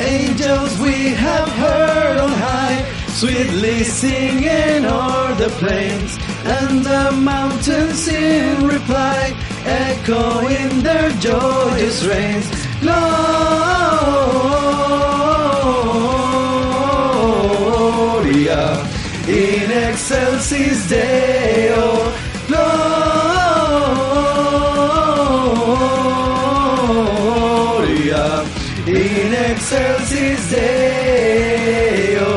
Angels we have heard on high, sweetly singing o'er the plains, and the mountains in reply, echoing their joyous rains. Gloria in excelsis Deo. Gloria in excelsis Deo.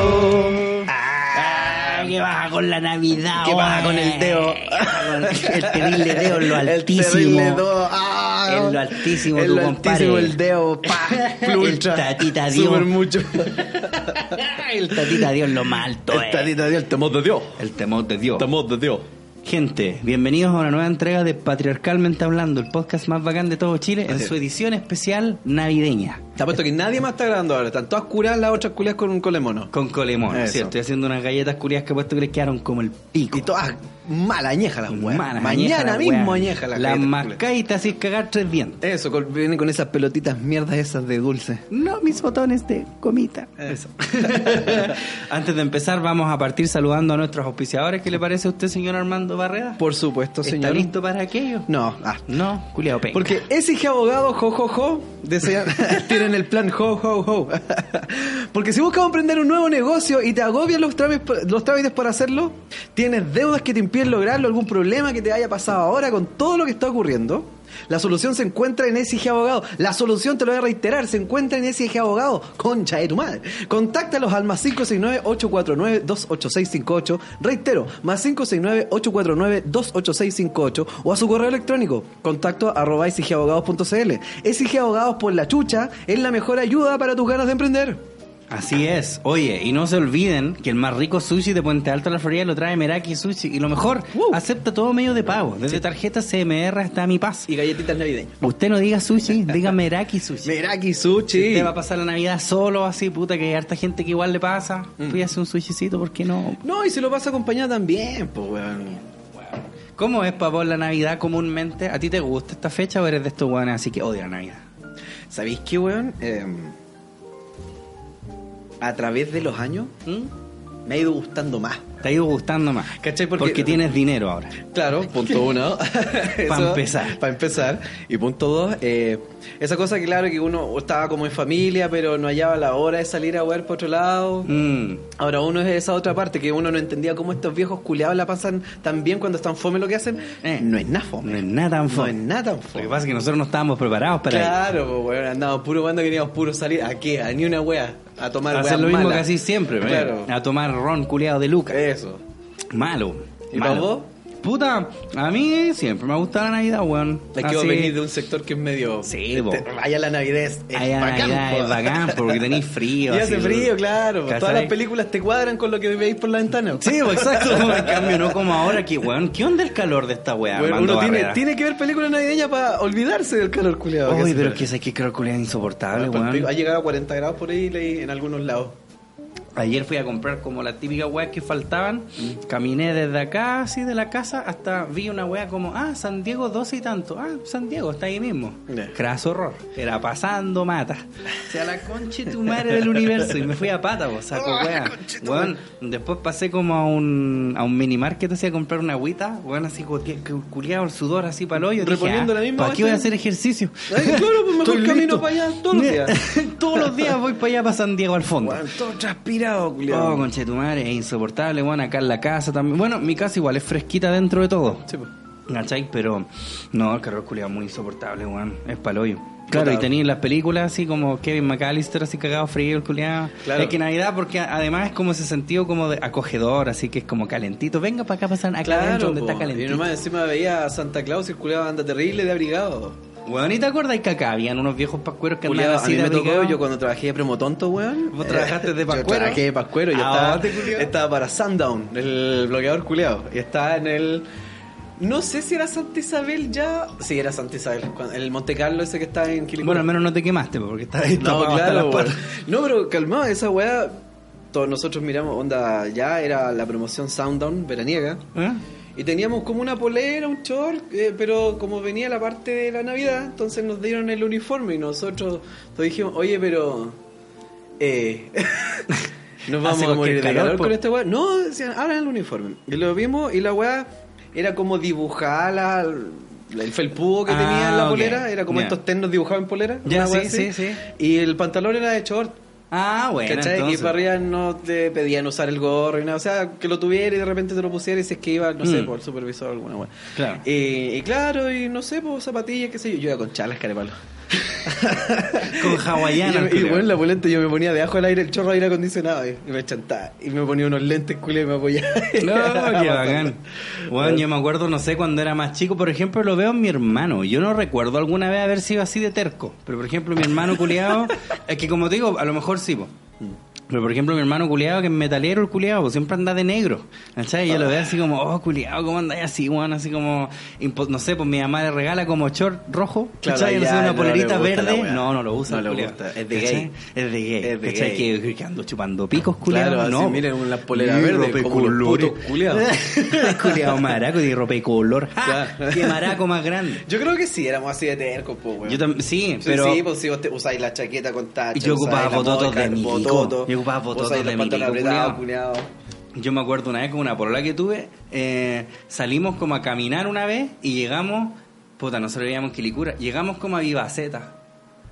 Ah, ¿Qué baja con la Navidad? ¿Qué baja con el dedo? El terrible dedo en lo El altísimo. terrible dedo. Ah, En lo altísimo, en lo altísimo el dedo. Pa. El tatita Dios. Súper mucho. El tatita Dios lo más alto. El eh. tatita Dios, el temor de Dios. El temor de Dios. Temor de Dios. Gente, bienvenidos a una nueva entrega de Patriarcalmente Hablando, el podcast más bacán de todo Chile, en su edición especial navideña. Te apuesto que nadie más está grabando ahora. Están todas curadas las otras culias con un colemono. Con colemón, Eso. ¿cierto? Estoy haciendo unas galletas curias que puesto que les quedaron como el pico. Y todas mal añejas las weas. Mañana mismo weón. añeja las Las mascaditas así cagar tres dientes. Eso, con- viene con esas pelotitas mierdas esas de dulce. No, mis botones de comita. Eso. Antes de empezar, vamos a partir saludando a nuestros auspiciadores. ¿Qué le parece a usted, señor Armando Barreda? Por supuesto, ¿Está señor. listo para aquello? No, ah. No, culiao penca. Porque ese abogado, jo, jo, jo, desean, tienen el plan jo, jo, jo. Porque si buscas emprender un nuevo negocio y te agobian los trámites, los trámites para hacerlo, tienes deudas que te impiden lograrlo, algún problema que te haya pasado ahora con todo lo que está ocurriendo, la solución se encuentra en SIG Abogado. La solución, te lo voy a reiterar, se encuentra en SIG Abogado. Concha de tu madre. Contáctalos al más 569-849-28658. Reitero, más 569-849-28658. O a su correo electrónico, contacto arroba sigabogados.cl. SIG Abogados por la chucha es la mejor ayuda para tus ganas de emprender. Así es. Oye, y no se olviden que el más rico sushi de Puente Alto a la Florida lo trae Meraki Sushi. Y lo mejor, Wow. acepta todo medio de pago. Desde tarjeta CMR hasta Mi Paz. Y galletitas navideñas. Usted no diga sushi, diga Meraki Sushi. Meraki Sushi. Usted va a pasar la Navidad solo, así, puta, que hay harta gente que igual le pasa. Mm. Voy a hacer un sushicito, ¿por qué no? No, y se lo vas a acompañar también, pues, weón. ¿Cómo es, para vos la Navidad comúnmente? ¿A ti te gusta esta fecha o eres de estos weones así que odia la Navidad? ¿Sabéis qué, weón? Eh, a través de los años ¿Mm? me ha ido gustando más. ¿Te ha ido gustando más? ¿Cachai? Porque- Porque tienes dinero ahora. Claro, punto uno. Pa' empezar. Para empezar. Y punto dos, eh, esa cosa que claro que uno estaba como en familia, pero no hallaba la hora de salir a ver por otro lado. Mm. Ahora uno es esa otra parte que uno no entendía cómo estos viejos culeados la pasan tan bien cuando están fome lo que hacen. Eh. No es nada fome. No es nada tan No fome. es nada tan Lo fome. que pasa es que nosotros no estábamos preparados para Claro, pues, weón, andábamos puro cuando queríamos puro salir. ¿A qué? A ni una wea. A tomar hacer weas lo mismo malas. que así siempre. Claro. a tomar ron culeado de Lucas. Eso. Malo. ¿Y malo. para vos? Puta, a mí siempre me ha gustado la Navidad, weón. Es que vos venís de un sector que es medio. Sí, te- po. Allá la Navidad es, es Allá bacán. Navidad po. es bacán porque tenéis frío. Y hace frío, claro. Todas las películas te cuadran con lo que veis por la ventana. Sí, exacto. En cambio, no como ahora que, weón, ¿qué onda el calor de esta weá, Bueno, uno tiene, tiene que ver películas navideñas para olvidarse del calor culiado. Uy, pero que es que calor culiado es insoportable, weón. Ha llegado a 40 grados por ahí en algunos lados. Ayer fui a comprar como las típicas weas que faltaban. Caminé desde acá, así de la casa, hasta vi una wea como, ah, San Diego 12 y tanto. Ah, San Diego, está ahí mismo. Ya. Craso horror. Era pasando mata. O sea, la concha tu madre del universo. Y me fui a pata, vos, saco wea. Weón, después pasé como a un, a un mini market así a comprar una agüita. Weón, así culiado el sudor así para el hoyo. Dije, Reponiendo ah, la misma ¿Para qué voy a hacer ejercicio? Ay, claro, pues mejor camino para allá todos los días. Todos los días voy para allá, para San Diego al fondo. Todo Oh, culiado. conche tu madre, es insoportable, bueno, acá en la casa también. Bueno, mi casa igual es fresquita dentro de todo. Sí, pues. ¿Cachai? Pero no, el calor culiado es muy insoportable, weón. Es paloyo. Claro, Puta. y tenéis las películas así como Kevin McAllister, así cagado frío, el culiado. Claro. Es que Navidad, porque además es como ese sentido como de acogedor, así que es como calentito. Venga para acá, pasan acá Claro, donde po. está y calentito. nomás encima veía a Santa Claus y el culiado anda terrible de abrigado. Weón, ¿y te acuerdas que acá habían unos viejos pascueros que andaban a así mí de me tocó, abrigados? yo cuando trabajé de promotonto, weón. ¿Vos trabajaste de Yo pascuero? trabajé de pascuero, yo ¿A estaba, dónde, culiao? estaba para Sundown, el bloqueador culeado. Y estaba en el... No sé si era Santa Isabel ya... Sí, era Santa Isabel. cuando- El Monte Carlo ese que está en Quilicura. Bueno, al menos no te quemaste, porque estaba ahí No, tapado hasta claro, las weón. patas. No, pero calmado, esa weá... Todos nosotros miramos, onda, ya era la promoción Sounddown veraniega. ¿Eh? Y teníamos como una polera, un short, eh, pero como venía la parte de la Navidad, entonces nos dieron el uniforme y nosotros todos dijimos, oye, pero Eh, nos vamos a morir de calor, con este weá. No, decían, abran el uniforme. Y lo vimos y la weá era como dibujada la, el felpudo que Ah, tenía en la ok. polera. Era como estos ternos dibujados en polera. Ya, sí, sí. Y el pantalón era de short. Ah, bueno, ¿Cachai? entonces. Y para arriba no te pedían usar el gorro y nada. O sea, que lo tuviera y de repente te lo pusiera y si es que iba, no sé, Mm. por el supervisor o alguna weá. Claro. Y, y claro, y no sé, pues zapatillas, qué sé yo. Yo iba con chalas, carepalo. Con hawaiana. yo- y bueno, la polenta yo me ponía debajo del aire el chorro de aire acondicionado y, y me chantaba. Y me ponía unos lentes culiados y me apoyaba. No, qué bacán. Bueno, yo me acuerdo, no sé, cuando era más chico, por ejemplo, lo veo en mi hermano. Yo no recuerdo alguna vez haber sido así de terco. Pero, por ejemplo, mi hermano culiado, es que como te digo, a lo mejor sí, po. Pero, por ejemplo, mi hermano culiado, que es metalero el culiado, pues siempre anda de negro. ¿Cachai? Y yo lo veo así como, oh, culiado, ¿cómo andáis así, weón? Así como, no sé, pues mi mamá le regala como short rojo, Claro, ¿cachai? No sé, una no polerita la verde. No, no lo usa. No gusta, es de ¿Cachai? gay. Es de gay. Es de ¿Cachai? gay. Que, que ando chupando picos, culiado. Claro, así, no. miren, una polera Sí, verde, como los culiados. culiado maraco y ropa de color. ¡Ja! Claro. ¡Qué maraco más grande! Yo creo que sí, éramos así de tercos, pues, weón. Yo tam- sí, pero sí, pues si vos te usáis la chaqueta con tacha, Yo ocupaba la bototos de el Yo bototos de culiao. culiao. me acuerdo una vez con una polola que tuve, eh, salimos como a caminar una vez y llegamos, puta, nosotros vivíamos en Quilicura, llegamos como a Vivaceta.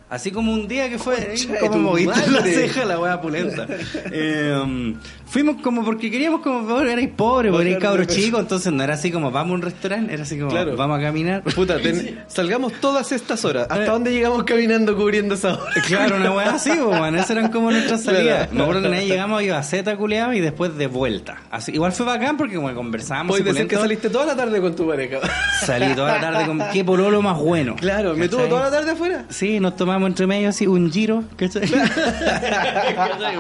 Así como un día que fue, como moviste la ceja la wea pulenta. Eh, fuimos como porque queríamos como, erais pobres, vos erais cabros chicos, entonces no era así como vamos a un restaurante, era así como Claro. vamos a caminar. Puta, ten- salgamos todas estas horas. ¿Hasta Eh. dónde llegamos caminando cubriendo esa hora? Claro, una weá así, man. Esas eran como nuestras salidas. Claro. Me acuerdo que una vez llegamos a Ibaceta, culiado, y después de vuelta. Así, igual fue bacán porque como conversábamos. Puedes decir que saliste toda la tarde con tu pareja. Salí toda la tarde con qué pololo más bueno. Claro, me tuvo toda la tarde afuera. Sí, nos tomamos entre medio así un giro, ¿cachai?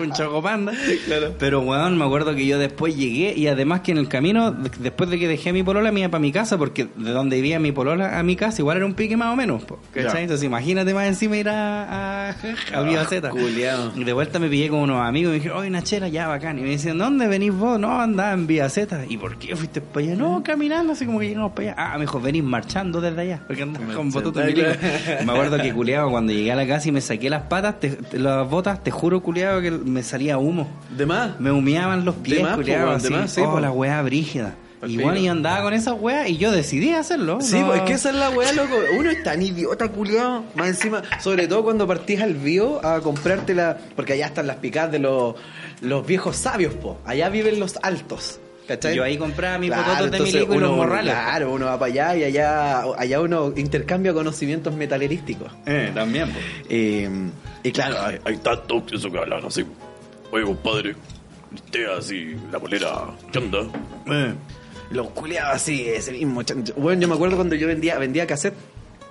Un chocopanda. Claro. Pero, weón, me acuerdo que yo después llegué y además que en el camino, de- después de que dejé a mi polola, me iba para mi casa porque de donde vivía mi polola a mi casa igual era un pique más o menos, po, ¿cachai? Ya. Entonces imagínate más encima ir a, a, a Viva Zeta. culiao. Y de vuelta me pillé con unos amigos y me dijeron, oye, Nachela, ya bacán. Y me decían, ¿dónde venís vos? No, andaba en Vía Z. ¿Y por qué fuiste para allá? No, caminando, así como que llegamos para allá. Ah, me dijo, venís marchando desde allá. Porque con milico. Me acuerdo que culiado, cuando llegué a la casa y me saqué las patas, te- te- las botas, te juro, culiado, que me salía humo. De más. Me humeaban los pies, culiado, así. más, sí, oh, po. la weá brígida. Y bueno, yo andaba con esas weas y yo decidí hacerlo. Sí, no- pues es que esa es la weá, loco. Uno es tan idiota, culiado. Más encima, sobre todo cuando partís al bio a comprarte la. Porque allá están las picadas de los, los viejos sabios, po. Allá viven los altos. ¿Cachai? Yo ahí compraba mis Claro, bototos de milico y los morrales. Claro, uno va para allá y allá, allá uno intercambia conocimientos metalerísticos. Eh, también, pues. Eh, y claro, Hay, hay tanto que eso que hablan así. Oye, compadre, usted así, la polera, ¿qué onda? Eh. los culiados así, ese mismo chancho. Bueno, yo me acuerdo cuando yo vendía, vendía cassette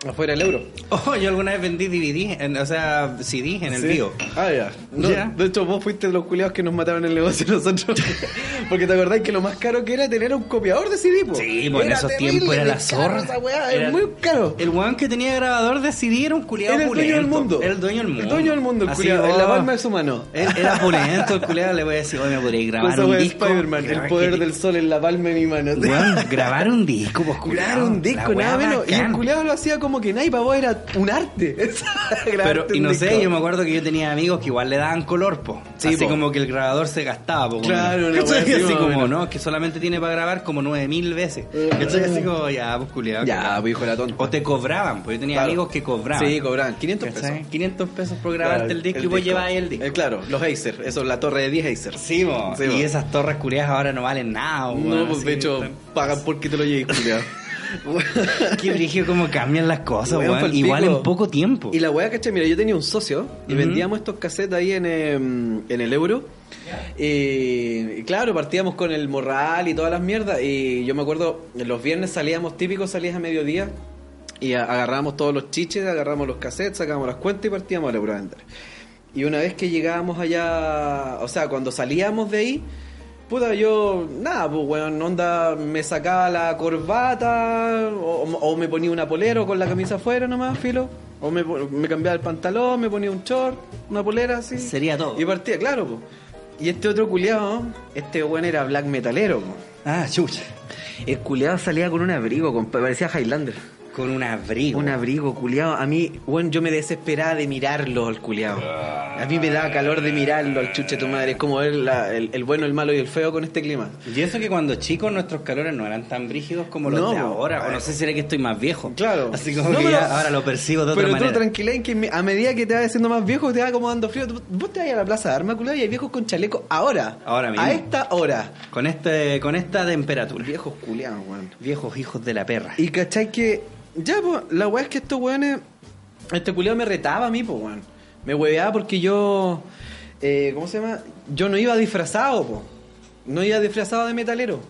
afuera del euro. Oh, yo alguna vez vendí DVD, en- o sea, CD en el Sí. bio. Ah, ya. No, Ya. De hecho, vos fuiste de los culiados que nos mataron el negocio nosotros. Porque te acordás que lo más caro que era tener un copiador de CD, po. Sí, pues en esos tiempos era la zorra. Esa weá, Era- es muy caro. El weón que tenía grabador de CD era un culiado Era el dueño del mundo. Era el dueño del mundo. El dueño del mundo, el culiado. En oh, la palma de su mano. Él era pulento, el culiado. Le voy a decir, oye, me podría grabar Cosa un disco. Spider-Man, el Grabar poder que- del sol en la palma de mi mano. Weón, grabar un disco, pues. Claro, un disco, nada menos. Y el culiado lo hacía como que nada, y para vos era un arte. Pero, y no sé, disco. yo me acuerdo que yo tenía amigos que igual le daban color, po. Sí, así po. como que el grabador se gastaba, po. Claro, como, wea así, como, no, que solamente tiene para grabar como nueve mil veces. ¿Cachai? Así como, ya, pues culiado. Ya, pues hijo la tonta. O te cobraban, pues yo tenía Claro. amigos que cobraban. Sí, cobraban 500 pesos. ¿Cachai? 500 pesos por grabarte Claro, el disco y vos llevabas el disco. Eh, claro, los Acer, eso, la torre de 10 Acer. Sí. Sí, y esas torres culiadas ahora no valen nada, No, weón, pues de hecho, pagan porque te lo lleves, culiado. Qué brillo cómo cambian las cosas, Weón, weón. pa'l Igual en poco tiempo. Y la weá, ¿cachai? Mira, yo tenía un socio y vendíamos estos cassettes ahí en, em, en el euro. Y, y claro, partíamos con el morral y todas las mierdas. Y yo me acuerdo, los viernes salíamos típicos, salías a mediodía. Y agarrábamos todos los chiches, agarramos los cassettes, sacábamos las cuentas y partíamos al euro a vender. Y una vez que llegábamos allá, o sea, cuando salíamos de ahí, puta, yo, nada, pues, weón, onda, me sacaba la corbata, o, o me ponía una polera con la camisa afuera nomás, filo. O me, cambiaba el pantalón, me ponía un short, una polera así. Sería todo. Y partía, claro, pues. Y este otro culiado, este weón era black metalero. Ah, chucha. El culiado salía con un abrigo, parecía Highlander. Con un abrigo. Un abrigo, culiado. A mí, bueno, yo me desesperaba de mirarlo, al culiado. A mí me daba calor de mirarlo, al chuche tu madre. Es como ver la- el, el bueno, el malo y el feo con este clima. Y eso que cuando chicos nuestros calores no eran tan brígidos como los No, de ahora. O no sé si era que estoy más viejo. Claro. Así como No, que pero- ya ahora lo percibo de otra Pero manera. tú tranquila en que a medida que te vas haciendo más viejo, te va como dando frío. Vos te vas a la plaza de armas, culiado, y hay viejos con chaleco ahora. Ahora mismo. A esta hora. Con este, con esta temperatura. Viejos culiados, weón. Viejos hijos de la perra. Y cachai que. Ya, pues, la weá es que estos weones. Este culiado me retaba a mí, pues, weón. Me hueveaba porque yo. eh, ¿Cómo se llama? Yo no iba disfrazado, pues. No iba disfrazado de metalero.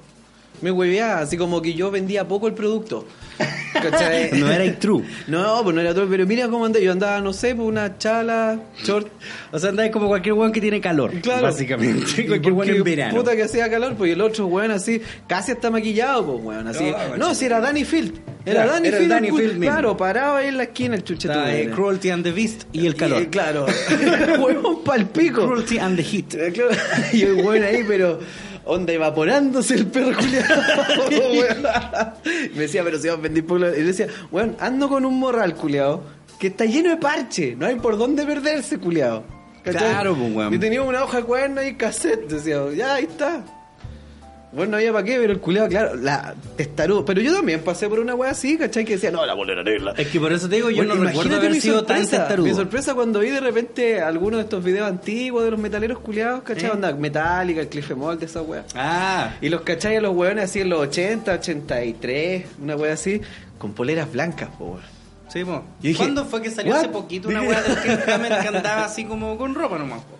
Me hueveaba, así como que yo vendía poco el producto. ¿Cachai? No era true. No, pues no era todo, pero mira cómo andaba. Yo andaba, no sé, pues una chala, short. O sea, andáis como cualquier weón que tiene calor. Claro. Básicamente. Cualquier weón en verano. Puta que hacía calor, pues y el otro weón así, casi está maquillado, pues weón, así. No, No, concha si era Danny Field. Era Claro, Danny era Field. Danny Field. Claro, parado ahí en la esquina el chuche tu Está, eh. Cruelty and the Beast y el calor. Y, eh, claro. Huevón pa'l pico. Cruelty and the Heat. Eh, claro. Y el weón ahí, pero onda evaporándose el perro culiado. me decía, pero si vas a vender la-". Y yo decía, weón, ando con un morral culiado que está lleno de parche. No hay por dónde perderse, culiado. Claro, pues, weón. Y tenía una hoja de cuaderno y cassette. Decía, ya, ahí está. Bueno, no había para qué, pero el culiado, claro, la testarudo. Pero yo también pasé por una wea así, ¿cachai? Que decía, no, la bolera negra. Es que por eso te digo, yo Bueno, no recuerdo haber mi sido tan sorpresa, testarudo. Mi sorpresa cuando vi de repente algunos de estos videos antiguos de los metaleros culiados, ¿cachai? ¿Eh? Onda Metallica, el Cliff Mold, esa wea. Ah, Y los cachai a los weones así en los 80, 83, una wea así, con poleras blancas, po, sí, po. Y dije, ¿Cuándo fue que salió ¿what? hace poquito una weá del Kirk Hammett que andaba así como con ropa nomás? po?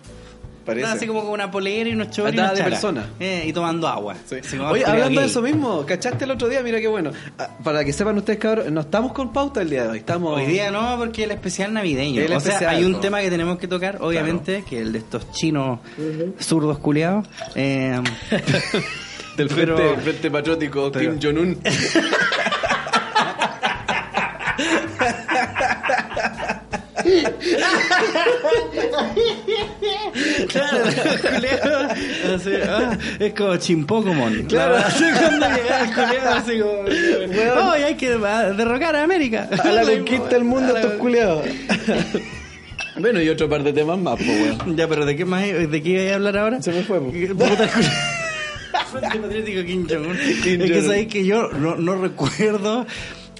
Parece. Así como con una polera y unos chores Andaba de persona. Eh, y tomando agua. Sí. Oye, hablando de eso mismo, ¿cachaste el otro día? Mira qué bueno. Ah, Para que sepan ustedes, cabrón, no estamos con pauta el día de hoy. Estamos. Hoy día no, porque el especial navideño. El o sea, hay un no. tema que tenemos que tocar, obviamente, que el de estos chinos zurdos culiados. Eh, del frente, pero- frente patriótico pero- Kim Jong-un. Claro, culiao, así, ah, es como Chimpócomon. Claro. Así cuando llegaba el culiao, así como. Weón. "Ay, hay que derrocar a América. A la conquista del mundo A la- estos culiados. bueno, y otro par de temas más, pues, weón. Ya, pero ¿de qué más de qué iba a hablar ahora? Se me fue, po. Puta, Kim Jong-un. Es que sabéis que yo no, no recuerdo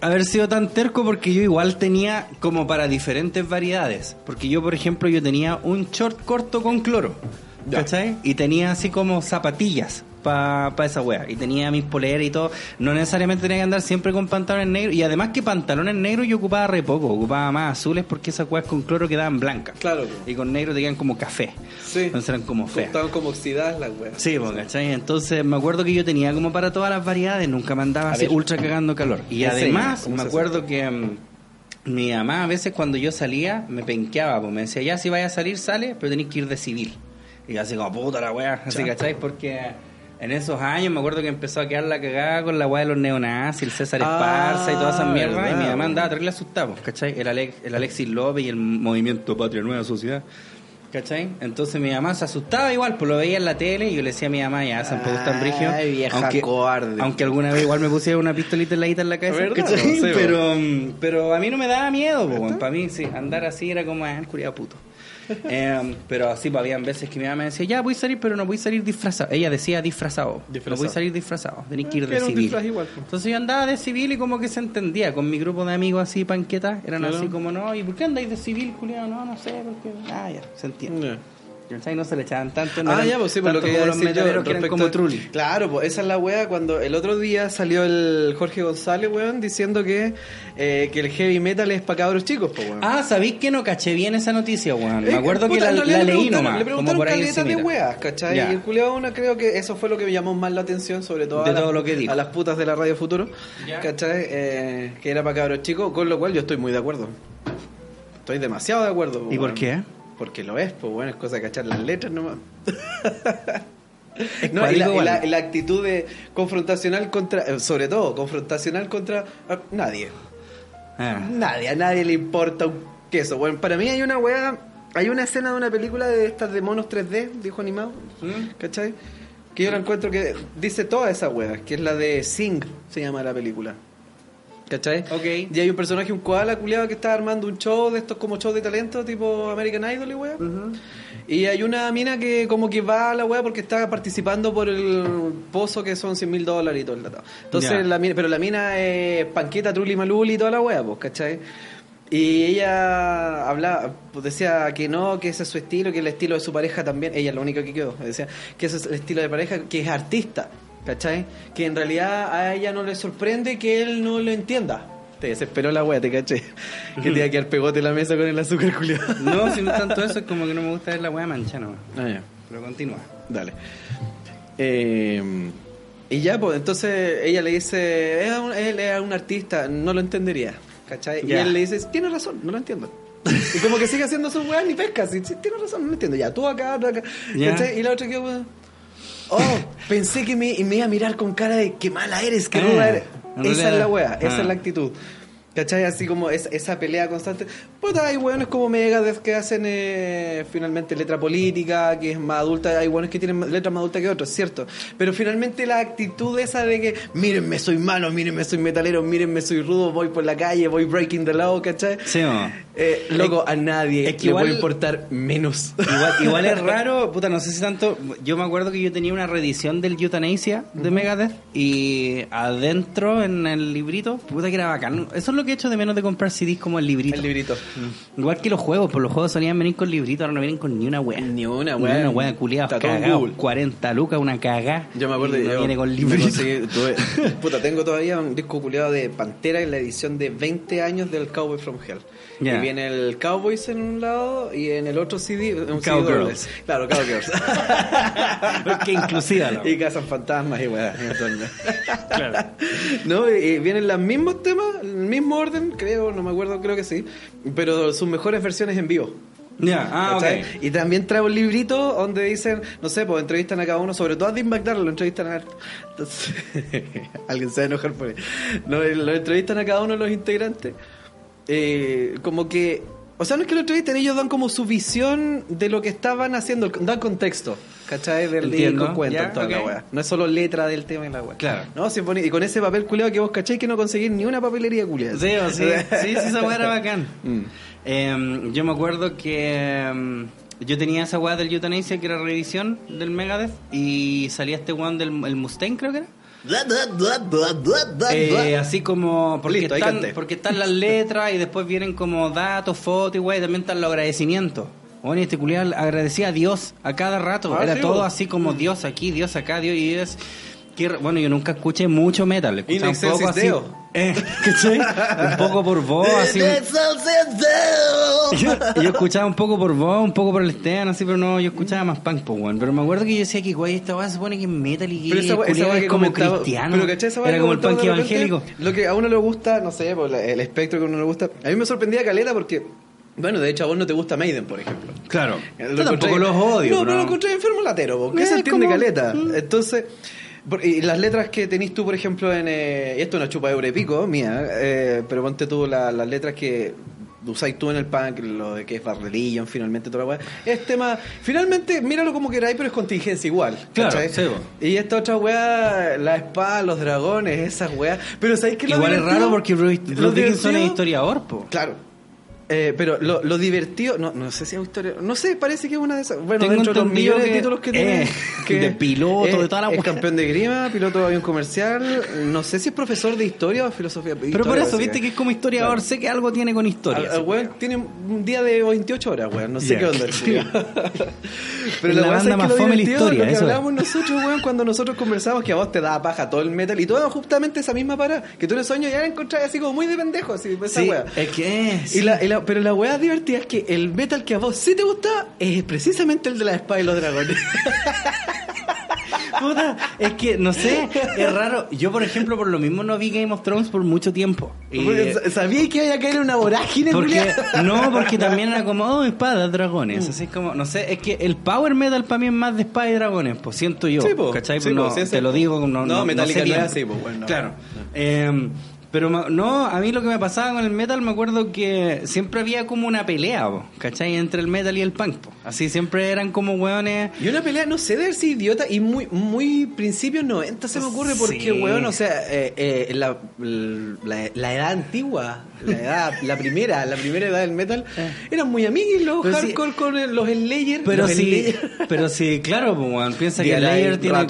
haber sido tan terco porque yo igual tenía como para diferentes variedades. Porque yo, por ejemplo, yo tenía un short corto con cloro. Ya. ¿Cachai? Y tenía así como zapatillas para esa wea. Y tenía mis poleras y todo. No necesariamente tenía que andar siempre con pantalones negros. Y además que pantalones negros yo ocupaba re poco. Ocupaba más azules porque esas weas con cloro quedaban blancas. Claro. Y con negro te quedan como café. Sí. Entonces eran como feas. Estaban como oxidadas las weas. Sí, pues, ¿cachai? Entonces me acuerdo que yo tenía como para todas las variedades, nunca me andaba A así ver. ultra cagando calor. Y además ¿cómo me acuerdo que mm, mi mamá a veces cuando yo salía me penqueaba, pues me decía, ya si vaya a salir, sale, pero tenéis que ir de civil. Y yo así como, puta la weá, así, ¿cachai? Porque en esos años me acuerdo que empezó a quedar la cagada con la weá de los neonazis, el César Ah, Esparza y todas esas mierdas. Y mi mamá andaba terrible asustada, pues, ¿cachai? El, Alex, el Alexis López y el movimiento Patria Nueva Sociedad. ¿Cachai? Entonces mi mamá se asustaba igual, pues lo veía en la tele y yo le decía a mi mamá, ya, tampoco es tan brigio. Ay, vieja aunque, cobarde. Aunque alguna vez igual me pusiera una pistolita en la guita en la cabeza. ¿cachai? Pero, pero a mí no me daba miedo, pues, para mí sí, andar así era como, ah, el curiado puto. Eh, pero así, pues, habían veces que mi mamá me decía, ya voy a salir, pero no voy a salir disfrazado. Ella decía disfrazado. Disfrazado. No voy a salir disfrazado, tenéis que ir Ah, de civil. igual, pues. Entonces yo andaba de civil y como que se entendía con mi grupo de amigos así, panquetas, eran Claro. así como, no, ¿y por qué andáis de civil, culiado? No, no sé, porque... Ah, ya, se entiende. ¿Cachai? No se le echaban tanto. no ah, eran ya, pues sí, por lo tanto que como los yo que eran como a- Trulli. Claro, pues esa es la wea cuando el otro día salió el Jorge González, weón, diciendo que, eh, que el heavy metal es para cabros chicos, pues, weón. Ah, ¿sabéis que no caché bien esa noticia, weón? Eh, Me acuerdo que puta, la, leí nomás, Le como preguntaron por ahí caleta de weas, ¿cachai? Ya. Y el culiado uno creo que eso fue lo que me llamó más la atención, sobre todo, De a, las- todo lo que dijo. a las putas de la Radio Futuro, Ya. ¿cachai? Eh, que era para cabros chicos, con lo cual yo estoy muy de acuerdo. Estoy demasiado de acuerdo. ¿Y por qué? Porque lo es, pues bueno, es cosa de cachar las letras nomás. No, y la, cuático y igual. la- y la actitud de confrontacional contra, eh, sobre todo, confrontacional contra ah, nadie. Ah. Nadie, a nadie le importa un queso. Bueno, para mí hay una weá, hay una escena de una película de estas de monos 3D, dijo animado, ¿Mm? ¿cachai? Que yo la encuentro que dice toda esa weá, que es la de Sing, se llama la película. ¿Cachai? Ok. Y hay un personaje, un koala culiado que está armando un show de estos como shows de talento, tipo American Idol y weá. Y hay una mina que como que va a la weá porque está participando por el pozo que son 100 mil dólares y todo el dato. Entonces, la mina, pero la mina es panqueta, truli, maluli y toda la weá, pues, ¿cachai? Y ella hablaba, pues decía que no, que ese es su estilo, que el estilo de su pareja también, ella es la única que quedó, decía que ese es el estilo de pareja, que es artista, ¿cachai? Que en realidad a ella no le sorprende que él no lo entienda. Te desesperó la wea, te caché. Que te iba a quedar pegote en la mesa con el azúcar culiado. No, si no tanto eso, es como que no me gusta ver la weá mancha nomás. Ah, ya. Pero continúa. Dale. Eh, y ya, pues, entonces ella le dice, "Es un- él es un artista, no lo entendería, ¿cachai? Y él le dice, tiene razón, no lo entiendo. y como que sigue haciendo sus weas ni pesca, sí, sí, tiene razón, no lo entiendo. Ya, tú acá, tú acá, Ya. ¿cachai? Y la otra que, oh, pensé que me, me iba a mirar con cara de, qué mala eres, qué Ah, ruda eres. Esa es la wea, esa ah. es la actitud. ¿Cachai? Así como es- esa pelea constante. Puta, hay weones como Megadeth que hacen eh, finalmente letra política, que es más adulta. Hay weones que tienen letras más adultas que otros, cierto. Pero finalmente la actitud esa de que, mírenme, soy malo, mírenme, soy metalero, mírenme, soy rudo, voy por la calle, voy breaking the law, ¿cachai? Sí. Eh, loco, a nadie es que le igual- puede importar menos. Igual, igual es raro, puta, no sé si tanto. Yo me acuerdo que yo tenía una reedición del Euthanasia de Megadeth y adentro en el librito, puta que era bacán. Eso es lo que he hecho de menos de comprar CDs como el librito. El librito. Igual que los juegos, pues los juegos solían venir con librito, ahora no vienen con ni una wea. Ni una Ni wea. una wea culiada, Está todo en cagado. Google. 40 lucas, una cagá. Yo me acuerdo de no yo viene con librito. conseguí- tuve- puta, tengo todavía un disco culiado de Pantera en la edición de 20 años del Cowboy from Hell. Y viene el Cowboys en un lado y en el otro CD un Cowgirls. Claro, Cowgirls. Qué inclusiva la y cazan fantasmas y weá. Claro. no, y, y vienen los mismos temas, el mismo orden, creo, no me acuerdo, creo que sí. Pero sus mejores versiones en vivo. Ya, ah, ¿Cachai? ok. Y también trae un librito donde dicen, no sé, pues entrevistan a cada uno, sobre todo a Dean McDarrell, lo entrevistan a... Entonces, alguien se va a enojar por ahí. No, lo entrevistan a cada uno de los integrantes. Eh, como que... O sea, no es que lo entrevisten, ellos dan como su visión de lo que estaban haciendo, dan contexto, ¿cachai? Del disco, cuentan toda la weá. No es solo letra del tema y la weá. Claro. No, sí, pone- y con ese papel culeado que vos cachai que no conseguís ni una papelería culeada. Sí, o sí, sí, sí, esa weá era bacán. Mm. Em, yo me acuerdo que em, yo tenía esa weá del Euthanasia que era reedición del Megadeth y salía este weón del el Mustaine, creo que era. Eh, así como porque, Listo, están, porque están las letras y después vienen como datos, fotos y wey, también están los agradecimientos. Bueno, y este culiado agradecía a Dios a cada rato. Ah, Era sí, todo así como Dios aquí, Dios acá, Dios y es. Bueno, yo nunca escuché mucho metal. In Escuchaba un poco así. Eh, un poco por voz, así. yo, yo escuchaba un poco por voz, un poco por el Esteban, así, pero no, yo escuchaba más punk, pues, weón. Pero me acuerdo que yo decía que, güey, esta weá se supone que es metal y que Pero esa, esa es que como cristiano. Pero ¿cachai esa wea Era como el punk evangélico. Lo que a uno le gusta, no sé, por la- el espectro que a uno le gusta. A mí me sorprendía Caleta porque, bueno, de hecho a vos no te gusta Maiden, por ejemplo. Claro. Lo Yo tampoco los odio, No, pero- lo encontré enfermo latero, porque Eh, se entiende como- Caleta. Entonces, por- y las letras que tenés tú, por ejemplo, en... eh, esto es una chupa de eurepico mía, eh, pero ponte tú la- las letras que usáis tú en el punk, lo de que es Bad Religion, finalmente toda la weá. Es tema, finalmente, míralo como queráis, pero es contingencia igual. Claro, sí. Y esta otra weá, la espada, los dragones, esas weas. Pero ¿sabéis que lo Igual es raro porque Bruce, Bruce Dickinson es historiador, po. Claro. Eh, pero lo, lo divertido, no, no sé si es historia, no sé, parece que es una de esas. Bueno, Tengo dentro de los millones de que- títulos que eh, tiene. de piloto, de toda la Es campeón de grima, piloto de avión comercial. No sé si es profesor de historia o filosofía. Pero por historia eso, básica. viste que es como historiador, Claro. sé que algo tiene con historia. Al weón tiene un día de 28 horas, weón. No sé Ya. qué onda. el. Pero La la, banda weá, ¿sabes más fome la historia, lo que eso es. hablábamos nosotros, weón, cuando nosotros conversamos que a vos te daba paja todo el metal y todo justamente esa misma parada. Que tú en el sueño ya la encontrás así como muy de pendejo, así, esa Sí, es que es. Y la, y la- pero la weá divertida es que el metal que a vos sí te gusta es precisamente el de la espada y los dragones. Puta, es que no sé, es raro. Yo, por ejemplo, por lo mismo no vi Game of Thrones por mucho tiempo. Sa- Sabía que iba a caer una vorágine, porque, no, porque también era como, oh, espadas, dragones. Así es como, no sé, es que el power metal para mí es más de espada y dragones, pues siento yo. Sí, po. ¿Cachai? Sí, po, no, sí, te lo digo, no, No, no, Metallica sé no es bien. así, po, bueno, no. Claro. Eh, Pero no, a mí lo que me pasaba con el metal, me acuerdo que siempre había como una pelea, po, ¿cachai? Entre el metal y el punk. po. Así siempre eran como hueones. Y una pelea, no sé, de ser idiota y muy muy principios 90 se me ocurre porque, Sí. o sea, eh, eh, la, la, la edad antigua, la edad, la primera, la primera edad del metal, eran muy amigos los Pero hardcore con el- los Slayer. Pero los sí, Slayer. pero sí, claro, piensa que Slayer tiene,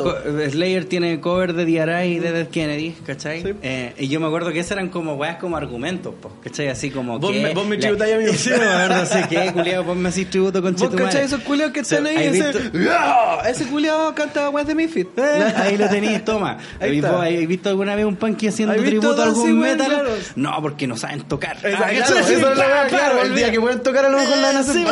Slayer tiene cover de DRI y de Dead Kennedy, ¿cachai? Sí. Eh, y yo me acuerdo que esos eran como weas como argumentos, po, ¿cachai? Así como Vos que... me- vos me tributáis a mí. Sí, no sé qué, culiado, vos me hacís tributo con ¿Vos cachai esos culiados que están ahí? ¿Has Ese, visto? ¡Ah! ese culiado canta West de Misfit. Eh, Ahí lo tenéis, toma. Ahí ¿Y está. vos ¿Has visto alguna vez un punky haciendo ¿Has visto tributo a algún weón? metal? Claro. No, porque no saben tocar. Esa- Ah, claro, ¿cachai? eso es la claro, el día que pueden tocar a lo mejor la. Sí.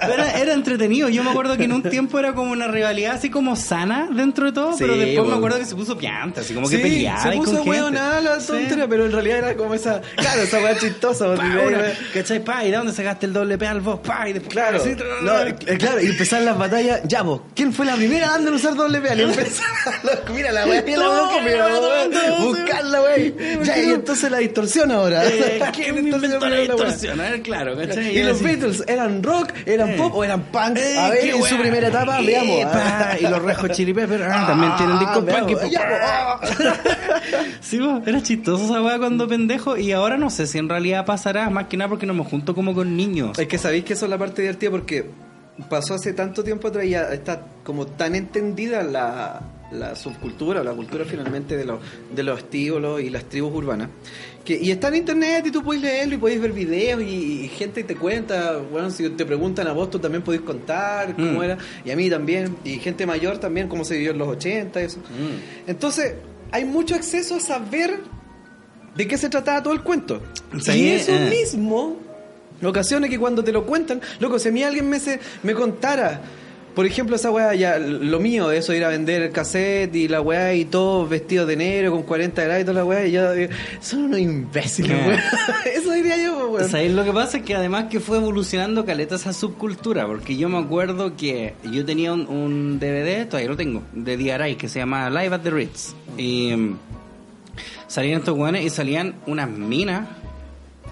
Pero Era, era entretenido. Yo me acuerdo que en un tiempo era como una rivalidad así como sana dentro de todo, Sí, pero después me acuerdo que se puso pianta, así como que Sí, peleaba se y con gente. Hueonada la Sí. tontera, pero en realidad era como esa, claro, esa weá chistosa. ¿Cachai? Pa, ¿y de dónde sacaste el doble P al vos? Pa, y después, Claro, así, no, eh, claro, y empezaron las batallas. Ya, vos, ¿quién fue la primera dando en usar doble pedal? Y empezaron, mira la weá, la No, boca, mira, buscarla, wey. Ya, y entonces la distorsión ahora. Eh, ¿Quién inventó la la distorsión? A ver, claro, ¿cachai? Y los. Beatles, ¿eran rock, eran Eh. pop o eran punk? Eh, A ver, en su primera etapa, Eh, veamos. pa, y los Red Hot Chili Peppers ah, también tienen discos veamos, punk y pop. ya, Sí, era chistoso esa weá cuando pendejo y ahora no sé si en realidad pasará, más que nada porque no me junto como con niños. Es que sabéis que eso es la parte divertida porque pasó hace tanto tiempo atrás y ya está como tan entendida la, la subcultura o la cultura finalmente de los, de los estíbulos y las tribus urbanas. Que, y está en internet y tú puedes leerlo y podéis ver videos y, y gente te cuenta, bueno, si te preguntan a vos tú también podéis contar cómo Mm. era, y a mí también, y gente mayor también, cómo se vivió en los 80 y eso. Mm. Entonces, hay mucho acceso a saber de qué se trataba todo el cuento. Sí, y eso eh. mismo, ocasiones que cuando te lo cuentan, loco, si a mí alguien me, se, me contara, por ejemplo, esa weá, ya, lo mío eso, ir a vender el cassette y la weá y todo vestido de negro con 40 grados y toda la weá, y yo, eh, son unos imbéciles, Eh. weá. Eso diría yo. ¿Sabéis lo que pasa? Es que además que fue evolucionando caleta esa subcultura, porque yo me acuerdo que yo tenía un, un DVD, todavía lo tengo, de DRI, que se llama Live at the Ritz. Y mm, salían estos weones y salían unas minas.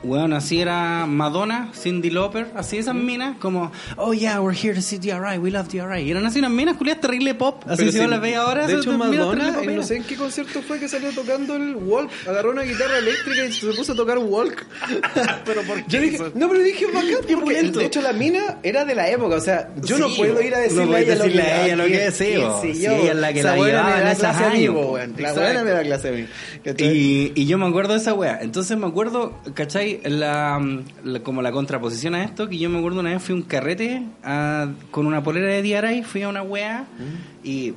Weón, así era Madonna, Cindy Lauper, así esas minas, como, oh yeah, we're here to see DRI, we love DRI. Y eran así unas minas culiadas terrible pop, así Pero si las veis ahora. De hecho, Madonna, en no poperas. sé en qué concierto fue que salió tocando el walk, agarró una guitarra eléctrica y se puso a tocar walk. Pero ¿por qué Yo dije, no, pero dije bacán, porque pulento. de hecho la mina era de la época, o sea, yo no Sí, puedo ir a decirle no a ella lo que, a ella lo que es, sí, qué yo. ella es la que la llevaba en mí, años. La buena me da clase a mí. Y, y yo me acuerdo de esa wea. Entonces me acuerdo, ¿cachai? La, la- como la contraposición a esto, que yo me acuerdo una vez fui a un carrete a- con una polera de DRI, fui a una wea y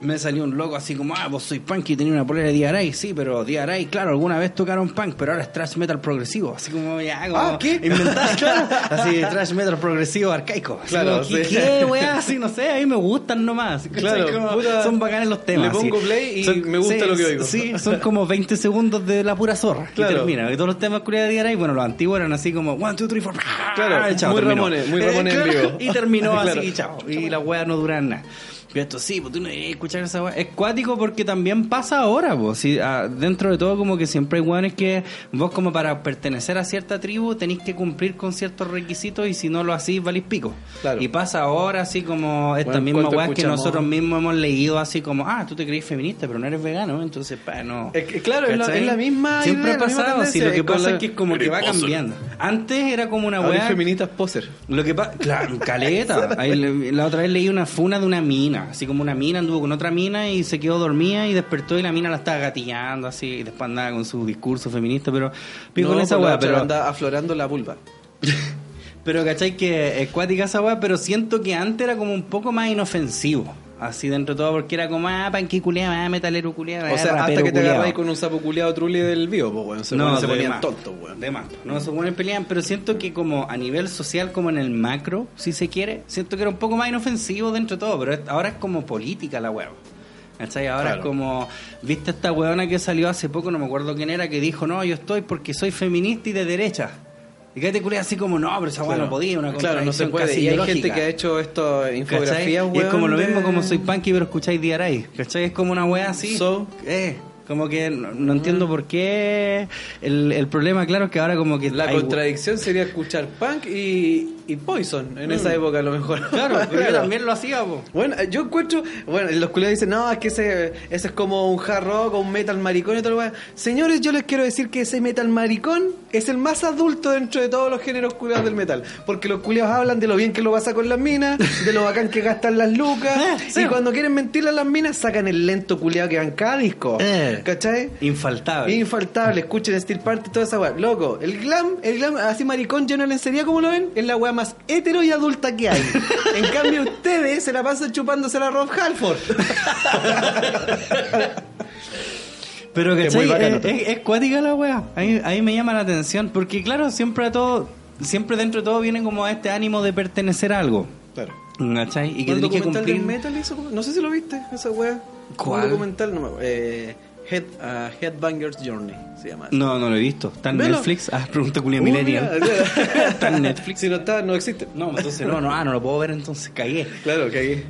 me salió un loco así como, ah, vos soy punk y tenía una polera de DRI, sí, pero DRI, claro, alguna vez tocaron punk, pero ahora es thrash metal progresivo, así como ya, como Ah, ¿qué? claro, así thrash metal progresivo arcaico. Así Claro, como, ¿qué, sí. qué, wea? Así, no sé, a mí me gustan nomás. Claro, Como, puta, son bacanes los temas. le pongo así. play y me gusta sí, lo que oigo. Sí, son como 20 segundos de la pura zorra. Claro. Y termina. Y todos los temas culiados de DRI, bueno, los antiguos eran así como 1, 2, 3, 4. Claro, muy Ramones, muy Ramones en vivo. Y terminó así, chao. Y las weas no duran nada. Pero esto sí, pues tú no deberías escuchar esa wea. Es cuático porque también pasa ahora, pues. Sí, ah, dentro de todo, como que siempre hay weones que vos, como para pertenecer a cierta tribu, tenéis que cumplir con ciertos requisitos y si no lo hacís, valís pico. Claro. Y pasa ahora, así como esta Bueno, misma ¿cuánto weas que nosotros mismos hemos leído, así como, ah, tú te crees feminista, pero no eres vegano, entonces, pa, no. Es que, claro, es la, ¿Cachai? es la misma Siempre idea, ha pasado, sí, tendencia, lo que pasa la- es que es como que va cambiando. Antes era como una weá. hay feministas poser. Lo que pasa, claro, caleta. Ahí la otra vez leí una funa de una mina, así como una mina anduvo con otra mina y se quedó dormida y despertó y la mina la estaba gatillando así y después andaba con su discurso feminista, pero pico No, con esa la weá, pero anda aflorando la vulva. pero cachai que es cuática esa weá, pero siento que antes era como un poco más inofensivo. Así dentro de todo, porque era como, ah, panqui culiado, ah, metalero culiado, O sea, hasta que te agarráis con un sapo culiado trulli del vivo, pues, weón. Se, No, se ponían tontos, weón. De más. No, se ponen pelean, pero siento que como a nivel social, como en el macro, si se quiere, siento que era un poco más inofensivo dentro de todo, pero ahora es como política la hueá. ¿Cachai? Ahora Claro. es como, viste esta huevona que salió hace poco, no me acuerdo quién era, que dijo, no, yo estoy porque soy feminista y de derecha. Y que te culé así como, no, pero esa hueá no podía, una Claro, no se puede. Y hay biológica". gente que ha hecho esto infografías, Y es como lo weón, mismo como soy punky pero escucháis DRI. ¿Cachai? Es como una wea así. So. Eh, Como que no, no entiendo por qué. El, el problema, claro, es que ahora como que... La hay- contradicción sería escuchar punk y, y Poison en esa época a lo mejor. Mm. Claro, pero yo también lo hacía, po. Bueno, yo encuentro, bueno, los culiados dicen, no, es que ese, ese es como un hard rock o un metal maricón y todo lo demás. Señores, yo les quiero decir que ese metal maricón es el más adulto dentro de todos los géneros culiados del metal. Porque los culiados hablan de lo bien que lo pasa con las minas, de lo bacán que gastan las lucas, Eh, sí. y cuando quieren mentirle a las minas sacan el lento culiado que va en cada disco. Eh. ¿Cachai? Infaltable. Infaltable, escuchen Steel Party, toda esa weá. Loco, el glam, el glam así maricón lleno de lencería, como lo ven, es la weá más hetero y adulta que hay. en cambio, ustedes se la pasan chupándose a Rob Halford. Pero que Es bacano es, es, es cuática la wea. A mí, a mí me llama la atención. Porque claro, siempre a todo, siempre dentro de todo viene como a este ánimo de pertenecer a algo. Claro. ¿Cachai? Y que ¿Un tenés que cumplir. del metal hizo? No sé si lo viste, esa weá. ¿Cuál? Un documental, no me eh, Head, ah, Headbanger's Journey se llama. No, no lo he visto. ¿Está en Velo. Netflix? Ah, pregunta Julia Uh, Millennial. ¿Está en Netflix? Si no está, no existe. No, entonces no, no, ah, no lo puedo ver, entonces cagué. Claro, ahí.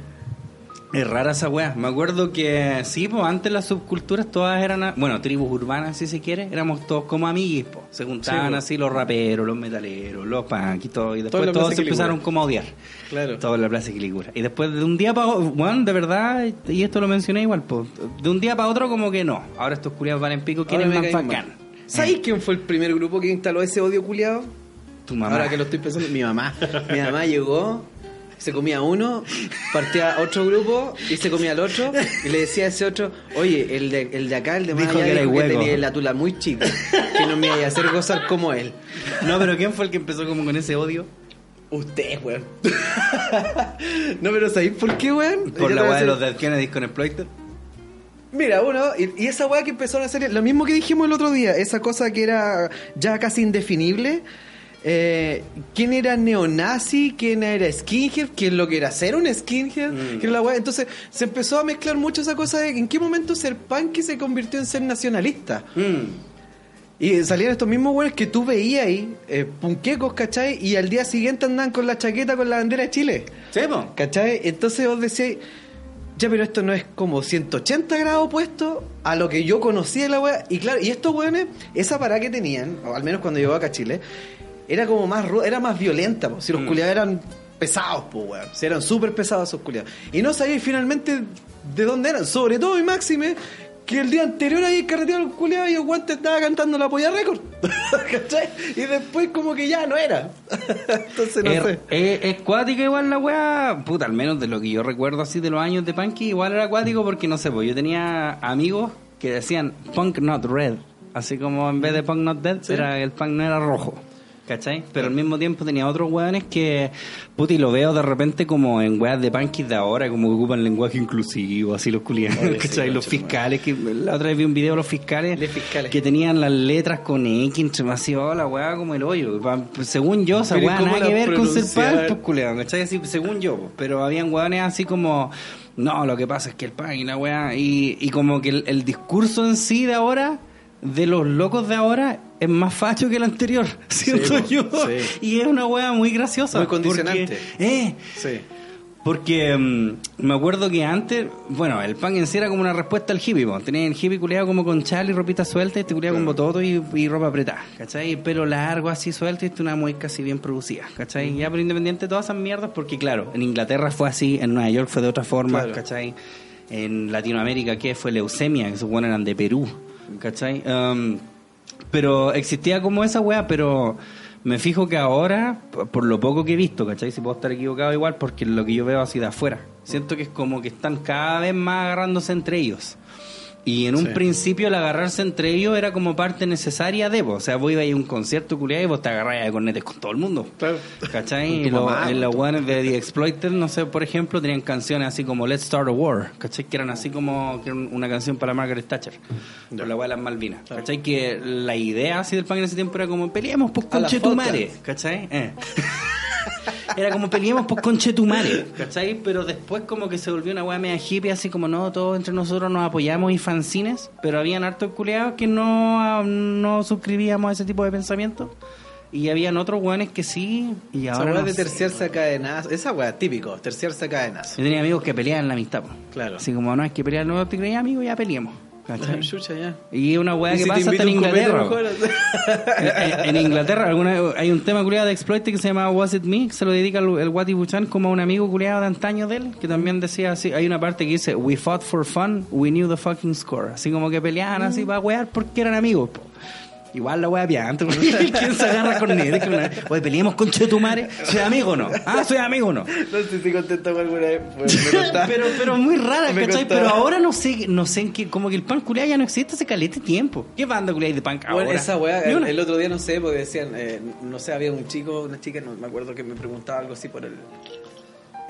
Es rara esa weá. Me acuerdo que sí, pues antes las subculturas todas eran, bueno, tribus urbanas si se quiere, éramos todos como amiguis, pues. Se juntaban Sí, po. así los raperos, los metaleros, los punk y todo. Y después todos se empezaron como a odiar. Claro. Todo en la Plaza Quilicura. Y después de un día para otro, bueno, de verdad, y esto lo mencioné igual, pues, de un día para otro como que no. Ahora estos culiados van en pico, ¿quién Ahora es más bacán? ¿Sabéis Eh, quién fue el primer grupo que instaló ese odio culiado? Tu mamá. Ahora que lo estoy pensando, mi mamá. Mi mamá llegó, se comía uno, partía a otro grupo y se comía al otro y le decía a ese otro, oye, el de, el de acá, el de más Dijo allá, que era dijo que hueco. tenía la tula muy chica, que no me iba a hacer gozar como él. No, pero ¿quién fue el que empezó como con ese odio? Usted, weón. no, pero ¿sabéis por qué, weón? Por la weá de los Dead Kennedys con Exploited. Mira, uno, y, y esa weá que empezaron a hacer, lo mismo que dijimos el otro día, esa cosa que era ya casi indefinible. Eh, ¿Quién era neonazi? ¿Quién era skinhead? ¿Quién lo que era ser un skinhead? ¿Qué era la weá? Entonces se empezó a mezclar mucho esa cosa de en qué momento ser punk se convirtió en ser nacionalista. Y salían estos mismos weones que tú veías ahí, eh, punquecos, ¿cachai? Y al día siguiente andaban con la chaqueta con la bandera de Chile. Sí, po. ¿Cachai? Entonces vos decías, ya, pero esto no es como 180 grados opuesto a lo que yo conocía de la weá. Y claro, y estos weones, esa parada que tenían, o al menos cuando llegó acá a Chile, era como más era más violenta, po. si los culiados eran pesados, pues weón. Si eran súper pesados esos culiados. Y no sabíais finalmente de dónde eran, sobre todo y máxime. Que el día anterior ahí carreteado los culiados y el guante estaba cantando la polla récord. ¿Cachai? Y después como que ya no era. Entonces no sé. es- es cuática igual la weá, puta, al menos de lo que yo recuerdo así de los años de Punky, igual era acuático porque no sé, pues yo tenía amigos que decían Punk Not Red, así como en vez de Punk Not Dead, era el punk no era rojo. ¿Cachai? Pero al mismo tiempo tenía otros weones que, puta, y lo veo de repente como en weas de punkies de ahora, como que ocupan lenguaje inclusivo, así los sí, ¿cachai? los fiscales, que la otra vez vi un video de los fiscales, que tenían las letras con X, entre más así, oh, la wea como el hoyo. Según yo, esa Pero ¿y wea nada que ver con ser punk, pues, ¿cachai? Así, según yo, pues. pero habían weones así como, no, lo que pasa es que el punk y la weá, y, y como que el, el discurso en sí de ahora, de los locos de ahora, es más facho que el anterior, siento yo. sí. Y es una weá muy graciosa. Muy condicionante. porque- eh, Sí. porque mm, me acuerdo que antes, bueno, el punk en sí era como una respuesta al hippie, po. tenía el hippie culiado como con chal y ropita suelta, y este culiado con bototo y, y ropa apretada, ¿cachai? Pelo largo así suelto y este una muy casi bien producida, ¿cachai? Ya pero independiente de todas esas mierdas, porque claro, en Inglaterra fue así, en Nueva York fue de otra forma, Claro. ¿cachai? En Latinoamérica, ¿qué? Fue leucemia, que suponen eran de Perú, ¿cachai? Um, pero existía como esa weá, pero me fijo que ahora, por lo poco que he visto, ¿cachai? Si puedo estar equivocado igual, porque lo que yo veo así de afuera. Siento que es como que están cada vez más agarrándose entre ellos. Y en un Sí. principio el agarrarse entre ellos era como parte necesaria de vos. O sea, vos ibas a ir a un concierto culiado y vos te agarrás de cornetes con todo el mundo. Claro. ¿Cachai? Tu Y los tu- de The Exploited, no sé, por ejemplo, tenían canciones así como Let's Start a War, ¿cachai? Que eran así como que una canción para Margaret Thatcher, por la de las Malvinas, ¿cachai? Que la idea así del punk en ese tiempo era como peleemos por A la conchetumare, Falklands. ¿cachai? Eh. Era como peleemos por conchetumare, ¿cachai? Pero después como que se volvió una weá media hippie, así como no, todos entre nosotros nos apoyamos y fanzines, pero habían hartos culeados que no, no suscribíamos a ese tipo de pensamiento. Y habían otros weones que sí, y Esa ahora weá no de terciarse a cadenazo. Esa weá, típico, terciarse a cadenazo. Yo tenía amigos que peleaban la amistad, po. Claro. Así como, no, es que pelear no te creía amigo, ya peleemos. ¿Cachai? Chucha, ya. Y una weá ¿Y que si pasa hasta en Inglaterra. en, en Inglaterra alguna, hay un tema culiado de Exploit que se llama Was It Me, que se lo dedica el, el Wati Buchan como a un amigo culiado de antaño de él, que también decía así, hay una parte que dice, We fought for fun, we knew the fucking score. Así como que peleaban así para wear porque eran amigos. po. Igual la wea piante, ¿quién se agarra con él? Oye, peleemos con Chetumare, ¿soy amigo o no? Ah, soy amigo o no. No sé si contestamos alguna vez. pues, pero, pero muy rara, Me ¿cachai? Pero ahora no sé, no sé en qué, como que el pan culiado ya no existe hace calete tiempo. ¿Qué banda hay de punk ahora? Bueno, esa el, una. el otro día no sé, porque decían, eh, no sé, había un chico, una chica, no me acuerdo que me preguntaba algo así por el,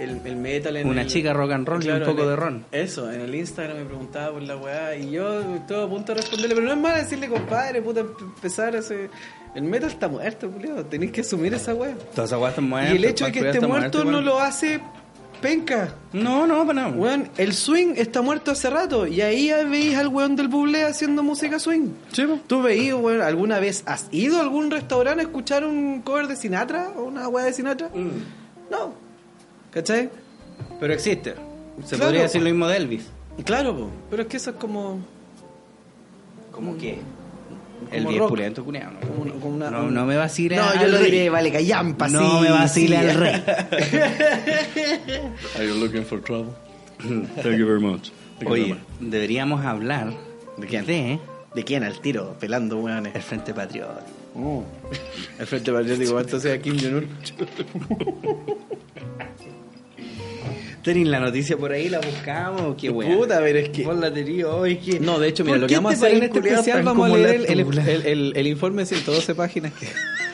el, el metal. En Una el- chica rock and roll y un poco el- de ron. Eso, en el Instagram me preguntaba por la weá y yo estuve a punto de responderle, pero no es malo decirle, compadre, puta, empe- empezar ese... El metal está muerto, culiao, tenéis que asumir esa weá. Todas esas weas están muertas, Y el hecho de que esté muerto igual. no lo hace penca. No, no, para nada. Weón, el swing está muerto hace rato y ahí veis al weón del buble haciendo música swing. Tú veis, weón, ¿alguna vez has ido a algún restaurante a escuchar un cover de Sinatra o una weá de Sinatra? Mm. No. ¿Cachai? Pero existe. Se Claro. podría decir lo mismo de Elvis. Claro, po, pero es que eso es como... ¿Cómo qué? Es rock. pulento, culiao, ¿no? Como una- como una- no, un- no me vacile No, al yo lo rey. diré, vale, callampa, No sí, me vacile sí. al rey. Are you looking for trouble? Thank you very much. Thank Oye, deberíamos hablar ¿De quién? de ¿De quién al tiro? Pelando, weones. el Frente Patriótico. Oh. El Frente Patriótico, entonces a Kim Jong-un. ¿Tenéis la noticia por ahí? ¿La buscamos? ¿Qué? Puta, pero es que... Vos la tenías hoy, que... No, de hecho, mira, ¿Por lo que vamos a hacer en este especial, vamos a leer el- el- el informe de 112 páginas que...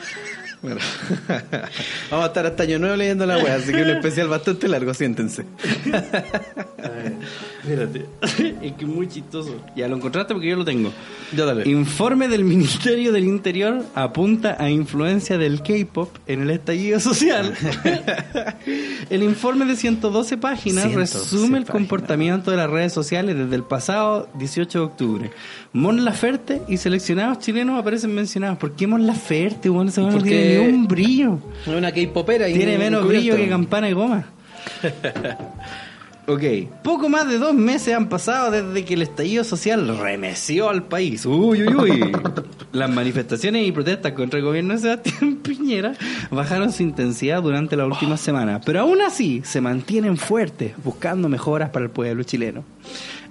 Bueno, vamos a estar hasta año nuevo leyendo la wea, así que un especial bastante largo, siéntense. Espérate. es que es muy chistoso. Ya lo encontraste porque yo lo tengo. Ya dale. Informe del Ministerio del Interior apunta a influencia del K-pop en el estallido social. el informe de 112 páginas 112 resume el páginas. comportamiento de las redes sociales desde el pasado 18 de octubre. Mon Laferte y seleccionados chilenos aparecen mencionados. ¿Por qué Mon Laferte? Bueno, weón no Porque- tiene ni un brillo. Una K-popera. Tiene menos brillo que campana de goma. ok, poco más de dos meses han pasado desde que el estallido social remeció al país. Uy, uy, uy. Las manifestaciones y protestas contra el gobierno de Sebastián Piñera bajaron su intensidad durante la última semana, pero aún así se mantienen fuertes, buscando mejoras para el pueblo chileno.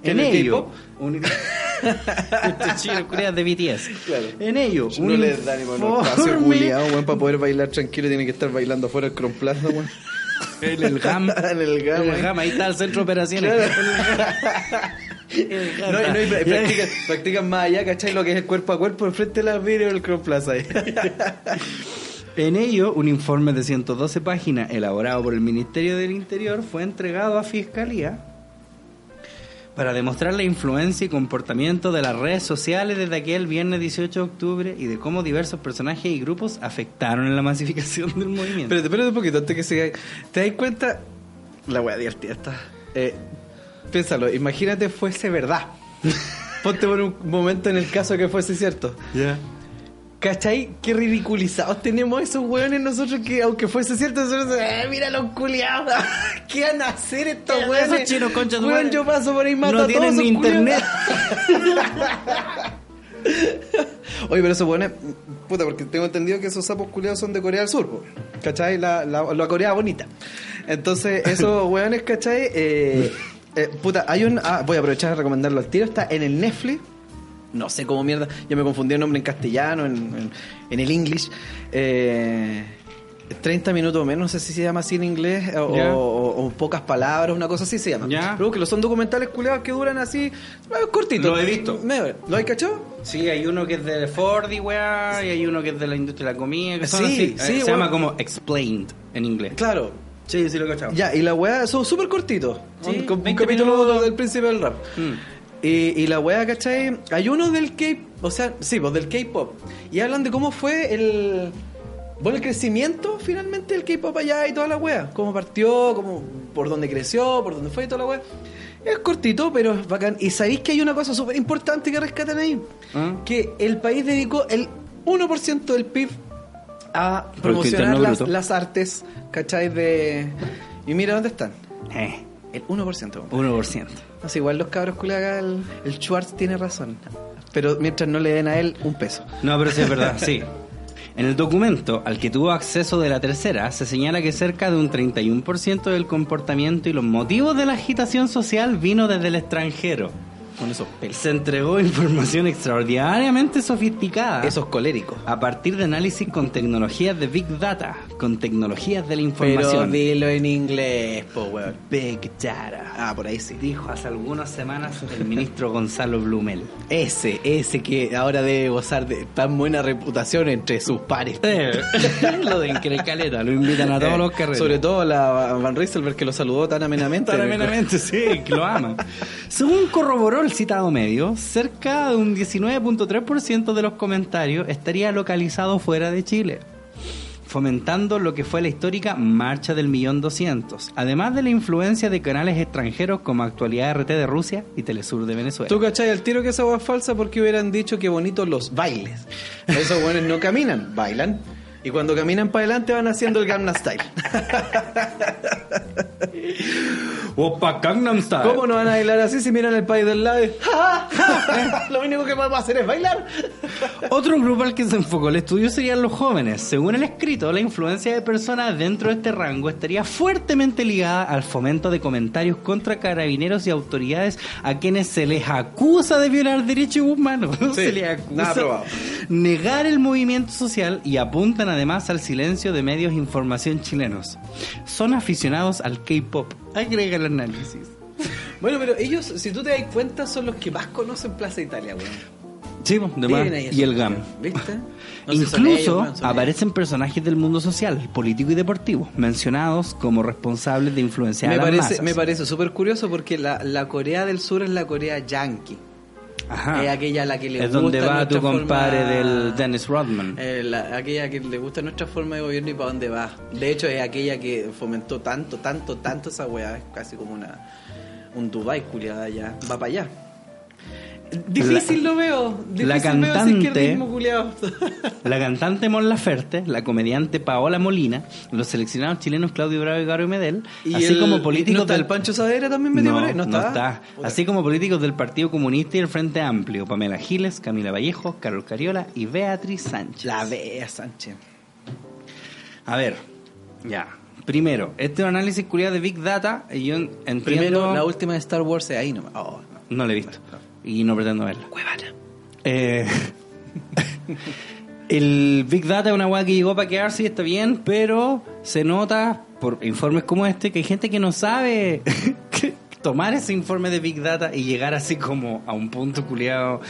En ¿En el ello, un... Culiados de BTS. Claro. En ello, No un les da ni por espacio informe- culiado, weón, para poder bailar tranquilo tiene que estar bailando afuera del Cron Plaza, weón. En el GAM. en el GAM, En el. GAM, ahí está el centro de operaciones. El GAM No, no, y practican, practican más allá, ¿cachai? Lo que es el cuerpo a cuerpo enfrente de las vídeos del Cron Plaza. ahí. En ello, un informe de 112 páginas elaborado por el Ministerio del Interior fue entregado a Fiscalía para demostrar la influencia y comportamiento de las redes sociales desde aquel viernes 18 de octubre y de cómo diversos personajes y grupos afectaron en la masificación del movimiento. Espérate, espérate un poquito antes que siga. ¿Te das cuenta? La wea divertida está. Eh, piénsalo, imagínate fuese verdad. Ponte por un momento en el caso que fuese cierto. Ya. ¿Cachai? Qué ridiculizados tenemos esos weones nosotros que, aunque fuese cierto, nosotros, eh, mira los culiados. ¿Qué van a hacer estos Esos weones? chinos, concha tu Weón, madre. yo paso por ahí y mato No a todos tienen esos ni internet. Oye, pero esos weones, puta, porque tengo entendido que esos sapos culiados son de Corea del Sur. ¿cachai? La, la, la Corea bonita. Entonces, esos weones, ¿cachai? Eh, eh, puta, hay un. ah, voy a aprovechar de recomendarlo al tiro. Está en el Netflix. No sé cómo mierda. Yo me confundí el nombre en castellano, en, en, en el English. Eh, 30 minutos o menos, no sé si se llama así en inglés, o, Ya. o- o pocas palabras, una cosa así se llama. Ya. Pero que los son documentales culiados que duran así, eh, cortitos. Lo he visto. Me- ¿Lo hay cachado? Sí, hay uno que es de Ford y weá, y hay uno que es de la industria de la comida, que son Sí, así. sí, Eh, se llama como Explained en inglés. Claro. Sí, sí lo he cachado. Ya, y la weá son súper cortitos. Sí, un, con- un 20 capítulo minutos. del príncipe del rap. Mm. Y, y la weá, ¿cachai? Hay uno del K, o sea, sí, pues del K-pop. Y hablan de cómo fue el. Bueno, el crecimiento finalmente del K-pop allá y toda la weá. Cómo partió, cómo, por dónde creció, por dónde fue y toda la weá. Es cortito, pero es bacán. Y sabéis que hay una cosa súper importante que rescatan ahí: ¿Ah? que el país dedicó el 1% del PIB a promocionar las artes, ¿cachai? De. Y mira dónde están. Eh, El 1%. 1%. No igual los cabros culiados el, el Schwartz tiene razón. Pero mientras no le den a él un peso. No, pero sí es verdad, sí. En el documento al que tuvo acceso de la tercera, se señala que cerca de un 31% del comportamiento y los motivos de la agitación social vino desde el extranjero. Con esos pelos. Se entregó información extraordinariamente sofisticada. Esos coléricos. a partir de análisis con tecnologías de Big Data, con tecnologías de la Pero información. dilo en inglés, po, weón. Big Data. Ah, por ahí sí. Dijo hace algunas semanas el ministro Gonzalo Blumel. Ese, ese que ahora debe gozar de tan buena reputación entre sus pares. lo de Increcaleta, lo invitan a todos los carreras. Sobre todo la Van Rieselberg que lo saludó tan amenamente. Tan amenamente, sí, que lo ama. Según corroboró el citado medio, cerca de un 19.3% de los comentarios estaría localizado fuera de Chile, fomentando lo que fue la histórica Marcha del Millón 200, además de la influencia de canales extranjeros como Actualidad RT de Rusia y Telesur de Venezuela. ¿Tú cachai al tiro que esa hueá falsa porque hubieran dicho que bonitos los bailes? Esos buenos no caminan, bailan. Y cuando caminan para adelante van haciendo el Gangnam Style. Opa, Gangnam Style. ¿Cómo no van a bailar así si miran el país del lado? y, ¡Ja, ja! Lo único que podemos hacer es bailar. Otro grupo al que se enfocó el estudio serían los jóvenes. Según el escrito, la influencia de personas dentro de este rango estaría fuertemente ligada al fomento de comentarios contra carabineros y autoridades a quienes se les acusa de violar derechos humanos. se les acusa negar el movimiento social y apuntan además al silencio de medios de información chilenos. Son aficionados al K-pop. Agrega el análisis. Bueno, pero ellos, si tú te das cuenta, son los que más conocen Plaza Italia, weón. Sí, de más. Miren ahí y el GAM. ¿Viste? No Incluso ellos, aparecen personajes del mundo social, político y deportivo, mencionados como responsables de influenciar me a las parece, masas. me parece súper curioso porque la, la Corea del Sur es la Corea yankee. Ajá. Es aquella a la que le es gusta donde va tu compadre forma- del Dennis Rodman. Eh, la- aquella que le gusta nuestra forma de gobierno y para dónde va. De hecho, es aquella que fomentó tanto, tanto, tanto esa weá. Es casi como una un Dubai culiada allá. Va para allá. Difícil lo veo. Difícil la veo cantante- culiado. La cantante Mon Laferte, la comediante Paola Molina, los seleccionados chilenos Claudio Bravo y Garo Medel, así el- como ¿y políticos no está del el Pancho Sadera también metido no? No no está. está. Puta. Así como políticos del Partido Comunista y el Frente Amplio, Pamela Giles, Camila Vallejo, Carol Cariola y Beatriz Sánchez. La Bea Sánchez. A ver, ya. Primero, este es un análisis curioso de Big Data y yo entiendo... Primero, la última de Star Wars es ahí nomás. Oh, No la he visto. Y no pretendo verla. Cuevana. Eh, el Big Data es una weá que llegó para quedarse y está bien, pero se nota por informes como este que hay gente que no sabe tomar ese informe de Big Data y llegar así como a un punto culiado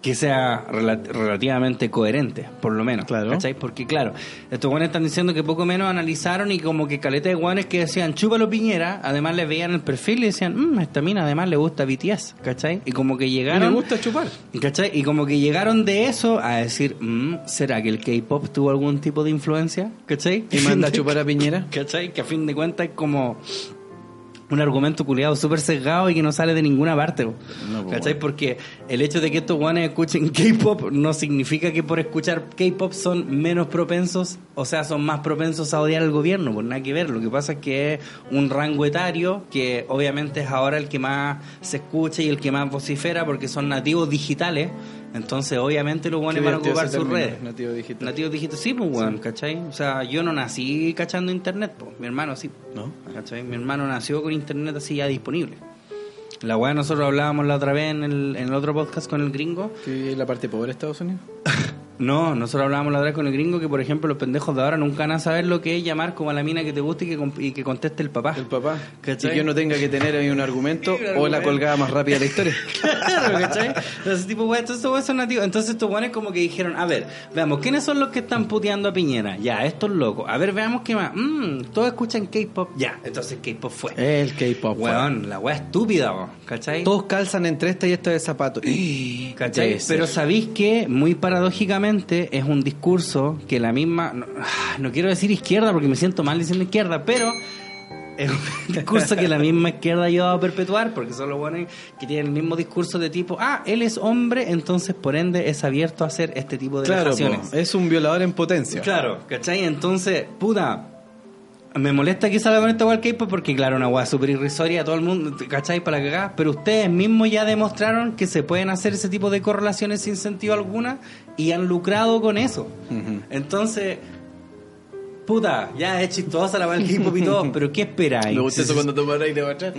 que sea rela- relativamente coherente, por lo menos. Claro. ¿cachai? Porque, claro, estos guanes están diciendo que poco menos analizaron y como que caleta de guanes que decían chúpalo piñera, además le veían el perfil y decían, mmm, esta mina además le gusta BTS, ¿cachai? Y como que Y llegaron. me gusta chupar. ¿Cachai? Y como que llegaron de eso a decir, mm, ¿será que el K-pop tuvo algún tipo de influencia? ¿Cachai? Y manda a chupar a Piñera. ¿Cachai? Que a fin de cuentas es como un argumento culiado súper sesgado y que no sale de ninguna parte. No, po, ¿Cachai? bueno. Porque el hecho de que estos guanes escuchen K-pop no significa que por escuchar K-pop son menos propensos, o sea, son más propensos a odiar al gobierno, por nada que ver. Lo que pasa es que es un rango etario que obviamente es ahora el que más se escucha y el que más vocifera porque son nativos digitales. Entonces, obviamente, los guanes van a ocupar sus redes. nativo digital. Nativos digitales, sí, pues, weón, ¿cachai? O sea, yo no nací cachando internet, pues. Mi hermano sí. ¿No? ¿Cachai? Mi hermano nació con internet así ya disponible. La weá nosotros hablábamos la otra vez en el, en el otro podcast con el gringo. ¿Que vive en la parte pobre de Estados Unidos? No, nosotros hablábamos la otra vez con el gringo que, por ejemplo, los pendejos de ahora nunca van a saber lo que es llamar como a la mina que te guste y que, y que conteste el papá. El papá. ¿Cachai? Y que yo no tenga que tener ahí un argumento o la colgada más rápida de la historia. Claro, ¿cachai? Entonces, tipo, entonces estos son nativos. Entonces estos weones como que dijeron, a ver, veamos, ¿quiénes son los que están puteando a Piñera? Ya, estos locos. A ver, veamos qué más. Mmm, todos escuchan K-pop. Ya, entonces K-pop fue. El K-pop. Weón, la weá estúpida, weón, ¿cachai? Todos calzan entre esta y esta de zapatos. ¿Cachai? Pero sabéis que, muy paradójicamente, es un discurso que la misma. No, no quiero decir izquierda porque me siento mal diciendo izquierda, pero. Es un discurso que la misma izquierda ha ayudado a perpetuar, porque son los buenos que tienen el mismo discurso de tipo, ah, él es hombre, entonces por ende es abierto a hacer este tipo de Claro, po, es un violador en potencia. Claro, ¿cachai? Entonces, puta. Me molesta que salga con esta weá K-pop porque, claro, una weá súper irrisoria, todo el mundo, ¿cachai? Para cagar. Pero ustedes mismos ya demostraron que se pueden hacer ese tipo de correlaciones sin sentido alguna y han lucrado con eso. Entonces, puta, ya es chistosa la weá del K-pop y todo, pero ¿qué esperáis? Me gusta eso cuando tomarais de atrás.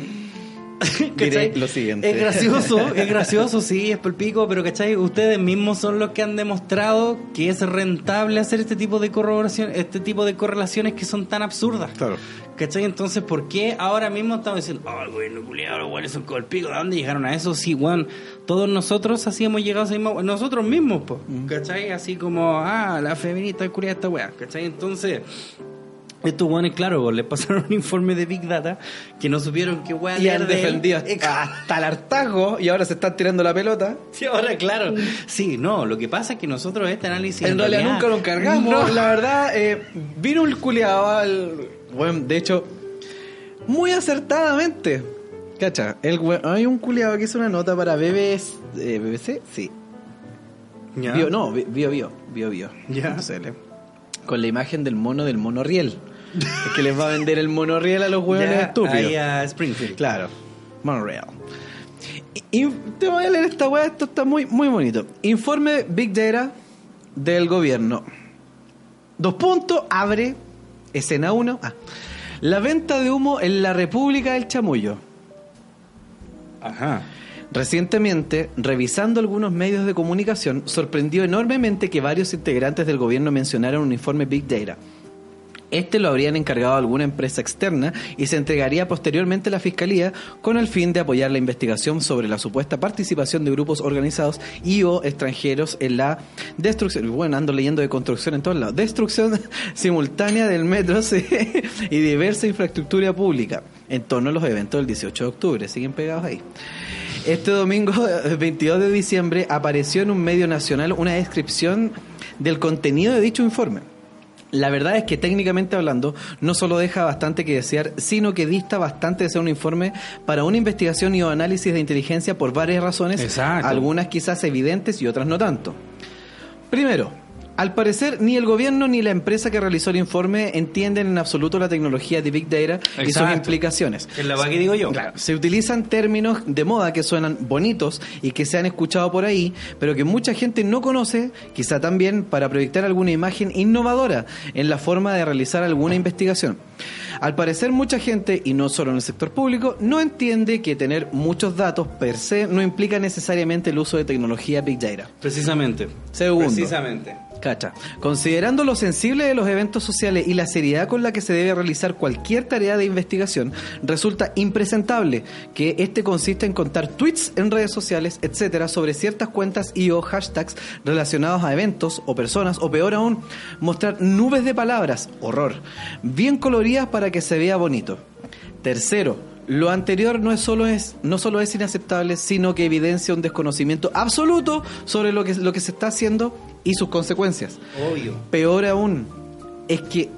Diré lo siguiente. Es gracioso, es gracioso, sí, es pico, pero ¿cachai? Ustedes mismos son los que han demostrado que es rentable hacer este tipo de corroboración, este tipo de correlaciones que son tan absurdas. Claro. ¿Cachai? Entonces, ¿por qué ahora mismo estamos diciendo, oh, el gobierno culiado, los güeyes son como el pico, ¿de dónde llegaron a eso? Sí, weón, todos nosotros así hemos llegado a ese mismo, nosotros mismos, pues, ¿cachai? Así como, ah, la feminista culiada esta weá, ¿cachai? Entonces, estos weones, claro, les pasaron un informe de Big Data que no supieron qué weá Y han defendido hasta el hartazgo y ahora se están tirando la pelota. Sí, ahora claro. Sí, no, lo que pasa es que nosotros este análisis... En realidad nunca lo encargamos. No. La verdad, eh, vino un culiado al. Bueno, de hecho, muy acertadamente. Cacha, el we- hay un culiado que hizo una nota para BBC. eh, BBC, sí. Ya. Bio, no, Bi- Bio Bio. Bio Bio. Ya. Le- Con la imagen del mono del monorriel. es que les va a vender el monorriel a los hueones Ya, estúpidos. Ahí a Springfield. Claro. Y, y te voy a leer esta weá, esto está muy, muy bonito. Informe Big Data del gobierno. Dos puntos, abre, escena 1. Ah. La venta de humo en la República del Chamullo. Ajá. Recientemente, revisando algunos medios de comunicación, sorprendió enormemente que varios integrantes del gobierno mencionaran un informe Big Data. Este lo habrían encargado a alguna empresa externa y se entregaría posteriormente a la Fiscalía con el fin de apoyar la investigación sobre la supuesta participación de grupos organizados y o extranjeros en la destrucción, bueno, ando leyendo de construcción en todos lados, destrucción simultánea del metro y diversa infraestructura pública en torno a los eventos del 18 de octubre. Siguen pegados ahí. Este domingo eh, 22 de diciembre apareció en un medio nacional una descripción del contenido de dicho informe. La verdad es que técnicamente hablando no solo deja bastante que desear, sino que dista bastante de ser un informe para una investigación y o análisis de inteligencia por varias razones, Exacto. algunas quizás evidentes y otras no tanto. Primero, al parecer ni el gobierno ni la empresa que realizó el informe entienden en absoluto la tecnología de Big Data y sus implicaciones. Es la que digo yo. Claro, se utilizan términos de moda que suenan bonitos y que se han escuchado por ahí, pero que mucha gente no conoce, quizá también para proyectar alguna imagen innovadora en la forma de realizar alguna investigación. Al parecer mucha gente, y no solo en el sector público, no entiende que tener muchos datos per se no implica necesariamente el uso de tecnología Big Data. Precisamente. Segundo. Precisamente. Cacha. Considerando lo sensible de los eventos sociales y la seriedad con la que se debe realizar cualquier tarea de investigación, resulta impresentable que este consista en contar tweets en redes sociales, etcétera, sobre ciertas cuentas y o hashtags relacionados a eventos o personas, o peor aún, mostrar nubes de palabras, horror, bien coloridas para que se vea bonito. Tercero, lo anterior no es solo es no solo es inaceptable, sino que evidencia un desconocimiento absoluto sobre lo que lo que se está haciendo y sus consecuencias. Obvio. Peor aún es que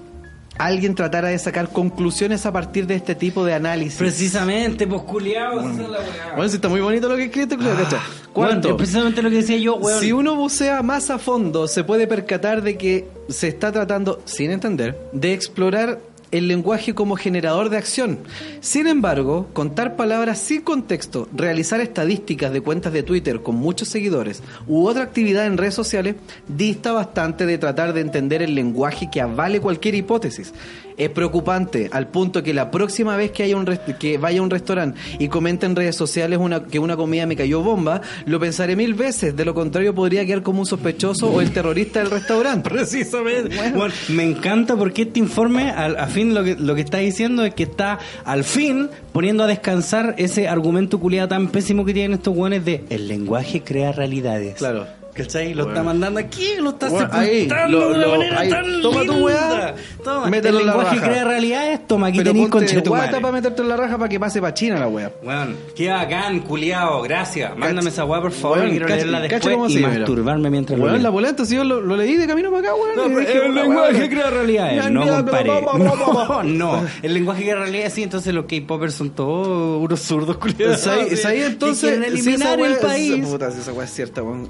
alguien tratara de sacar conclusiones a partir de este tipo de análisis. Precisamente, pues culiao, esa es la weá. Bueno, si está muy bonito lo que escribe este culiao, ¿cachai? Bueno, es precisamente lo que decía yo, weón. si uno bucea más a fondo, se puede percatar de que se está tratando, sin entender, de explorar el lenguaje como generador de acción. Sin embargo, contar palabras sin contexto, realizar estadísticas de cuentas de Twitter con muchos seguidores u otra actividad en redes sociales dista bastante de tratar de entender el lenguaje que avale cualquier hipótesis. Es preocupante al punto que la próxima vez que haya un que vaya a un restaurante y comente en redes sociales una, que una comida me cayó bomba, lo pensaré mil veces. De lo contrario, podría quedar como un sospechoso o el terrorista del restaurante. Precisamente. Bueno, me encanta porque este informe, al, a fin, lo que, lo que está diciendo es que está al fin poniendo a descansar ese argumento culiado tan pésimo que tienen estos guones de el lenguaje crea realidades. Claro. ¿Cachai? Lo está mandando aquí, lo está Bueno, ahí, sepultando de una lo- manera ahí, tan toma tu linda. weá, Toma, mételo el en la lenguaje raja. crea realidades, toma, aquí Pero tenéis ponte tu guata para meterte en la raja para que pase para China la wea. Weón, qué bacán, culiao, gracias. Mándame esa weá, por favor, Weón, quiero cacha- leerla después cómo y sigue, masturbarme mientras lo leo. la polenta, si yo lo, lo leí de camino para acá, weón. No, dije, el "Puta, lenguaje weón". crea realidades. No, compadre. No, no. El lenguaje crea realidades, sí. Entonces los K-popers son todos unos zurdos culiados. Es ahí, es ahí entonces. eliminar el país. esa- weá es cierta, weón.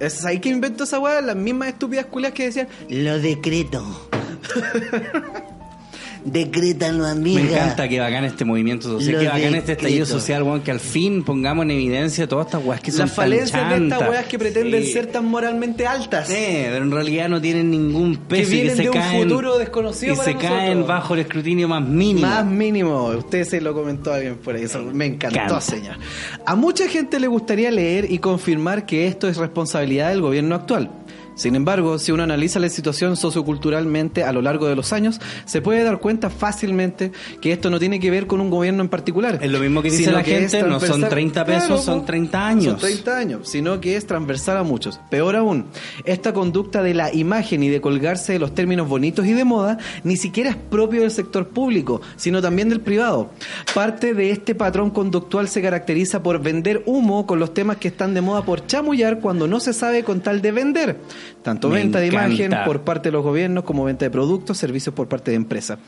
Es ahí que inventó esa weá, las mismas estúpidas culias que decían. Lo decreto. Decrétalo, amiga. Me encanta que bacán este movimiento social, Lo que bacán este estallido social, weón, que al fin pongamos en evidencia todas estas weas que son Las falencias tan de estas weas que pretenden Sí. ser tan moralmente altas. Sí, pero en realidad no tienen ningún peso y vienen que se de un futuro desconocido y para se caen bajo el escrutinio más mínimo. Más mínimo, usted se lo comentó alguien por ahí, eso me encantó, encanta. señor. A mucha gente le gustaría leer y confirmar que esto es responsabilidad del gobierno actual. Sin embargo, si uno analiza la situación socioculturalmente a lo largo de los años, se puede dar cuenta fácilmente que esto no tiene que ver con un gobierno en particular. Es lo mismo que dice la gente, no son transversal- 30 pesos, Claro, son po. 30 años. Son 30 años, sino que es transversal a muchos. Peor aún, esta conducta de la imagen y de colgarse de los términos bonitos y de moda ni siquiera es propio del sector público, sino también del privado. Parte de este patrón conductual se caracteriza por vender humo con los temas que están de moda por chamullar cuando no se sabe con tal de vender. Tanto Me venta de imagen por parte de los gobiernos como venta de productos, servicios por parte de empresas.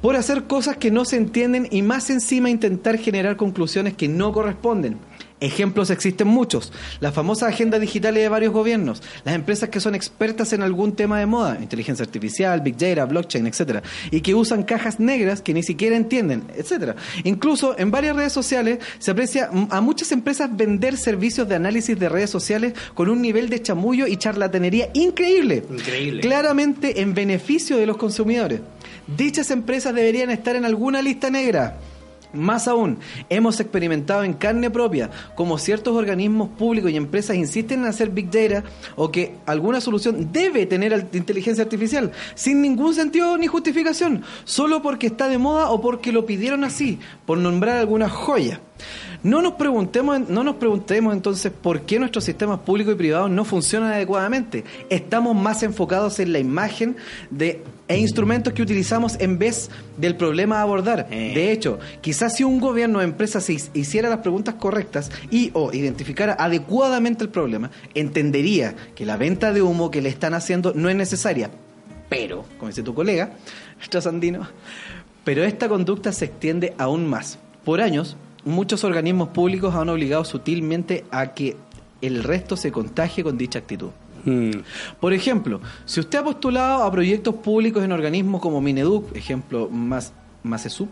Por hacer cosas que no se entienden y más encima intentar generar conclusiones que no corresponden. Ejemplos existen muchos. Las famosas agendas digitales de varios gobiernos, las empresas que son expertas en algún tema de moda, inteligencia artificial, big data, blockchain, etcétera, y que usan cajas negras que ni siquiera entienden, etcétera. Incluso en varias redes sociales se aprecia a muchas empresas vender servicios de análisis de redes sociales con un nivel de chamullo y charlatanería increíble. Increíble. Claramente en beneficio de los consumidores. Dichas empresas deberían estar en alguna lista negra. Más aún, hemos experimentado en carne propia cómo ciertos organismos públicos y empresas insisten en hacer Big Data o que alguna solución debe tener inteligencia artificial sin ningún sentido ni justificación, solo porque está de moda o porque lo pidieron así, por nombrar alguna joya. No nos preguntemos, no nos preguntemos entonces por qué nuestros sistemas públicos y privados no funcionan adecuadamente. Estamos más enfocados en la imagen de e instrumentos que utilizamos en vez del problema a abordar. Eh. De hecho, quizás si un gobierno o empresa se hiciera las preguntas correctas y o identificara adecuadamente el problema, entendería que la venta de humo que le están haciendo no es necesaria. Pero, como dice tu colega, Trasandino, pero esta conducta se extiende aún más. Por años, muchos organismos públicos han obligado sutilmente a que el resto se contagie con dicha actitud. Mm. Por ejemplo, si usted ha postulado a proyectos públicos en organismos como Mineduc, ejemplo, más Macesup,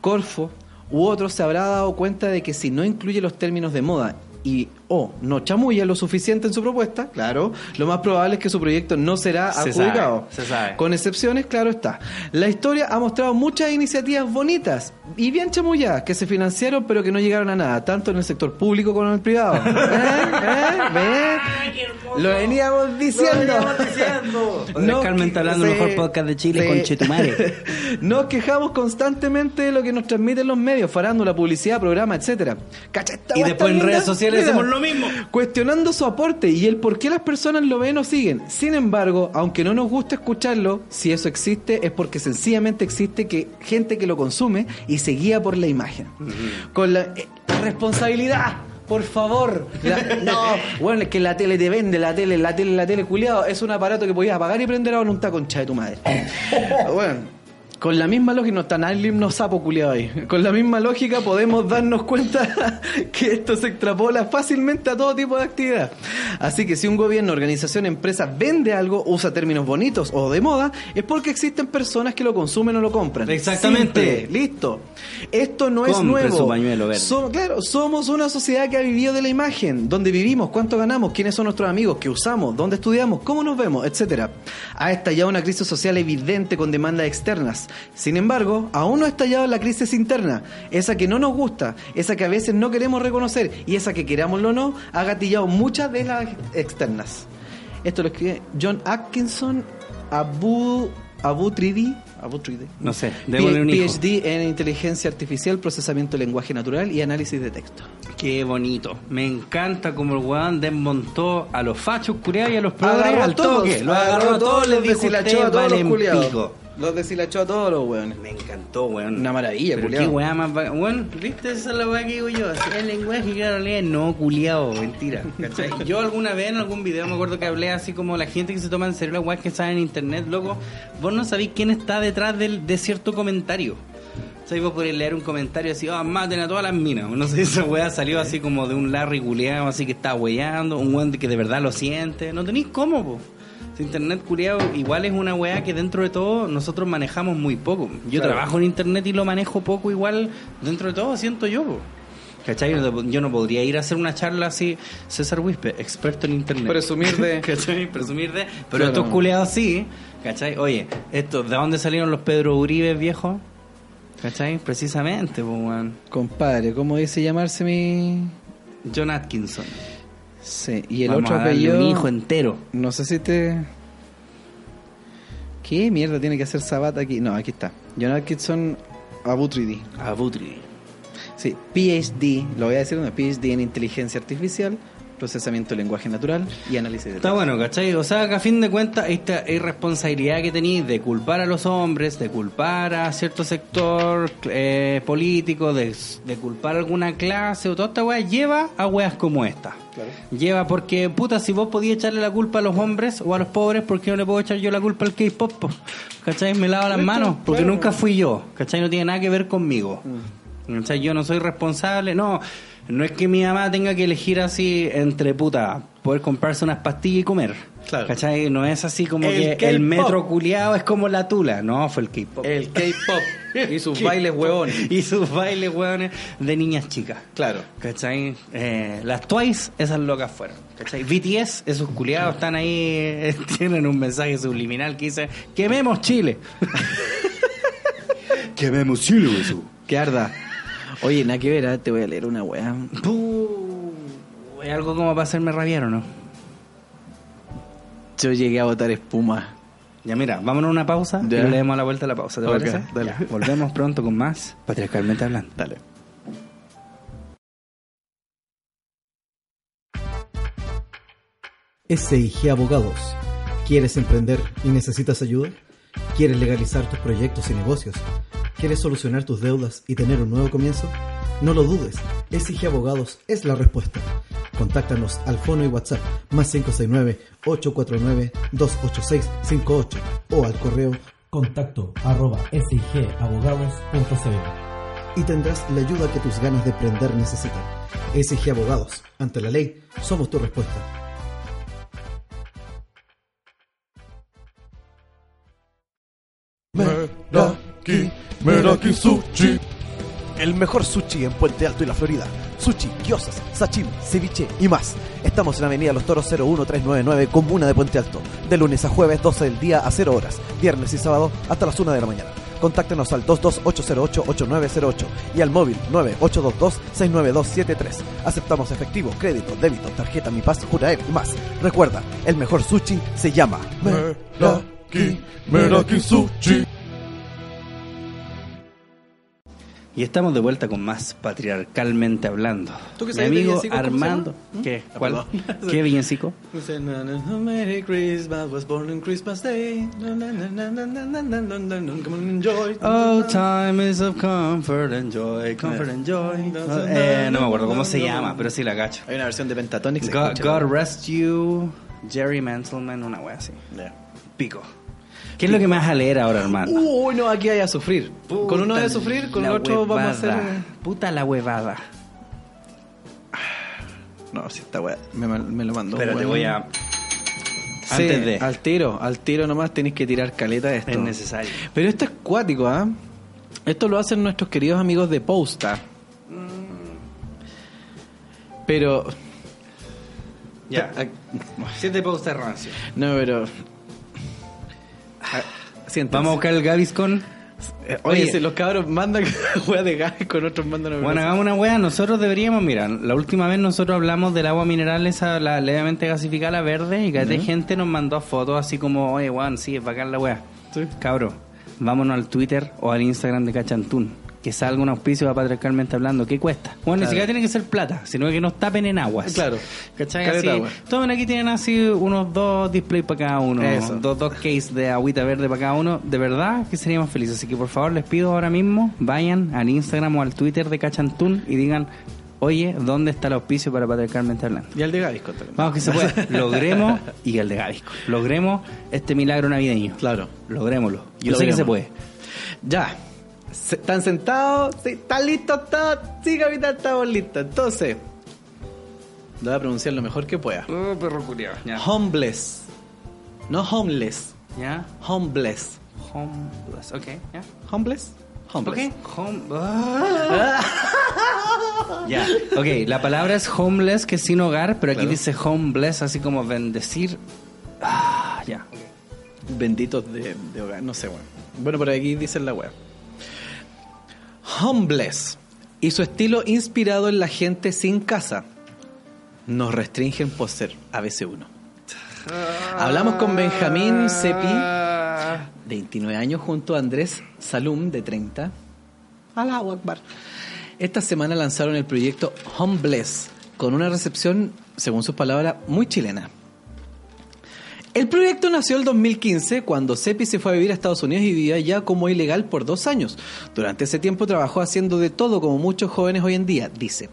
Corfo u otros, se habrá dado cuenta de que si no incluye los términos de moda y o no chamulla lo suficiente en su propuesta, claro, lo más probable es que su proyecto no será Se adjudicado. sabe, se sabe. Con excepciones, claro está. La historia ha mostrado muchas iniciativas bonitas y bien chamulladas que se financiaron pero que no llegaron a nada, tanto en el sector público como en el privado. ¿Eh? ¿Eh? ¿Ve? Lo veníamos diciendo. Andrés Carmen está hablando el mejor podcast de Chile, conchetumare. Nos quejamos constantemente de lo que nos transmiten los medios, farándula, publicidad, programa, etcétera. ¿Cacha esta Y después en redes sociales hacemos lo mismo. Cuestionando su aporte y el por qué las personas lo ven o siguen. Sin embargo, aunque no nos gusta escucharlo, si eso existe es porque sencillamente existe que gente que lo consume y se guía por la imagen. Con la eh, responsabilidad. Por favor. La- no, bueno, es que la tele te vende, la tele, la tele, la tele, culiado. Es un aparato que podías apagar y prender ahora en un concha de tu madre. bueno. Con la misma lógica, no está nada el himno sapo culiado ahí. Con la misma lógica podemos darnos cuenta que esto se extrapola fácilmente a todo tipo de actividad. Así que si un gobierno, organización, empresa vende algo, usa términos bonitos o de moda, es porque existen personas que lo consumen o lo compran. Exactamente. Simple, listo. Esto no es nuevo. su pañuelo verde. So- claro, somos una sociedad que ha vivido de la imagen, dónde vivimos, cuánto ganamos, quiénes son nuestros amigos, qué usamos, dónde estudiamos, cómo nos vemos, etcétera. Ha estallado una crisis social evidente con demandas externas. Sin embargo, aún no ha estallado la crisis interna, esa que no nos gusta, esa que a veces no queremos reconocer y esa que querámoslo o no, ha gatillado muchas de las externas. Esto lo escribe John Atkinson Abu Abu Tridi, Abu Tridi. No sé, démosle un hijo. PhD en inteligencia artificial, procesamiento de lenguaje natural y análisis de texto. Qué bonito. Me encanta como el weón desmontó a los fachos curiados y a los progres Agarró al toque. Los agarró a todos, les dijo a todos los culiados. Los deshilachó a todos los weones. Me encantó, weón. Una maravilla, Pero culiao. qué weá más bacán. Weón, ¿viste? Esa es la weá que digo yo. Así, El lenguaje que ahora lee, no, culiao, mentira. ¿cachai? Yo alguna vez en algún video me acuerdo que hablé así como la gente que se toma en serio las weas que saben en internet, loco. Vos no sabéis quién está detrás del, de cierto comentario. O sea, vos podés leer un comentario así, ah, maten a todas las minas. No sé, esa weá salió así como de un Larry culiao, así que está weyando, un weón que de verdad lo siente. No tenéis cómo, po. Si internet culiado igual es una weá que dentro de todo nosotros manejamos muy poco. Yo Claro. trabajo en internet y lo manejo poco igual dentro de todo, siento yo. po. ¿Cachai? Yo no- podría ir a hacer una charla así, César Wispe, experto en internet. Presumir de- ¿Cachai? Presumir de... Pero Claro. estos culiados sí, ¿cachai? Oye, esto, ¿de dónde salieron los Pedro Uribe viejos? ¿Cachai? Precisamente, pues. Compadre, ¿cómo dice llamarse mi...? John Atkinson. Sí, y el Vamos otro a darle apellido... un hijo entero. No sé si te... ¿Qué mierda tiene que hacer Sabata aquí? No, aquí está. John Atkinson Abutridi. Abutri. Sí, PhD, lo voy a decir, una PhD en inteligencia artificial, procesamiento de lenguaje natural y análisis de Está bueno, ¿cachai? O sea, que a fin de cuentas, esta irresponsabilidad que tenéis de culpar a los hombres, de culpar a cierto sector eh, político, de, de culpar a alguna clase o toda esta weá, lleva a weas como esta. Claro. Lleva porque, puta, si vos podías echarle la culpa a los hombres o a los pobres, ¿por qué no le puedo echar yo la culpa al K-pop? po? ¿Cachai? Me lavo las manos, porque claro. nunca fui yo, ¿cachai? No tiene nada que ver conmigo. ¿Cachai? Yo no soy responsable, no. No es que mi mamá tenga que elegir así entre puta, poder comprarse unas pastillas y comer. Claro. ¿Cachai? No es así como El que el metro culiado es como la tula. No, fue el K-pop. El K-pop y sus K-pop. bailes huevones. Y sus bailes huevones de niñas chicas. Claro. ¿Cachai? Eh, las Twice, esas locas fueron. ¿Cachai? BTS, esos culiados están ahí, eh, tienen un mensaje subliminal que dice: ¡Quememos Chile! Quememos Chile, eso. Que arda. Oye, nada que ver, ah, te voy a leer una weá. ¿Es algo como para hacerme rabiar o no? Yo llegué a botar espuma. Ya mira, vámonos a una pausa Ya. y le demos la vuelta a la pausa, ¿te Ok, parece? dale. Ya, volvemos pronto con más Patriarcalmente Hablando. Dale. SIG Abogados. ¿Quieres emprender y necesitas ayuda? ¿Quieres legalizar tus proyectos y negocios? ¿Quieres solucionar tus deudas y tener un nuevo comienzo? No lo dudes, SIG Abogados es la respuesta. Contáctanos al fono y WhatsApp más 569-849-28658 o al correo contacto arroba y tendrás la ayuda que tus ganas de emprender necesitan. SIG Abogados, ante la ley, somos tu respuesta. Meraki, Meraki Sushi. El mejor sushi en Puente Alto y la Florida. Sushi, gyozas, sashimi, ceviche y más. Estamos en Avenida Los Toros 01399, Comuna de Puente Alto. De lunes a jueves, 12 del día a 0 horas. Viernes y sábado hasta las 1 de la mañana. Contáctenos al 22808-8908 y al móvil 9822-69273. Aceptamos efectivo, crédito, débito, tarjeta Mi Paz, Juraer y más. Recuerda, el mejor sushi se llama Meraki, y estamos de vuelta con más patriarcalmente hablando. ¿Tú que Mi amigo Armando, ¿qué? ¿Cuál? ¿Qué villancico? Oh, time is of comfort and joy, comfort and joy. Eh, no me acuerdo cómo se llama, pero sí la cacho. Hay una versión de Pentatonix. God, God rest you, Jerry Mantelman, una wea así. Pico. ¿Qué es lo que me vas a leer ahora, hermano? Uy, no, aquí hay a sufrir. con uno Puta de sufrir, con el otro vamos a hacer. Puta la huevada. No, si esta weá me, me lo mandó. Espérate, weón. voy a. Sí, Antes de. Al tiro, al tiro nomás tenéis que tirar caleta de esto. Es necesario. Pero esto es cuático, ¿ah? Esto lo hacen nuestros queridos amigos de Posta. Pero. Ya. Siete pausas rancio. No, pero. Ah, siéntense. Vamos a buscar el Gaviscon. Eh, Oye, Oye. si los cabros mandan weá de gas con otros mandan Bueno, hagamos una wea. Nosotros deberíamos, mira, la última vez nosotros hablamos del agua mineral, esa, la levemente gasificada, la verde, y que gente nos mandó fotos así como, oye, weón, sí, es bacán la wea. Sí. Cabro, vámonos al Twitter o al Instagram de Cachantún. Que salga un auspicio para patriarcalmente hablando. ¿Qué cuesta? Bueno, ni siquiera tiene que ser plata, sino que nos tapen en aguas. Claro. ¿Cachai? Así, agua. tomen aquí tienen así unos dos displays para cada uno. Eso. Dos, dos cases de agüita verde para cada uno. De verdad que seríamos felices. Así que por favor les pido ahora mismo, vayan al Instagram o al Twitter de Cachantún y digan, oye, ¿dónde está el auspicio para patriarcalmente hablando? Y al de Gavisco también. Vamos que se puede. Logremos, y el de Gavisco, logremos este milagro navideño. Claro. Logrémoslo. Yo sé que se puede. Ya. Se- ¿Están sentados? Sí, ¿Están listos todos? Sí, capitán, estamos listos. Entonces, lo voy a pronunciar lo mejor que pueda. Oh, perro. Homeless. No homeless. ¿Ya? Homeless. Homeless, ok, ¿ya? Homeless. Homeless. Ok, home... ah. ya, ok, la palabra es homeless, que es sin hogar, pero aquí Claro. dice homeless, así como bendecir. Ah, ya. Benditos de, de hogar, no sé, bueno. Bueno, por aquí dice la web. Homeless. Y su estilo inspirado en la gente sin casa. Nos restringen por ser ABC1. Hablamos con Benjamín Sepi, de 29 años, junto a Andrés Salum, de 30. Allahu Akbar. Esta semana lanzaron el proyecto Homeless, con una recepción, según sus palabras, muy chilena. El proyecto nació el 2015 cuando Sepi se fue a vivir a Estados Unidos y vivía ya como ilegal por dos años. Durante ese tiempo trabajó haciendo de todo como muchos jóvenes hoy en día, dice.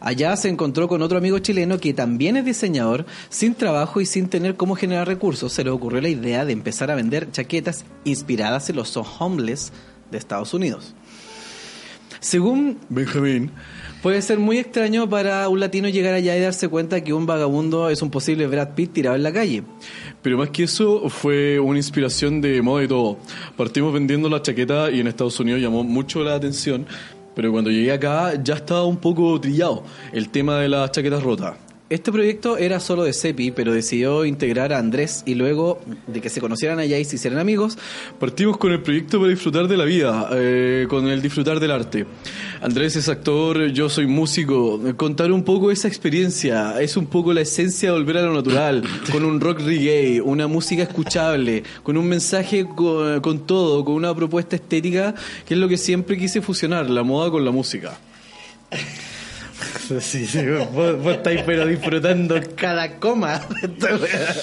Allá se encontró con otro amigo chileno que también es diseñador, sin trabajo y sin tener cómo generar recursos. Se le ocurrió la idea de empezar a vender chaquetas inspiradas en los homeless de Estados Unidos. Según Benjamín, puede ser muy extraño para un latino llegar allá y darse cuenta que un vagabundo es un posible Brad Pitt tirado en la calle. Pero más que eso, fue una inspiración de moda y todo. Partimos vendiendo la chaqueta y en Estados Unidos llamó mucho la atención. Pero cuando llegué acá ya estaba un poco trillado el tema de las chaquetas rotas. Este proyecto era solo de Sepi, pero decidió integrar a Andrés y luego de que se conocieran allá y se hicieran amigos, Partimos con el proyecto para disfrutar de la vida, eh, con el disfrutar del arte. Andrés es actor, yo soy músico. Contar un poco esa experiencia es un poco la esencia de volver a lo natural, con un rock reggae, una música escuchable, con un mensaje co- con, todo, con una propuesta estética, que es lo que siempre quise fusionar, la moda con la música. Sí, sí, vos, vos estáis pero disfrutando cada coma. de esta wea.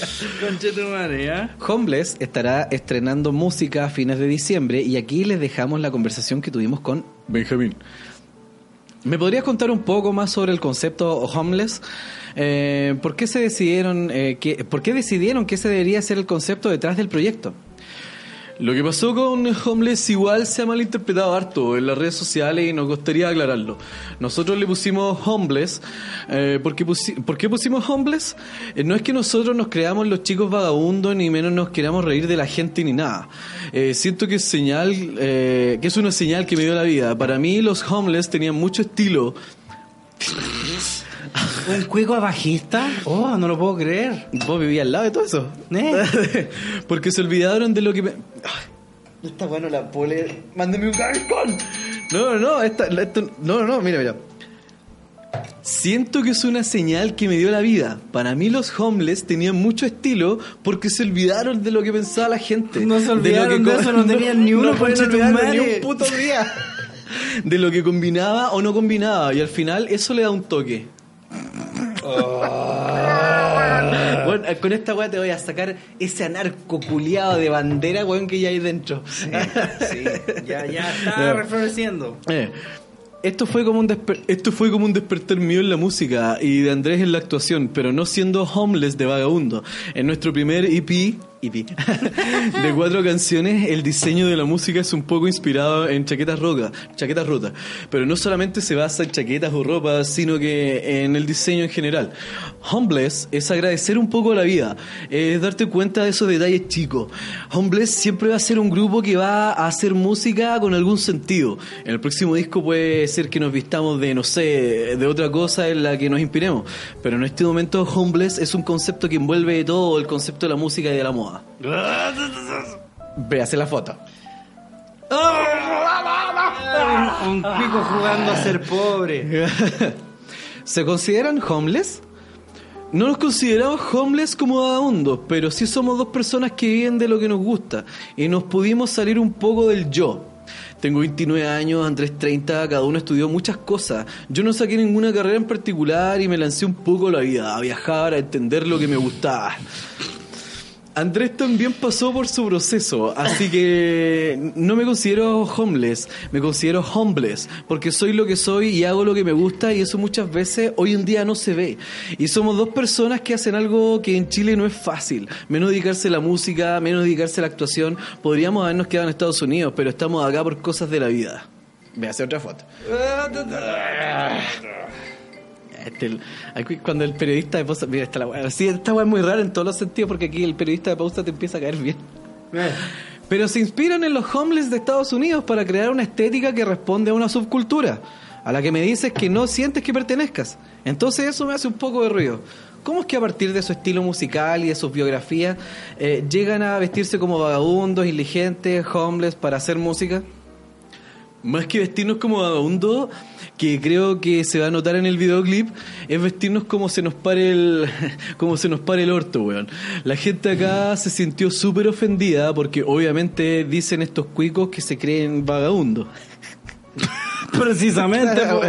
Homeless estará estrenando música a fines de diciembre y aquí les dejamos la conversación que tuvimos con... Benjamín. ¿Me podrías contar un poco más sobre el concepto homeless? Eh, ¿Por qué se decidieron, eh, que, por qué decidieron que ese debería ser el concepto detrás del proyecto? Lo que pasó con Homeless igual se ha malinterpretado harto en las redes sociales y nos gustaría aclararlo. Nosotros le pusimos Homeless. Eh, ¿por, qué pusi- por qué pusimos Homeless? Eh, no es que nosotros nos creamos los chicos vagabundos ni menos nos queramos reír de la gente ni nada. Eh, siento que es señal, eh, que es una señal que me dio la vida. Para mí los Homeless tenían mucho estilo. ¿Un cuico bajista? Oh, no lo puedo creer. ¿Vos vivías al lado de todo eso? ¿Eh? Porque se olvidaron de lo que... me- Está bueno la pole. Mándeme un cartón. No, no, no, esta, esto- no, no, no, mira, mira. Siento que es una señal que me dio la vida. Para mí los homeless tenían mucho estilo porque se olvidaron de lo que pensaba la gente. No se olvidaron lo de eso, no tenían ni uno, madre. ni un puto día. De lo que combinaba o no combinaba. Y al final eso le da un toque. Bueno, con esta weá te voy a sacar ese anarco culiado de bandera, weón, que ya hay dentro. Sí, ya, ya está refloreciendo. Eh, esto fue como un desper- esto fue como un despertar mío en la música y de Andrés en la actuación, pero no siendo homeless de vagabundo. En nuestro primer EP, De cuatro canciones, el diseño de la música es un poco inspirado en chaquetas rotas, chaquetas rotas, pero no solamente se basa en chaquetas o ropa, sino que en el diseño en general. Homeless es agradecer un poco a la vida, es darte cuenta de esos detalles chicos. Homeless siempre va a ser un grupo que va a hacer música con algún sentido. En el próximo disco puede ser que nos vistamos de, no sé, de otra cosa en la que nos inspiremos, pero en este momento Homeless es un concepto que envuelve todo el concepto de la música y de la moda. Véase la foto. Un, un cuico jugando a ser pobre. ¿Se consideran homeless? No nos consideramos homeless como vagabundos, pero sí somos dos personas que viven de lo que nos gusta y nos pudimos salir un poco del yo. Tengo 29 años, Andrés 30, cada uno estudió muchas cosas. Yo no saqué ninguna carrera en particular y me lancé un poco la vida, a viajar, a entender lo que me gustaba. Andrés también pasó por su proceso, así que no me considero homeless, me considero homeless, porque soy lo que soy y hago lo que me gusta y eso muchas veces hoy en día no se ve. Y somos dos personas que hacen algo que en Chile no es fácil, menos dedicarse a la música, menos dedicarse a la actuación. Podríamos habernos quedado en Estados Unidos, pero estamos acá por cosas de la vida. Véase otra foto. Este, el- aquí cuando el periodista de pausa. Mira, esta, la weá. Sí, esta es muy rara en todos los sentidos porque aquí el periodista de pausa te empieza a caer bien. Pero se inspiran en los homeless de Estados Unidos para crear una estética que responde a una subcultura, a la que me dices que no sientes que pertenezcas. Entonces eso me hace un poco de ruido. ¿Cómo es que a partir de su estilo musical y de sus biografías eh, llegan a vestirse como vagabundos, indigentes, homeless para hacer música? Más que vestirnos como vagabundos, que creo que se va a notar en el videoclip, es vestirnos como se nos pare el, como se nos pare el orto, weón. La gente acá se sintió súper ofendida porque obviamente dicen estos cuicos que se creen vagabundos. Precisamente, po.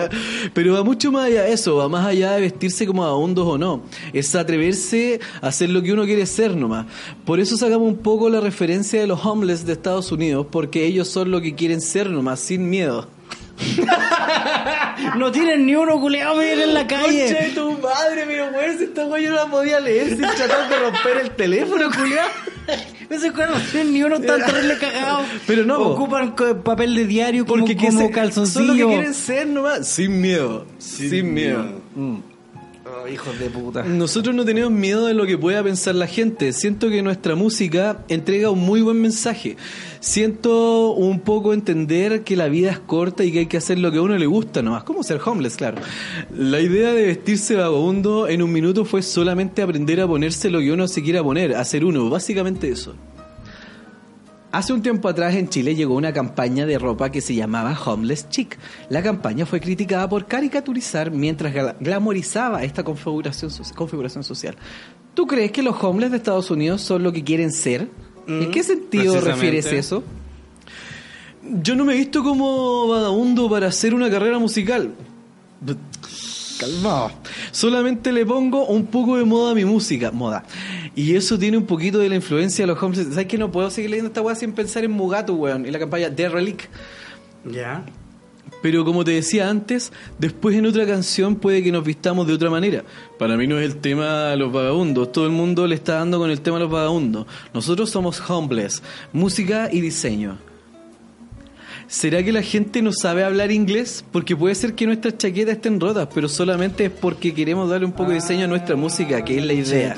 Pero va mucho más allá de eso, va más allá de vestirse como vagabundos o no. Es atreverse a hacer lo que uno quiere ser nomás. Por eso sacamos un poco la referencia de los homeless de Estados Unidos, porque ellos son lo que quieren ser nomás, sin miedo. No tienen ni uno culeado medir en la Concha de calle. tu madre, pero weón, si esta weá yo no la podía leer sin tratar de romper el teléfono, culiao. No tienen ni uno tan terrible cagado. Pero no. Ocupan papel de diario como, Porque que como se- calzoncillo. son lo que quieren ser nomás, sin miedo. Sin, miedo. Mm. Oh, hijos de puta. Nosotros no tenemos miedo de lo que pueda pensar la gente. Siento que nuestra música entrega un muy buen mensaje. Siento un poco entender que la vida es corta y que hay que hacer lo que a uno le gusta nomás. Como ser homeless, claro. La idea de vestirse vagabundo en un minuto fue solamente aprender a ponerse lo que uno se quiera poner, hacer uno. Básicamente eso. Hace un tiempo atrás en Chile llegó una campaña de ropa que se llamaba Homeless Chic. La campaña fue criticada por caricaturizar mientras gla- glamorizaba esta configuración, configuración social. ¿Tú crees que los homeless de Estados Unidos son lo que quieren ser? ¿En qué sentido refieres eso? Yo no me he visto como vagabundo para hacer una carrera musical. Calmado. Solamente le pongo un poco de moda a mi música. Moda. Y eso tiene un poquito de la influencia de los homeless. ¿Sabes que no puedo seguir leyendo esta weá sin pensar en Mugato, weón? Y la campaña The Relic. Ya. Pero como te decía antes, después en otra canción puede que nos vistamos de otra manera. Para mí no es el tema de los vagabundos, todo el mundo le está dando con el tema de los vagabundos. Nosotros somos homeless, música y diseño. ¿Será que la gente no sabe hablar inglés? Porque puede ser que nuestras chaquetas estén rotas, pero solamente es porque queremos darle un poco de diseño a nuestra música, que es la idea.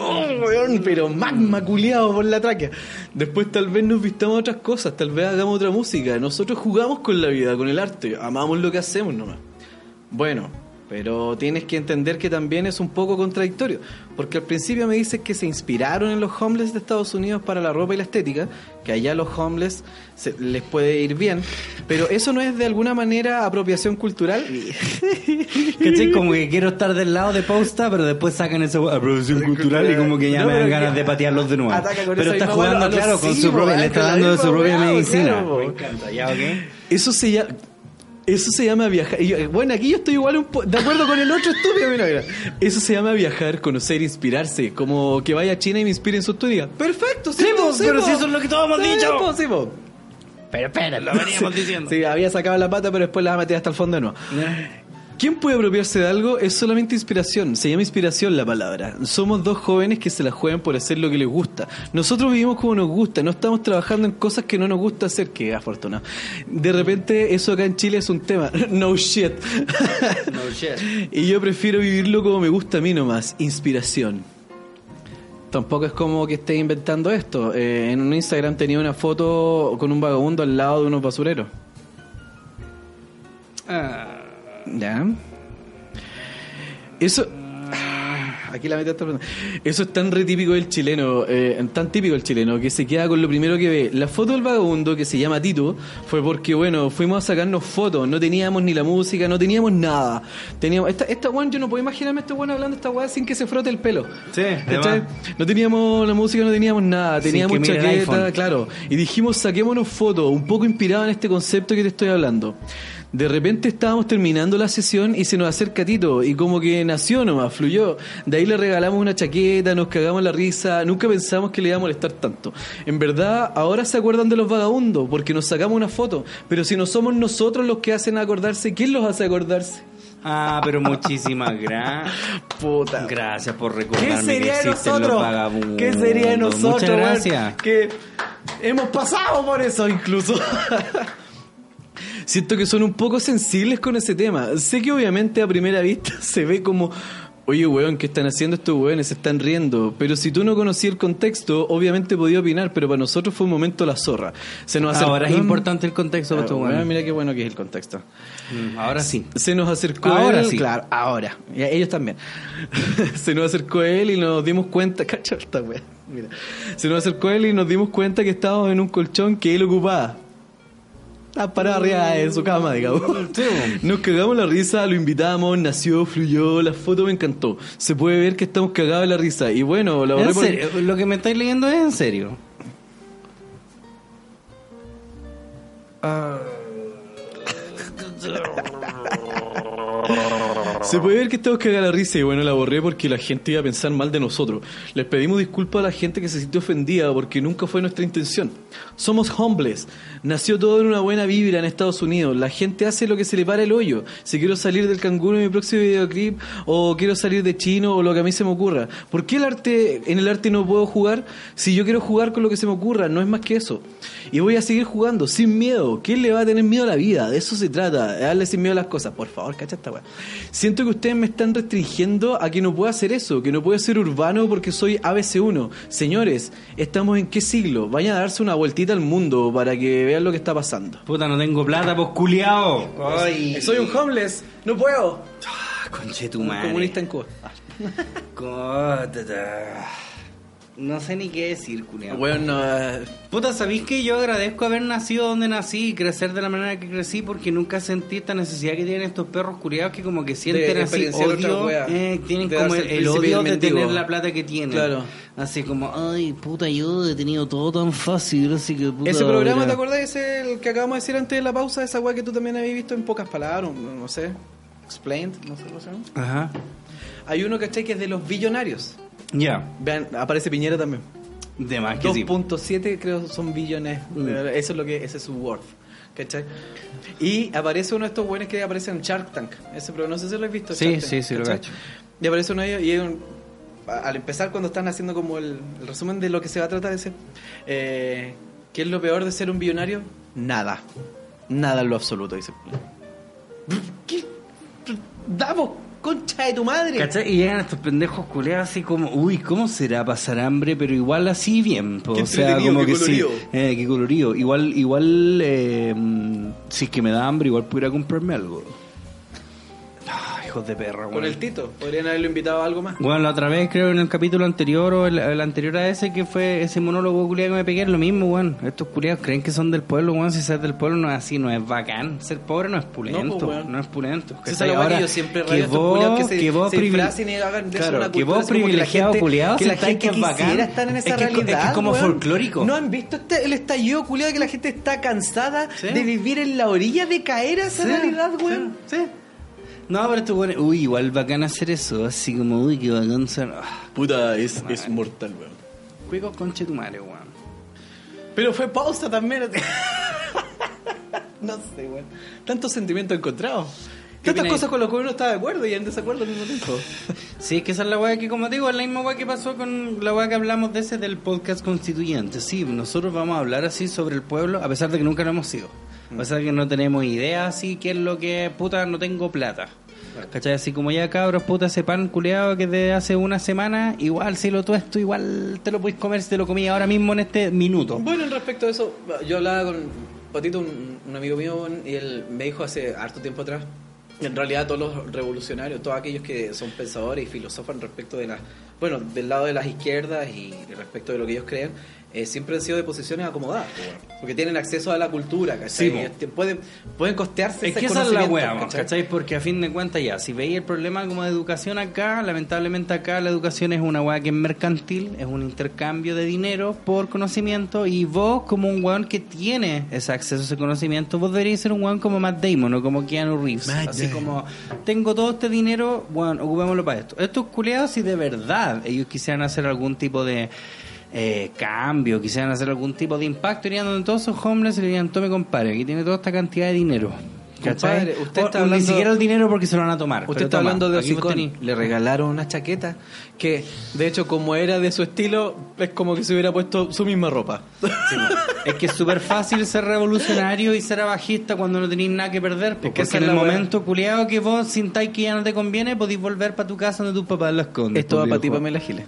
Oh, weón, pero magma culiado por la tráquea. Después tal vez nos vistamos a otras cosas, tal vez hagamos otra música. Nosotros jugamos con la vida, con el arte, amamos lo que hacemos nomás. Bueno, pero tienes que entender que también es un poco contradictorio, porque al principio me dices que se inspiraron en los homeless de Estados Unidos para la ropa y la estética, que allá los homeless se- les puede ir bien, pero eso no es de alguna manera apropiación cultural. ¿Cachai? Como que quiero estar del lado de Posta, pero después sacan esa weá, producción cultural y como que ya No, me dan ganas que de patearlos de nuevo. Pero está jugando, claro, con sí, su po, propia, le está dando de su propia medicina. claro, po. Me encanta, ya, ok. Eso se llama. Eso se llama viajar. yo- bueno, aquí yo estoy igual un po- de acuerdo con el otro estúpido. Mira, mira. Eso se llama viajar, conocer, inspirarse. Como que vaya a China y me inspire en su. Perfecto, sí, Sí, po, po, pero si eso es lo que todos hemos Sí, dicho. po, sí. Pero espera, lo veníamos diciendo. Sí, había sacado la pata, pero después la meter hasta el fondo de nuevo. ¿Quién puede apropiarse de algo? Es solamente inspiración. Se llama inspiración la palabra. Somos dos jóvenes que se la juegan por hacer lo que les gusta. Nosotros vivimos como nos gusta. No estamos trabajando en cosas que no nos gusta hacer. Que afortunado. De repente, eso acá en Chile es un tema. No shit. No shit. y yo prefiero vivirlo como me gusta a mí nomás. Inspiración. Tampoco es como que esté inventando esto. Eh, en un Instagram tenía una foto con un vagabundo al lado de unos basureros. Ah, Ya. Eso. Aquí la el fondo. Eso es tan re típico del chileno, eh, tan típico del chileno, que se queda con lo primero que ve. La foto del vagabundo, que se llama Tito, fue porque, bueno, fuimos a sacarnos fotos, no teníamos ni la música, no teníamos nada. Teníamos, esta, esta weón, yo no puedo imaginarme a este weón hablando esta weá sin que se frote el pelo. Sí, además. No teníamos la música, no teníamos nada, teníamos chaqueta, claro. Y dijimos, saquémonos fotos, un poco inspirado en este concepto que te estoy hablando. De repente estábamos terminando la sesión y se nos acerca Tito y como que nació nomás, fluyó. De ahí le regalamos una chaqueta, nos cagamos la risa, nunca pensamos que le iba a molestar tanto. En verdad, ahora se acuerdan de los vagabundos porque nos sacamos una foto, pero si no somos nosotros los que hacen acordarse, ¿quién los hace acordarse? Ah, pero muchísimas gracias. Puta. Gracias por ¿Qué recordarme sería que de existen los nosotros? vagabundos. ¿Qué sería de nosotros? Muchas gracias. Que hemos pasado por eso incluso. siento que son un poco sensibles con ese tema. Sé que obviamente a primera vista se ve como, oye, weón, ¿qué están haciendo estos weones? Se están riendo. Pero si tú no conocías el contexto, obviamente podía opinar, pero para nosotros fue un momento la zorra. Se nos Ahora es acercó- importante el contexto para Ah, estos weón, mira qué bueno que es el contexto. Mm, Ahora sí. Se nos acercó Ahora él, sí. claro, ahora. Y a ellos también. se nos acercó él y nos dimos cuenta, wea, Mira. Se nos acercó él y nos dimos cuenta que estábamos en un colchón que él ocupaba. Estaba parado arriba de su cama, digamos. Nos cagamos la risa, lo invitamos, nació, fluyó, la foto me encantó. Se puede ver que estamos cagados de la risa. Y bueno, la ¿En por- serio? Lo que me estáis leyendo es en serio. Se puede ver que estamos cagados la risa y bueno, la borré porque la gente iba a pensar mal de nosotros. Les pedimos disculpas a la gente que se sintió ofendida porque nunca fue nuestra intención. Somos homeless. Nació todo en una buena vibra en Estados Unidos. La gente hace lo que se le para el hoyo. Si quiero salir del canguro en mi próximo videoclip o quiero salir de chino o lo que a mí se me ocurra. ¿Por qué el arte, en el arte no puedo jugar si yo quiero jugar con lo que se me ocurra? No es más que eso. Y voy a seguir jugando sin miedo. ¿Quién le va a tener miedo a la vida? De eso se trata, darle sin miedo a las cosas. Por favor, cacha esta weá. Siento que ustedes me están restringiendo a que no pueda hacer eso, que no puedo ser urbano porque soy ABC1. Señores, ¿estamos en qué siglo? Vayan a darse una vueltita al mundo para que vean lo que está pasando. Puta, no tengo plata, pues culiao. Ay. Soy un homeless, no puedo. Conche tu Un comunista en Cuba. No sé ni qué decir, culiao. Bueno, eh, Puta, ¿sabéis que yo agradezco haber nacido donde nací y crecer de la manera que crecí porque nunca sentí esta necesidad que tienen estos perros curiados que como que sienten así odio, eh, tienen De como el, odio de tener la plata que tienen. Claro. Así como, ay, puta, yo he tenido todo tan fácil, así que puta... ese programa. ¿te acordás? Ese el que acabamos de decir antes de la pausa, esa weá que tú también habías visto en pocas palabras, no, no sé. Explained, no sé cómo se llama. Ajá. Hay uno, ¿cachai? Que es de los billonarios. Ya. Vean, aparece Piñera también. De más que sí. 2.7 creo son billones. Mm. Eso es lo que ese es su worth. ¿Cachai? Y aparece uno de estos buenos que aparece en Shark Tank. Ese, pero no sé si lo has visto. Sí, Tank, sí, sí, lo ¿cachai? cacho. Y aparece uno de ellos y hay un- a- al empezar cuando están haciendo como el, el resumen de lo que se va a tratar ese, eh, ¿qué es lo peor de ser un billonario? Nada. Nada en lo absoluto, dice. ¿Qué? Damos, concha de tu madre. ¿Cachai? Y llegan estos pendejos culeados así como, uy, ¿cómo será pasar hambre? Pero igual así bien. po. Qué o sea, como qué que sí. colorido. Eh, qué colorido. Igual, igual, eh, si es que me da hambre, igual pudiera comprarme algo. Hijos de perra, Con weón. el Tito. Podrían haberlo invitado a algo más. Bueno, la otra vez creo en el capítulo anterior o el, el anterior a ese que fue ese monólogo culiado que me pegué, es lo mismo, weón. Estos culiados creen que son del pueblo, weón. Si ser del pueblo no es así, no es bacán. Ser pobre no es pulento, No, pues, es pulento. Esa es la Ahora, que yo siempre que vos, culiados que se, que vos se privile- y hagan de Claro, una que vos que la privilegiado gente- culiado que la gente que es bacán. quisiera estar en esa Es que realidad es que es como weón. folclórico. ¿No han visto este, el estallido culiado que la gente está cansada Sí. de vivir en la orilla de caer a esa Sí, realidad, weón? Sí. sí. No, pero esto bueno, uy, igual bacán hacer eso, así como, uy, qué bacán ser. Ah, Puta, es, es mortal, weón. Cuico conche tu madre, weón. Pero fue pausa también. no sé, weón. Tantos sentimientos encontrados. ¿Qué Tantas cosas con las que uno está de acuerdo y en desacuerdo al mismo tiempo. Sí, es que esa es la weá que, como digo, es la misma weá que pasó con la weá que hablamos de ese del podcast constituyente. Sí, nosotros vamos a hablar así sobre el pueblo, a pesar de que nunca lo hemos sido. A pesar de que no tenemos idea así qué es lo que, puta, no tengo plata. ¿Cachai? Así como ya cabros, puta, ese pan culeado que de hace una semana, igual si lo tuesto, igual te lo puedes comer si te lo comí ahora mismo en este minuto. Bueno, en respecto a eso, yo hablaba con Patito, un, un amigo mío, y él me dijo hace harto tiempo atrás, en realidad todos los revolucionarios, todos aquellos que son pensadores y filósofos respecto de las, bueno, del lado de las izquierdas y respecto de lo que ellos creen, eh, siempre han sido de posiciones acomodadas, porque tienen acceso a la cultura, ¿cachai? Sí, po. Y pueden, pueden costearse Es ese que esa es la weá, ¿cachai? ¿cachai? Porque a fin de cuentas ya, si veis el problema como de educación acá, lamentablemente acá la educación es una weá que es mercantil, es un intercambio de dinero por conocimiento y vos como un weón que tiene ese acceso a ese conocimiento, vos deberíais ser un weón como Matt Damon o como Keanu Reeves. así como, tengo todo este dinero, bueno, ocupémoslo para esto. Estos culeados si de verdad ellos quisieran hacer algún tipo de... eh, cambio, quisieran hacer algún tipo de impacto, irían donde todos esos homeless y le dirían, tome compadre, aquí tiene toda esta cantidad de dinero. ¿cachai? Compadre, usted está o Ni hablando- siquiera el dinero porque se lo van a tomar. Usted está toma, hablando de tení- Le regalaron una chaqueta que, de hecho, como era de su estilo, es como que se hubiera puesto su misma ropa. Es que es súper fácil ser revolucionario y ser abajista cuando no tenéis nada que perder. Es Porque que en el momento culiado que vos sintáis que ya no te conviene, podéis volver para tu casa donde tus papás lo esconden. Esto va para ti. Pamela Giles.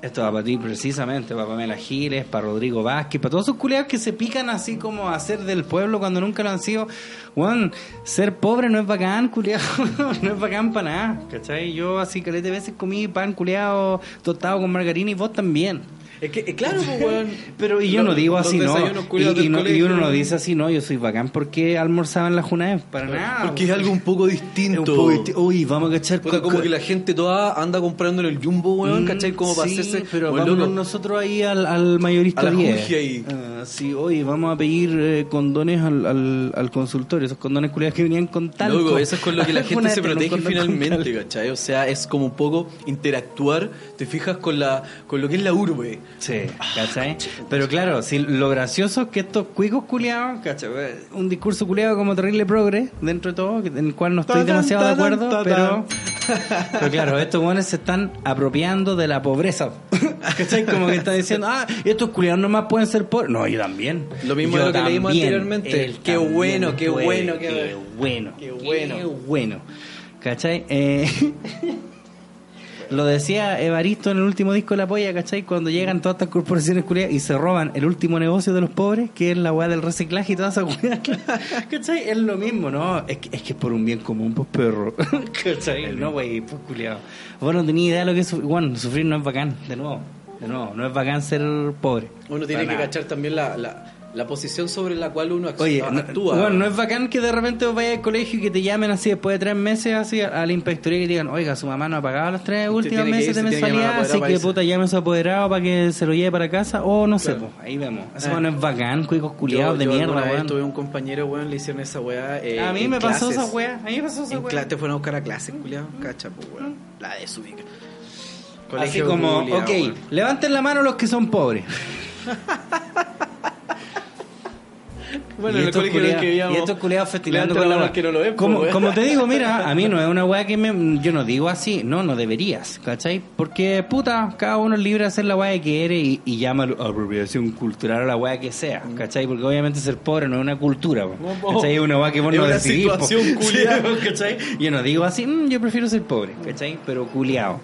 Esto va para ti precisamente, para Pamela Giles, para Rodrigo Vázquez, para todos esos culiados que se pican así como a ser del pueblo cuando nunca lo han sido. Juan, ser pobre no es bacán, culiado, no es bacán para nada, ¿cachai? Yo así caleta de veces comí pan culiado tostado con margarina y vos también. Es que, eh, claro, pues, weón. Pero y yo no digo así, ¿no? Y, no- uno no dice así, no, yo soy bacán porque almorzaba en la Junaev, para nada. Porque es algo un poco distinto. Es un poco disti- Uy, vamos a cachar Puta, con- como que la gente toda anda comprando en el Jumbo, weón, Mm, ¿cachai? Como para sí, hacerse... pero vámonos loco, nosotros ahí al, al mayorista A la 10. Junji ahí. Ah, sí, oye, vamos a pedir eh, condones al, al, al consultorio, esos condones culiados que venían con talco. Loco, eso es con lo que la gente se protege finalmente. ¿cachai? O sea, es como un poco interactuar, te fijas con la con lo que es la urbe. Sí, ¿cachai? Pero claro, si lo gracioso es que estos cuicos culiados, ¿cachai? Un discurso culiado como terrible progre, dentro de todo, en el cual no estoy demasiado de acuerdo, pero, pero claro, estos buenos se están apropiando de la pobreza. ¿Cachai? Como que están diciendo, ah, estos culiados nomás pueden ser pobres. No, yo también. Lo mismo Yo de lo que leímos anteriormente. Él Qué bueno, qué bueno, qué- qué bueno. qué bueno. Qué bueno. ¿Cachai? Eh, Lo decía Evaristo en el último disco de La Polla, ¿cachai? Cuando llegan todas estas corporaciones culiadas y se roban el último negocio de los pobres, que es la weá del reciclaje y toda esa weá. ¿Cachai? Es lo mismo, ¿no? Es que es, que por un bien común, pues perro. ¿Cachai? No, wey, pues culiado. Vos no tenías idea de lo que es. Bueno, sufrir no es bacán, de nuevo. De nuevo, no es bacán ser pobre. Uno tiene Para que nada. cachar también la, la, la posición sobre la cual uno actúa. Oye, actúa. bueno, no es bacán que de repente vos vayas al colegio y que te llamen así después de tres meses así a, la inspectoría y digan, oiga, su mamá no ha pagado los tres últimos meses de mensualidad, así que irse". puta llame a su apoderado para que se lo lleve para casa, o no sé, pues, ahí vemos. Eso Eh. no es bacán, cuicos culiados de yo mierda, weón. tuve un compañero, weón, le hicieron esa weá. eh, A mí me pasó esa weá, a mí me pasó esa weá. te fueron a buscar a clases, culiado. Cacha, pues, weón. La de su vida. Así como, ok, levanten la mano los que son pobres. Bueno, y, estos culiados, que y estos festinando con la la que no lo pues, como, weón. como te digo, mira, a mí no es una weá que me, yo no digo así, no, no deberías, ¿cachai? Porque, puta, cada uno es libre de hacer la weá que quiere y, y llama apropiación cultural a la weá que sea, ¿cachai? Porque obviamente ser pobre no es una cultura, ¿cachai? Es una weá que vos es no decidís. Yo no digo así, "Mm, yo prefiero ser pobre, ¿cachai? Pero culiao.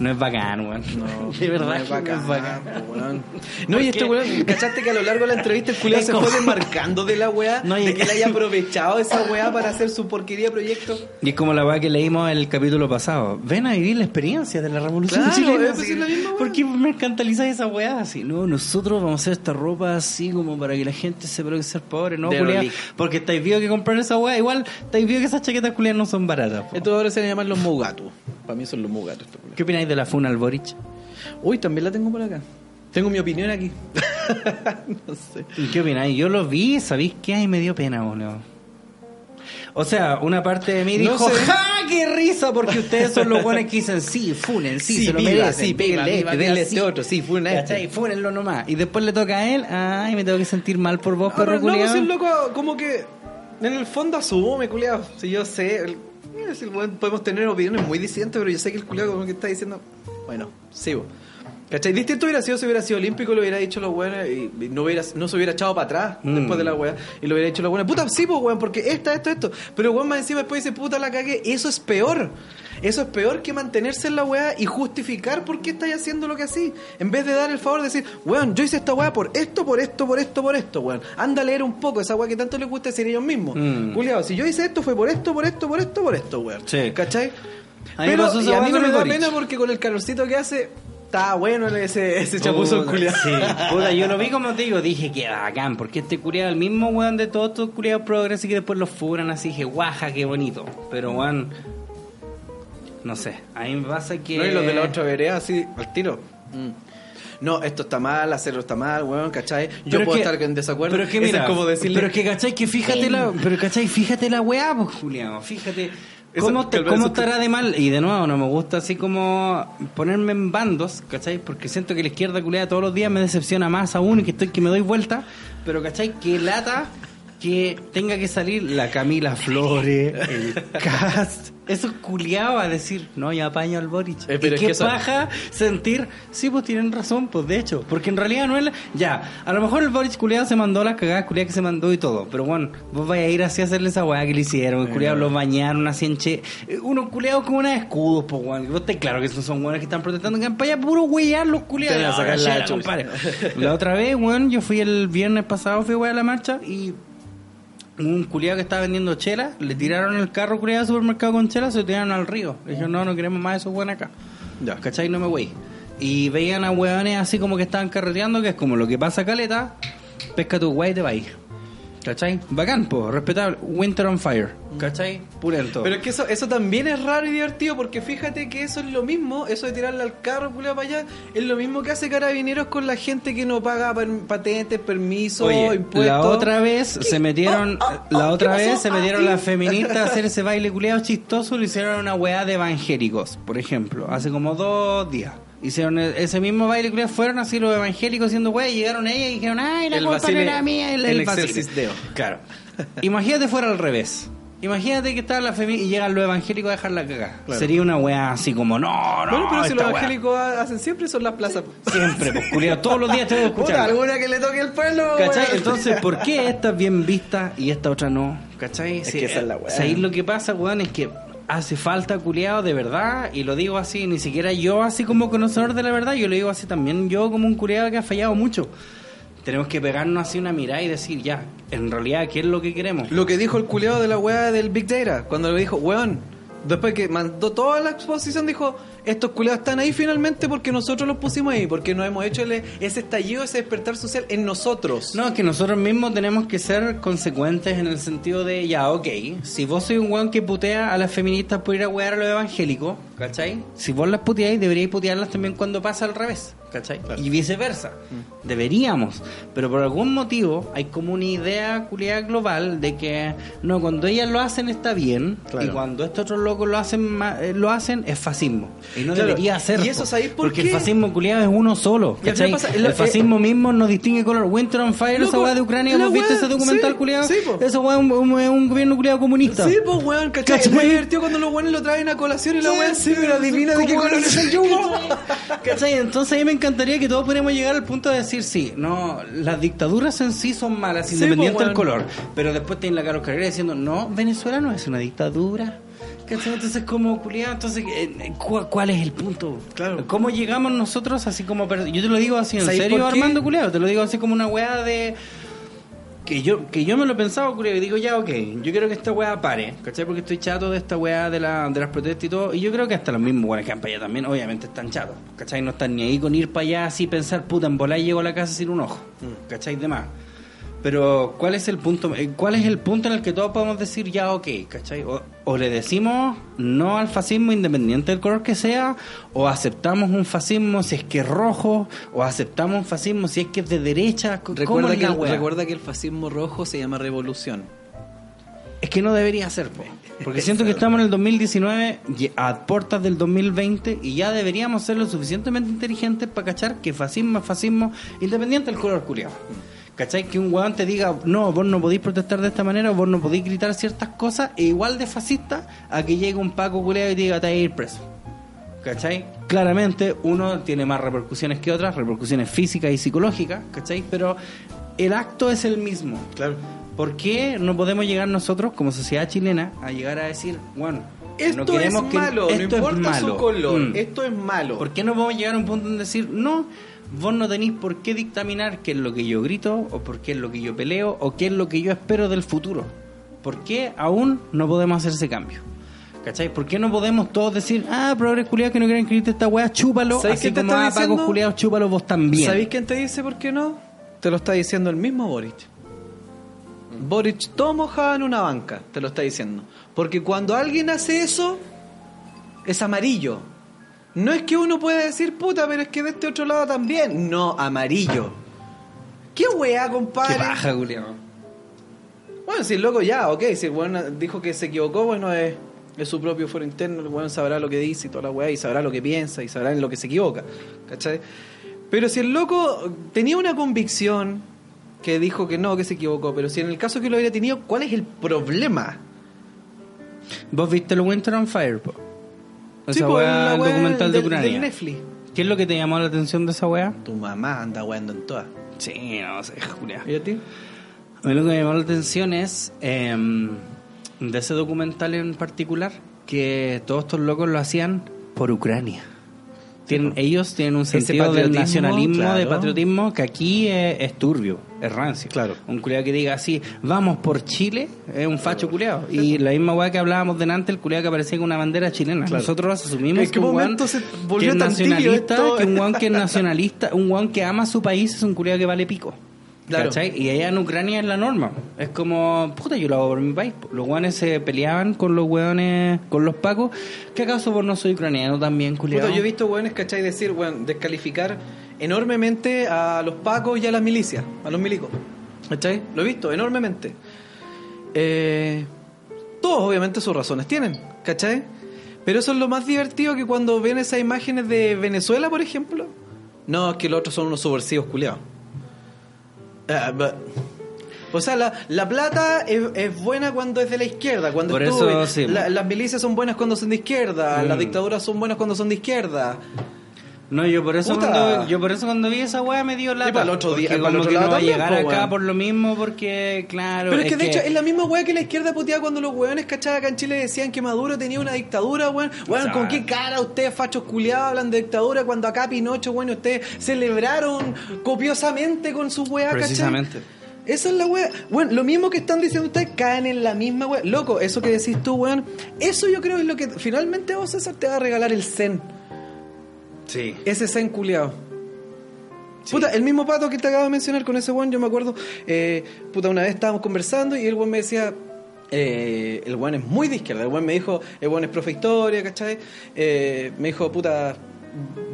No es bacán, weón. No, de verdad no es no bacán, es bacán. weón. No, y este weón, ¿cachaste que a lo largo de la entrevista el culiado se como- fue desmarcando de la weá? No, y- de que él haya aprovechado esa weá para hacer su porquería proyecto. Y es como la weá que leímos el capítulo pasado. Ven a vivir la experiencia de la revolución Claro, chilena. es así. la misma weá. ¿Por qué mercantalizáis esa weá así? No, nosotros vamos a hacer esta ropa así como para que la gente sepa lo que es ser pobre, ¿no, relic. Porque estáis viendo que comprar esa weá. Igual estáis viendo que esas chaquetas culiadas no son baratas. po. Estos ahora se llaman los Mugatu. Para mí son los culiados. ¿Qué opináis de la Funa al Boric? Uy, también la tengo por acá. Tengo mi opinión aquí. no sé. ¿Y ¿Qué opináis? Yo lo vi, ¿sabéis qué? Ay, me dio pena, boludo. O sea, una parte de mí No dijo, sé. ¡ja! ¡Qué risa! Porque ustedes son los buenos que dicen, sí, funen, sí, se lo viva, merecen. sí, péguenle este, denle este otro, sí, funa este. Fúnenlo nomás. Y después le toca a él, ay, me tengo que sentir mal por vos, Ahora, perro no, si el loco como que en el fondo asume, culiado. Si yo sé, el, podemos tener opiniones muy distintas, pero yo sé que el culiado como que está diciendo, bueno, sigo. ¿Cachai? Distinto hubiera sido si hubiera sido olímpico, lo hubiera dicho los weones y no, hubiera, no se hubiera echado para atrás Mm. después de la weá. Y lo hubiera dicho los weones, puta, sí, pues weón, porque esta, esto, esto. Pero weón más encima después dice, puta, la cagué. Eso es peor. Eso es peor que mantenerse en la weá y justificar por qué estáis haciendo lo que así. En vez de dar el favor de decir, weón, yo hice esta weá por esto, por esto, por esto, por esto, weón. Anda a leer un poco esa weá que tanto les gusta decir ellos mismos. Mm. Culiao, si yo hice esto fue por esto, por esto, por esto, por esto, weón. Sí. ¿Cachai? A Pero y a mí no me da pena porque con el calorcito que hace, está bueno ese, ese chapuzón Puta, culiado. Sí, puta, yo lo vi como te digo, dije que bacán, porque este culiado el mismo weón de todos estos culiados progres y que después los furan así, dije, guaja, qué bonito. Pero weón, no sé, a mí me pasa que... No, y los de la otra vereda así, al tiro. Mm. No, esto está mal, hacerlo está mal, weón, ¿cachai? Yo Pero puedo que- estar en desacuerdo. Pero es que Eso mira, es como decirle. pero es que cachai que fíjate la, pero cachai, fíjate la weá, pues Julián, fíjate cómo, te- cómo estará de mal y de nuevo no me gusta así como ponerme en bandos, cachai, porque siento que la izquierda culiada todos los días me decepciona más aún y que estoy que me doy vuelta, pero cachai que lata que tenga que salir la Camila Flores, el cast, esos culiados a decir, no, ya apaño al Boric. Eh, pero y es que eso- paja sentir, sí, pues tienen razón, pues de hecho, porque en realidad no es la- Ya, a lo mejor el Boric culiado se mandó las cagadas culiadas que se mandó y todo, pero bueno, vos vais a ir así a hacerle esa weá que le hicieron, el culiado los bañaron así en che. eh, Unos culiados con unos escudos, pues weón. Vos te claro que esos son weones que están protestando en campaña, puro weyar los culiados. Te van a sacar Ahora, la. La otra vez, weón, yo fui el viernes pasado, fui weón a la marcha y un culiado que estaba vendiendo chela, le tiraron el carro culiado al supermercado con chela, se lo tiraron al río. Le dijeron, no, no queremos más esos weones acá. Ya. ¿Cachai? No me voy. Y veían a weones así como que estaban carreteando, que es como lo que pasa caleta, pesca tu guay y te va ¿Cachai? Bacán, po, respetable. Winter on fire. ¿Cachai? Pulento. Pero es que eso, eso también es raro y divertido porque fíjate que eso es lo mismo, eso de tirarle al carro culiao, para allá, es lo mismo que hace Carabineros con la gente que no paga per- patentes, permisos, Oye, impuestos. la otra vez se metieron, Oh, oh, la oh, otra ¿qué vez se metieron Ah, las feministas a hacer ese baile culiado chistoso y lo hicieron una weá de evangélicos, por ejemplo, hace como dos días. Hicieron e- ese mismo baile fueron así los evangélicos haciendo weá y llegaron ellas y dijeron, ay, la El culpa no era mía, el, el el Basile". exorcis deo. Claro. Imagínate fuera al revés. Imagínate que están las feministas y llegan los evangélicos a dejar la cagada. Claro. Sería una weá así como, no, no. Bueno, pero si los weá". evangélicos ha- hacen siempre son las plazas. Siempre, pues culiado, todos los días tengo que Puta, escuchar. alguna que le toque el pueblo. ¿Cachai? Entonces, ¿por qué esta es bien vista y esta otra no? ¿Cachai? Es que esa es la weá. ¿sabéis lo que pasa, weón? Es que hace falta culiado de verdad, y lo digo así, ni siquiera yo así como conocedor de la verdad, yo lo digo así también yo como un culiado que ha fallado mucho. Tenemos que pegarnos así una mirada y decir, ya, en realidad, ¿qué es lo que queremos? Lo que dijo el culeado de la weá del Big Data, cuando le dijo, weón, después que mandó toda la exposición, dijo, estos culeados están ahí finalmente porque nosotros los pusimos ahí, porque nos hemos hecho el- ese estallido, ese despertar social en nosotros. No, es que nosotros mismos tenemos que ser consecuentes en el sentido de, ya, ok, si vos sois un weón que putea a las feministas por ir a wear a los evangélicos, ¿cachai? Si vos las puteáis, deberíais putearlas también cuando pasa al revés, ¿cachai? Y viceversa. Deberíamos. Pero por algún motivo hay como una idea culiada global de que, no, cuando ellas lo hacen está bien, Claro. y cuando estos otros locos lo hacen, eh, lo hacen es fascismo. Y no Claro. debería ser. Y eso, ¿sabéis por Porque qué? el fascismo culiado es uno solo, pasa- el lo- fascismo mismo no distingue color. Winter on Fire, esa weá de Ucrania, ¿hemos visto weá, ese documental sí, culiado? sí. Esa weá es un, un- un gobierno culiado comunista. Sí, pues weón, ¿cachai? Es ¿Cachai? muy divertido cuando los weones lo traen a colación y la weá sí, pero adivina de qué ¿Cómo color es el yugo. ¿Cachai? Entonces a mí me encantaría que todos pudiéramos llegar al punto de decir, sí, no, las dictaduras en sí son malas, independiente del color. Pero después tienen la Carlos Carrera diciendo, no, Venezuela no es una dictadura. ¿Cachai? Entonces, como culiado, entonces, eh, ¿cu- ¿cuál es el punto? Claro. ¿Cómo llegamos nosotros así como... Yo te lo digo así en ¿Sabes serio? Armando Culeado, te lo digo así como una weá de... Que yo, que yo me lo he pensado, culiao, y digo, ya, ok, yo quiero que esta weá pare, ¿cachai? Porque estoy chato de esta weá de, la, de las protestas y todo, y yo creo que hasta los mismos weones que van para allá también, obviamente están chatos, ¿cachai? No están ni ahí con ir para allá así pensar, puta, en volar llego a la casa sin un ojo, ¿cachai? De más. Pero, ¿cuál es el punto? eh, ¿Cuál es el punto en el que todos podemos decir ya, ok, ¿cachai? O, o le decimos no al fascismo independiente del color que sea, o aceptamos un fascismo si es que es rojo, o aceptamos un fascismo si es que es de derecha. ¿Cómo Recuerda que, el, recuerda que el fascismo rojo se llama revolución. Es que no debería ser, po. porque siento que estamos en el 2019, y a puertas del 2020, y ya deberíamos ser lo suficientemente inteligentes para cachar que fascismo es fascismo, independiente del color culiado. ¿Cachai? Que un weón te diga, no, vos no podéis protestar de esta manera, vos no podéis gritar ciertas cosas, e igual de fascista a que llegue un Paco culiado y te diga, te vas a ir preso. ¿Cachai? Claramente uno tiene más repercusiones que otras, repercusiones físicas y psicológicas, ¿cachai? Pero el acto es el mismo. Claro. ¿Por qué no podemos llegar nosotros, como sociedad chilena, a llegar a decir, bueno, Esto no es que malo, esto no importa es malo. su color, Mm. esto es malo. ¿Por qué no podemos llegar a un punto en decir, no, vos no tenéis por qué dictaminar qué es lo que yo grito, o por qué es lo que yo peleo, o qué es lo que yo espero del futuro? ¿Por qué aún no podemos hacer ese cambio? ¿Cachai? ¿Por qué no podemos todos decir, ah, progres culiados que no quieren escribirte esta weá, chúpalo? ¿Sabéis Así qué te como, está ah, diciendo? culiados, chúpalo vos también. ¿Sabéis quién te dice por qué no? Te lo está diciendo el mismo Boric. Boric todo mojado en una banca, te lo está diciendo. Porque cuando alguien hace eso, es amarillo. No es que uno pueda decir, puta, pero es que de este otro lado también. No, amarillo. ¿Qué weá, compadre? Qué paja, culiado. Bueno, si el loco ya, ok, si el weón dijo que se equivocó, bueno, es, es su propio foro interno, el weón sabrá lo que dice y toda la weá, y sabrá lo que piensa, y sabrá en lo que se equivoca, ¿cachai? Pero si el loco tenía una convicción que dijo que no, que se equivocó, pero si en el caso que lo hubiera tenido, ¿cuál es el problema? ¿Vos viste el Winter on Fire? po? Esa Sí, pues, weá, la el weá documental de del- Ucrania. del Netflix. ¿Qué es lo que te llamó la atención de esa weá? Tu mamá anda weando en todas. Sí, no sé, Julia. ¿Y a ti? A mí lo que me llamó la atención es em, de ese documental en particular que todos estos locos lo hacían por Ucrania. Tienen, ellos tienen un sentido del patriotismo, nacionalismo, de patriotismo que aquí es, es turbio, es rancio. Claro. Un culiado que diga así, vamos por Chile, es un facho culiado. Y la misma weá que hablábamos delante, el culiado que aparecía con una bandera chilena. Nosotros asumimos ¿En qué que un momento se volvió que es nacionalista, que un weón que es nacionalista, un weón que ama su país es un culiado que vale pico. Claro. ¿Cachai? Y allá en Ucrania es la norma. Es como, puta, yo lo hago por mi país. Los hueones se peleaban con los hueones, con los pacos. ¿Qué acaso vos no soy ucraniano también, culiado? Puta, yo he visto weones, ¿cachai? Decir, weón, descalificar enormemente a los pacos y a las milicias, a los milicos. ¿Cachai? Lo he visto enormemente. Eh, todos, obviamente, sus razones tienen, ¿cachai? Pero eso es lo más divertido que cuando ven esas imágenes de Venezuela, por ejemplo. No, es que los otros son unos subversivos culiados. Ah, but- o sea, la, la plata es, es buena cuando es de la izquierda. Cuando Por estuve- eso, sí. la- las milicias son buenas cuando son de izquierda. Mm. Las dictaduras son buenas cuando son de izquierda. No, yo por eso Puta. cuando yo por eso cuando vi esa weá me dio lata. para el otro día- para el otro lado no va a también, llegar po, acá por lo mismo porque claro, Pero es que de hecho es la misma weá que la izquierda puteaba cuando los weones cachai acá en Chile decían que Maduro tenía una dictadura, weón. Weón, ¿con qué cara ustedes, fachos culiados, hablan de dictadura cuando acá Pinocho, weón, y ustedes celebraron copiosamente con su weá, cachai? Precisamente. Esa es la weá. Bueno, lo mismo que están diciendo ustedes, caen en la misma weá. Loco, eso que decís tú, weón. Eso yo creo es lo que finalmente vos, César, te va a regalar el zen. Sí. Ese zen culiado. Puta, el mismo pato que te acabo de mencionar con ese weón, yo me acuerdo, eh, puta, una vez estábamos conversando y el weón me decía, eh, el weón es muy de izquierda, el weón me dijo, el weón es profe historia, ¿cachai? Eh, me dijo, puta,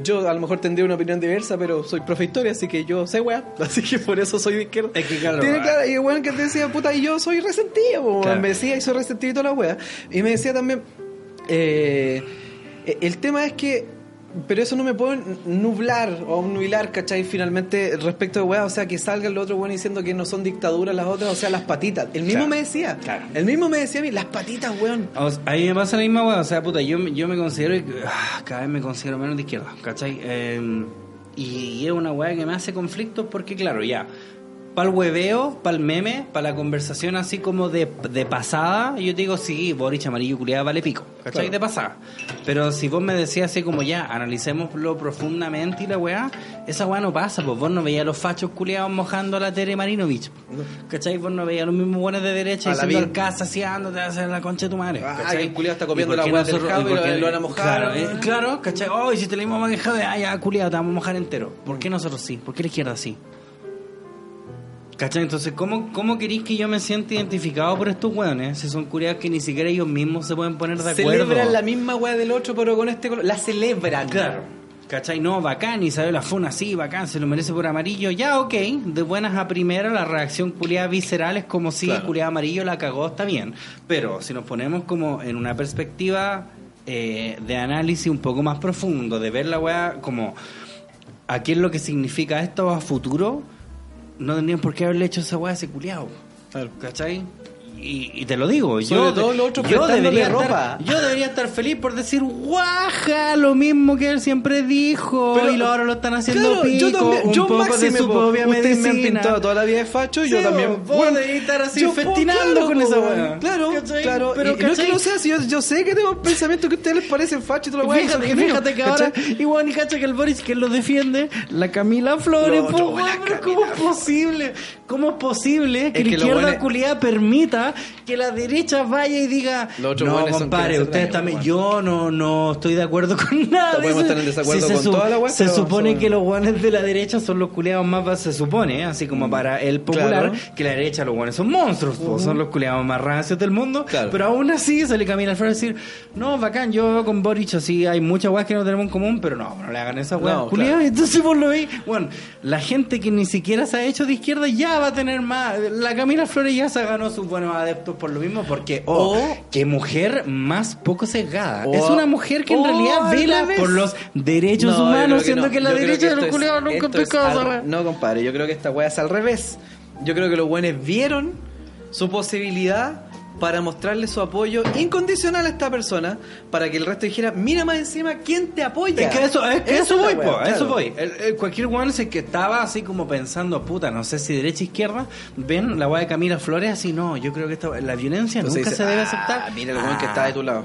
yo a lo mejor tendría una opinión diversa, pero soy profe historia, así que yo sé weá, así que por eso soy de izquierda. Es que claro, Tiene ah. clara- y el weón que te decía, puta, y yo soy resentido, Claro. me decía, y soy resentido y toda la weá. Y me decía también, eh, el tema es que pero eso no me puede nublar o nubilar, ¿cachai? Finalmente, respecto de weá, o sea, que salga el otro weón diciendo que no son dictaduras las otras, o sea, las patitas. El mismo Claro, me decía, claro. el mismo me decía a mí, las patitas, weón. O sea, a mí me pasa la misma weá, o sea, puta, yo, yo me considero, ah, cada vez me considero menos de izquierda, ¿cachai? Eh, y es una weá que me hace conflictos porque, claro, ya, para el hueveo, para el meme, para la conversación así como de, de pasada, yo te digo, sí, Boric amarillo culiada vale pico, ¿cachai? Claro. De pasada. Pero si vos me decías así como ya, analicémoslo profundamente y la weá, esa weá no pasa, pues vos no veías a los fachos culiados mojando a la Tere Marinovich, ¿cachai? Vos no veías a los mismos buenos de derecha diciendo al casa, haciándote a hacer la concha de tu madre. Ah, ¿cachai? que el culiao está comiendo ¿Y por la weá del jabo y y lo- van a mojar? Claro, eh, claro, ¿cachai? Oh, y si te le dimos más jade, ah, ya, culiado, te vamos a mojar entero. ¿Por qué nosotros sí? ¿Por qué la izquierda sí? ¿Cachai? Entonces, ¿cómo, cómo queréis que yo me sienta identificado por estos weones? Si son curiados que ni siquiera ellos mismos se pueden poner de acuerdo. Celebran la misma weá del otro, pero con este color. La celebran. Claro. ¿Cachai? No, bacán, Isabela Funa, sí, bacán, se lo merece por amarillo. Ya, ok, de buenas a primera, la reacción culiada visceral es como si Claro. culiada amarillo la cagó, está bien. Pero si nos ponemos como en una perspectiva eh, de análisis un poco más profundo, de ver la weá como a qué es lo que significa esto a futuro, no tendrían por qué haberle hecho esa weá a ese culiado. ¿Cachai? Y, y te lo digo, yo, Sobre todo los otros yo debería ropa. estar, yo debería estar feliz por decir guaja, lo mismo que él siempre dijo, Pero- y lo- ahora lo están haciendo Claro, pico, yo también, un yo poco de máxime, su po. propia Ustedes me han medicina. pintado toda la vida de facho, yo Sí, también. vos Bueno, deberías estar así yo, festinando claro, con esa weá. Claro, ¿Cachai? claro. Pero, y, y no es que no sea, si yo, yo sé que tengo pensamientos que a ustedes les parecen fachos y toda la weá. y Fíjate, genuinos, fíjate que ahora, ¿cachai? igual y cacha que el Boris que lo defiende, la Camila Flores, No, po, weón, la pero ¿cómo es posible? ¿Cómo es posible que la lo izquierda bueno culiada permita que la derecha vaya y diga, no, compadre, ustedes también, yo no, no estoy de acuerdo con nada de Podemos eso". estar en desacuerdo se con su- toda la weá, Se supone que los guanes de la derecha son los culiados más, se supone, ¿eh? así como para el popular, Claro. que la derecha los guanes son monstruos, po, son los culiados más rancios del mundo, Claro. pero aún así sale Camila Flores a decir, no, bacán, yo con Boric así hay muchas weas que no tenemos en común, pero no, no le hagan esa wea. No, claro. entonces vos lo veis. Bueno, la gente que ni siquiera se ha hecho de izquierda ya va a tener más. La Camila Flores ya se ganó sus buenos adeptos por lo mismo, porque, oh, O- qué mujer más poco sesgada. Es una mujer que en realidad al vela por los derechos No, humanos, creo siendo no. que, la Yo derecha de los culiados nunca wea. No, compadre, yo creo que esta weá es al revés. Yo creo que los buenos vieron su posibilidad para mostrarle su apoyo incondicional a esta persona, para que el resto dijera, mira más encima quién te apoya. Es que eso, es que eso voy, po, eso voy. El- el- cualquier weón ese que estaba así como pensando, puta, no sé si derecha izquierda, ven la weá de Camila Flores así, no, yo creo que esta, la violencia Entonces nunca dice, se debe "Ah, aceptar. Mira el weón que está de tu lado.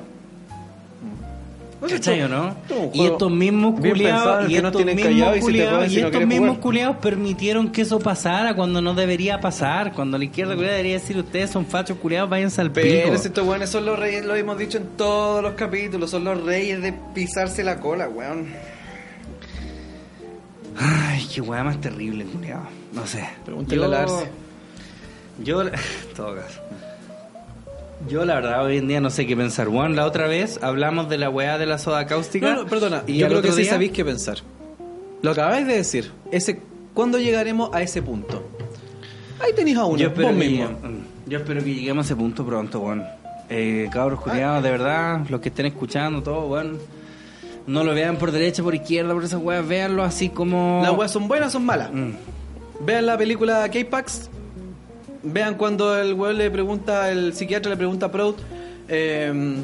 ¿Cachai o no? Y estos mismos culiados, y estos mismos culiados, y estos mismos culiados permitieron que eso pasara cuando no debería pasar, cuando la izquierda culiada debería decir ustedes son fachos culiados, váyanse al pico. Pero estos weones son los reyes, lo hemos dicho en todos los capítulos, son los reyes de pisarse la cola, weón. Ay, qué weá más terrible, culiado. No sé. Pregúntale a. Yo, en todo caso. Yo, la verdad, hoy en día no sé qué pensar. Juan, la otra vez hablamos de la weá de la soda cáustica. No, no, perdona, Y yo creo que sí sabéis qué pensar. Lo acabáis de decir. Ese, ¿Cuándo llegaremos a ese punto? Ahí tenéis a uno, Yo espero, vos que, mismo. mm, yo espero que lleguemos a ese punto pronto, Juan. Eh, cabros culiados, de verdad, los que estén escuchando todo, Juan. No lo vean por derecha, por izquierda, por esas weas, véanlo así como. ¿Las weas son buenas o son malas? Mm. Vean la película K-Pax. Vean cuando el weón le pregunta, el psiquiatra le pregunta a Prout eh,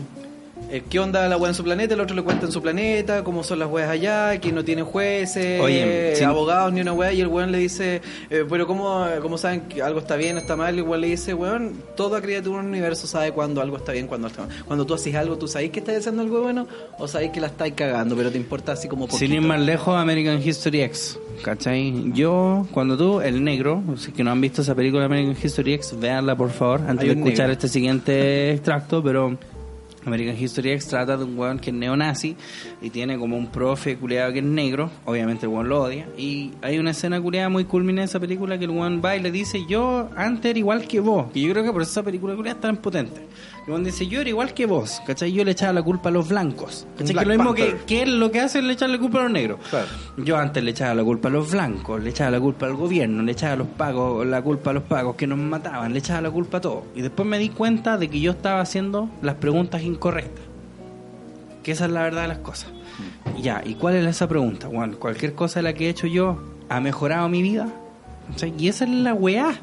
qué onda la wea en su planeta, el otro le cuenta en su planeta, cómo son las weas allá, que no tienen jueces, Oye, eh, sí. abogados ni una wea, y el weón le dice, eh, pero cómo, cómo saben que algo está bien o está mal, y el weón le dice, weón, toda criatura en el universo sabe cuándo algo está bien, cuándo está mal. Cuando tú haces algo, tú sabes que estás haciendo algo bueno, o sabes que la estás cagando, pero te importa así como poquito. Sin ir más lejos, American History X. ¿Cachai? Yo, cuando tú, el negro, si que no han visto esa película American History X, véanla por favor, antes de escuchar negro. este siguiente extracto, pero American History X trata de un weón que es neonazi y tiene como un profe culiado que es negro, obviamente el weón lo odia, y hay una escena culiada muy culmina de esa película que el weón va y le dice, yo antes era igual que vos, y yo creo que por esa película culiada es tan potente. El weón dice, yo era igual que vos, ¿cachai? Yo le echaba la culpa a los blancos, ¿cachai? Black que lo mismo que, él lo que hace es le echarle la culpa a los negros. Claro. Yo antes le echaba la culpa a los blancos, le echaba la culpa al gobierno, le echaba los pagos, la culpa a los pagos que nos mataban, le echaba la culpa a todo. Y después me di cuenta de que yo estaba haciendo las preguntas incorrectas. Que esa es la verdad de las cosas. Ya, ¿y cuál es esa pregunta? Bueno, cualquier cosa de la que he hecho yo ha mejorado mi vida. ¿Cachai? Y esa es la weá.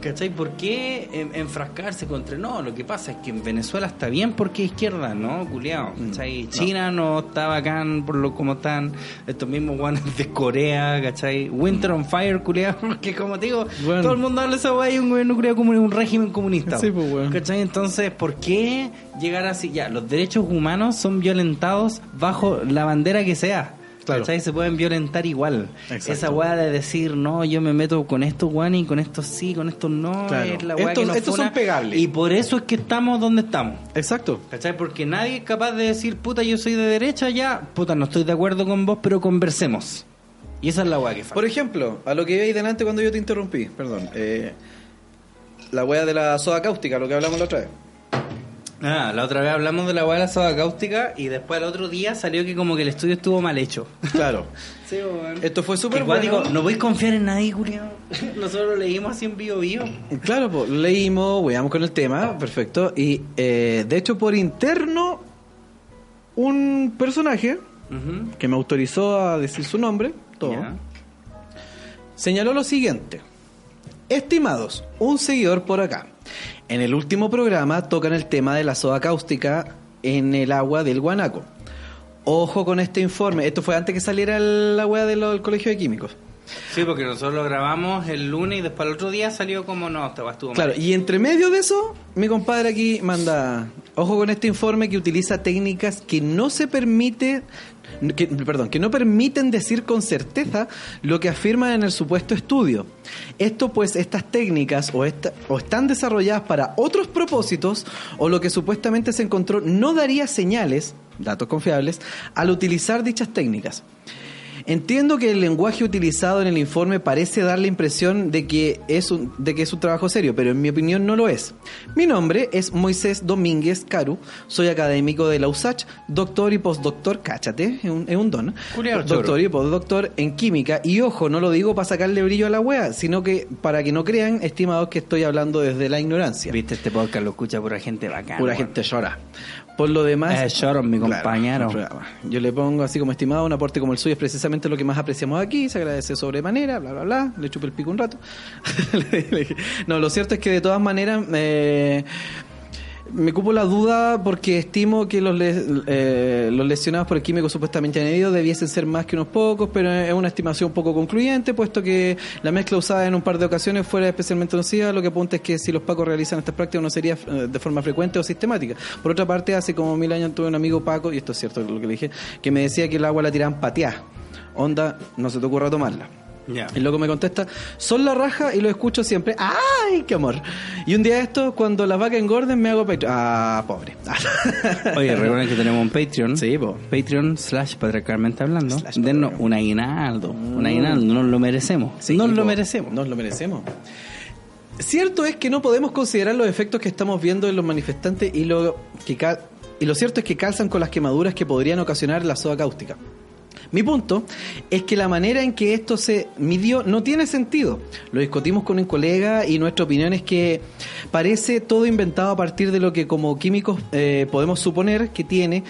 ¿Cachai? ¿Por qué en- enfrascarse contra.? No, lo que pasa es que en Venezuela está bien porque es izquierda, ¿no? Culeado. ¿Cachai? China no está bacán por lo como están estos mismos guanes de Corea, ¿cachai? Winter on Fire, culeado. Porque como te digo, Bueno. todo el mundo habla esa weá y un gobierno culeado como un régimen comunista. Sí, pues, weón. ¿Cachai? Entonces, ¿por qué llegar así? Ya, los derechos humanos son violentados bajo la bandera que sea. Claro. ¿Cachai? Se pueden violentar igual. Exacto. Esa weá de decir, no, yo me meto con estos y con estos sí, con estos no, Claro. es la weá Estos- que nos estos funa. son pegables. Y por eso es que estamos donde estamos. Exacto. ¿Cachai? Porque nadie es capaz de decir, puta, yo soy de derecha, ya, puta, no estoy de acuerdo con vos, pero conversemos. Y esa es la weá que falta. Por ejemplo, a lo que veis delante cuando yo te interrumpí, perdón. eh, la wea de la soda cáustica, lo que hablamos la otra vez. Ah, la otra vez hablamos de la weá de la soda cáustica y después al otro día salió que como que el estudio estuvo mal hecho. Claro. Sí. Esto fue súper bueno. No podéis confiar en nadie, culiao. Nosotros lo leímos así en vivo vivo. Claro, pues leímos, weamos con el tema, perfecto. Y eh, de hecho, por interno, un personaje que me autorizó a decir su nombre, todo, señaló lo siguiente. Estimados, un seguidor por acá. En el último programa tocan el tema de la soda cáustica en el agua del guanaco. Ojo con este informe. Esto fue antes que saliera el- la wea del del colegio de químicos. Sí, porque nosotros lo grabamos el lunes y después el otro día salió como no, te estuvo mal. Claro, y entre medio de eso, mi compadre aquí manda, ojo con este informe que utiliza técnicas que no se permite, que, perdón, que no permiten decir con certeza lo que afirman en el supuesto estudio. Esto pues estas técnicas o, esta- o están desarrolladas para otros propósitos o lo que supuestamente se encontró no daría señales, datos confiables, al utilizar dichas técnicas. Entiendo que el lenguaje utilizado en el informe parece dar la impresión de que, es un, de que es un trabajo serio, pero en mi opinión no lo es. Mi nombre es Moisés Domínguez Caru, soy académico de la USACH, doctor y postdoctor, cáchate, es un, es un don. Culeado. Doctor y postdoctor en química, y ojo, no lo digo para sacarle brillo a la wea, sino que para que no crean, estimados, que estoy hablando desde la ignorancia. Viste, este podcast lo escucha pura gente bacana. Pura weón. gente llora. Por lo demás... Eh, Sharon, mi compañero. Yo le pongo así como estimado, un aporte como el suyo es precisamente lo que más apreciamos aquí, se agradece sobremanera, bla, bla, bla, le chupé el pico un rato. No, lo cierto es que de todas maneras eh, me cupo la duda porque estimo que los, eh, los lesionados por el químico supuestamente añadido debiesen ser más que unos pocos, pero es una estimación poco concluyente, puesto que la mezcla usada en un par de ocasiones fuera especialmente nociva, lo que apunta es que si los pacos realizan estas prácticas no sería eh, de forma frecuente o sistemática. Por otra parte, hace como mil años tuve un amigo Paco, y esto es cierto lo que le dije, que me decía que el agua la tiraban pateada. Onda, no se te ocurra tomarla. Ya. El loco me contesta, son la raja y lo escucho siempre. ¡Ay, qué amor! Y un día de esto, cuando las vacas engorden, me hago Patreon. Ah, pobre. Oye, recuerden que tenemos un Patreon. Sí, po. Patreon slash patriarcalmente hablando. Slash Denos un aguinaldo. Un aguinaldo, nos lo merecemos. Sí, nos po. lo merecemos. Nos lo merecemos. Cierto es que no podemos considerar los efectos que estamos viendo en los manifestantes y lo que y lo cierto es que calzan con las quemaduras que podrían ocasionar la soda cáustica. Mi punto es que la manera en que esto se midió no tiene sentido. Lo discutimos con un colega y nuestra opinión es que parece todo inventado a partir de lo que como químicos eh, podemos suponer que tiene,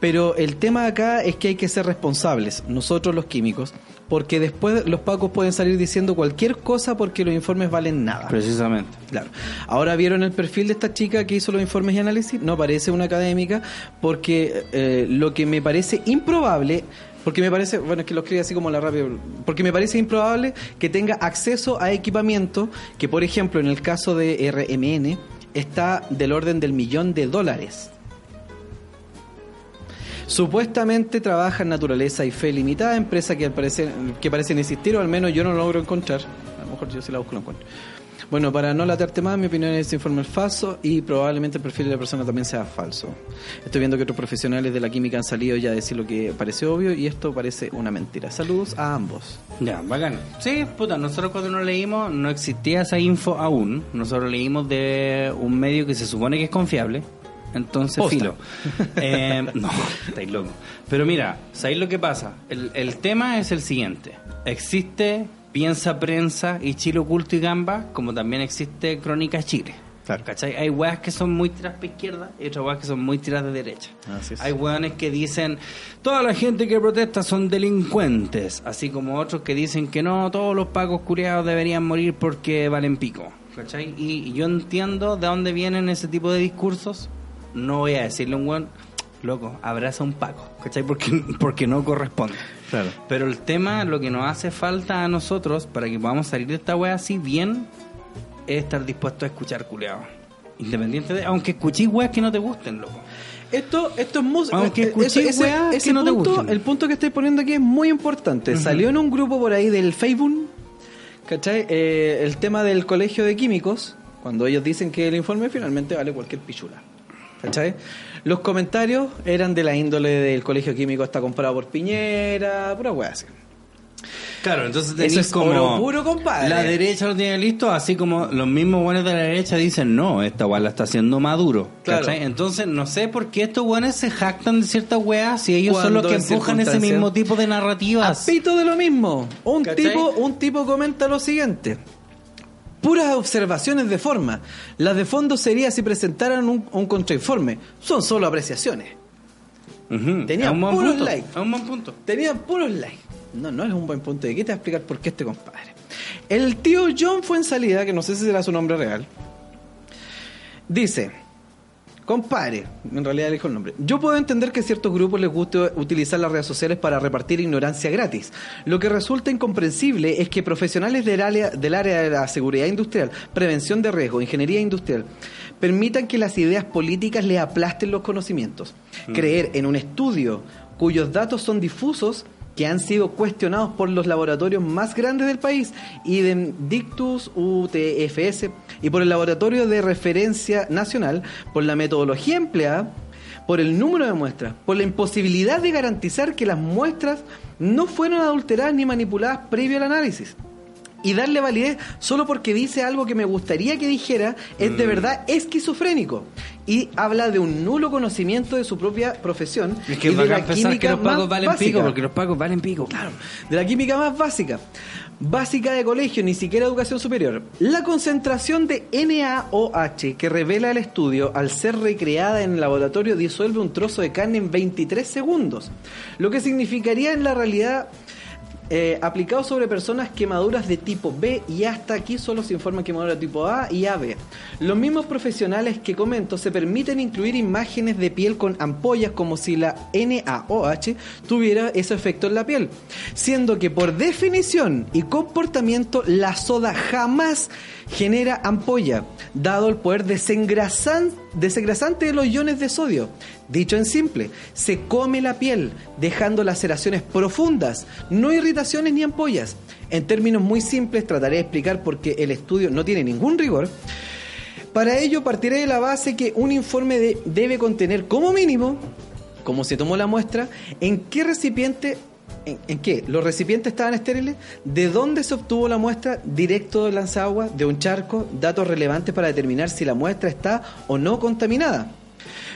pero el tema acá es que hay que ser responsables, nosotros los químicos, porque después los pacos pueden salir diciendo cualquier cosa porque los informes valen nada. Precisamente. Claro. Ahora vieron el perfil de esta chica que hizo los informes y análisis. No parece una académica porque eh, lo que me parece improbable, porque me parece, bueno, es que lo escribe así como la rápida, porque me parece improbable que tenga acceso a equipamiento que, por ejemplo, en el caso de RMN, está del orden del millón de dólares. Supuestamente trabaja en Naturaleza y Fe Limitada, empresa que, al parecer, que parecen existir, o al menos yo no lo logro encontrar. A lo mejor yo si la busco lo encuentro. Bueno, para no latarte más, mi opinión es que este informe es falso y probablemente el perfil de la persona también sea falso. Estoy viendo que otros profesionales de la química han salido ya a decir lo que parece obvio y esto parece una mentira. Saludos a ambos. Ya, bacán. Sí, puta, nosotros cuando lo leímos no existía esa info aún. Nosotros leímos de un medio que se supone que es confiable. Entonces, Posta. filo. Eh, no, estáis loco. Pero mira, ¿sabéis lo que pasa? El, el tema es el siguiente. Existe Piensa Prensa y Chile Oculto y Gamba, como también existe Crónica Chile. Claro. ¿Cachai? Hay weas que son muy tiras para izquierda y otras weas que son muy tiras de derecha. Así es. Hay weones que dicen, toda la gente que protesta son delincuentes, así como otros que dicen que no, todos los pacos curiados deberían morir porque valen pico. ¿Cachai? Y, y yo entiendo de dónde vienen ese tipo de discursos. No voy a decirle a un weón, loco, abraza un paco, ¿cachai? Porque, porque no corresponde. Claro. Pero el tema, lo que nos hace falta a nosotros para que podamos salir de esta wea así bien, es estar dispuesto a escuchar culeado. Independiente de, aunque escuchéis weas que no te gusten, loco. Esto, esto es música. Aunque escuché weas que no te punto, gusten. el punto que estoy poniendo aquí es muy importante. Salió en un grupo por ahí del Facebook, ¿cachai? Eh, el tema del colegio de químicos, cuando ellos dicen que el informe finalmente vale cualquier pichula. ¿Cachai? Los comentarios eran de la índole del colegio químico está comprado por Piñera, pura wea así. Claro, entonces Eso es como oro puro, compadre. La derecha lo tiene listo, así como los mismos buenos de la derecha dicen, no, esta weá la está haciendo Maduro. Claro. Entonces, no sé por qué estos buenos se jactan de ciertas weas si ellos son los que empujan ese mismo tipo de narrativas. Apito de lo mismo. Un ¿Cachai? tipo, un tipo comenta lo siguiente. Puras observaciones de forma. Las de fondo sería si presentaran un, un contrainforme. Son solo apreciaciones. Ujú, Tenía es un buen puros likes. es un buen punto. Tenían puros likes. No, no es un buen punto. ¿De qué te voy a explicar por qué este compadre? El tío John fue en salida, que no sé si será su nombre real. Dice, compadre, en realidad le dijo el nombre. Yo puedo entender que a ciertos grupos les guste utilizar las redes sociales para repartir ignorancia gratis. Lo que resulta incomprensible es que profesionales del área, del área de la seguridad industrial, prevención de riesgo, ingeniería industrial, permitan que las ideas políticas le aplasten los conocimientos. Creer en un estudio cuyos datos son difusos que han sido cuestionados por los laboratorios más grandes del país, Dictus, UTFS, y por el Laboratorio de Referencia Nacional, por la metodología empleada, por el número de muestras, por la imposibilidad de garantizar que las muestras no fueron adulteradas ni manipuladas previo al análisis. Y darle validez solo porque dice algo que me gustaría que dijera es de verdad esquizofrénico y habla de un nulo conocimiento de su propia profesión Es que y de la que química los pacos más valen básica. pico, porque los pacos valen pico. Claro, de la química más básica. Básica de colegio, ni siquiera educación superior. La concentración de NaOH que revela el estudio al ser recreada en el laboratorio disuelve un trozo de carne en 23 segundos. Lo que significaría en la realidad eh, aplicado sobre personas quemaduras de tipo B y hasta aquí solo se informa quemadura tipo A y AB. Los mismos profesionales que comento se permiten incluir imágenes de piel con ampollas como si la NaOH tuviera ese efecto en la piel, siendo que por definición y comportamiento la soda jamás genera ampolla, dado el poder desengrasan- desengrasante de los iones de sodio. Dicho en simple, se come la piel, dejando laceraciones profundas, no irritaciones ni ampollas. En términos muy simples, trataré de explicar por qué el estudio no tiene ningún rigor. Para ello, partiré de la base que un informe de- debe contener como mínimo, como se tomó la muestra, en qué recipiente, en, qué, los recipientes estaban estériles, de dónde se obtuvo la muestra, directo del lanzagua, de un charco, datos relevantes para determinar si la muestra está o no contaminada.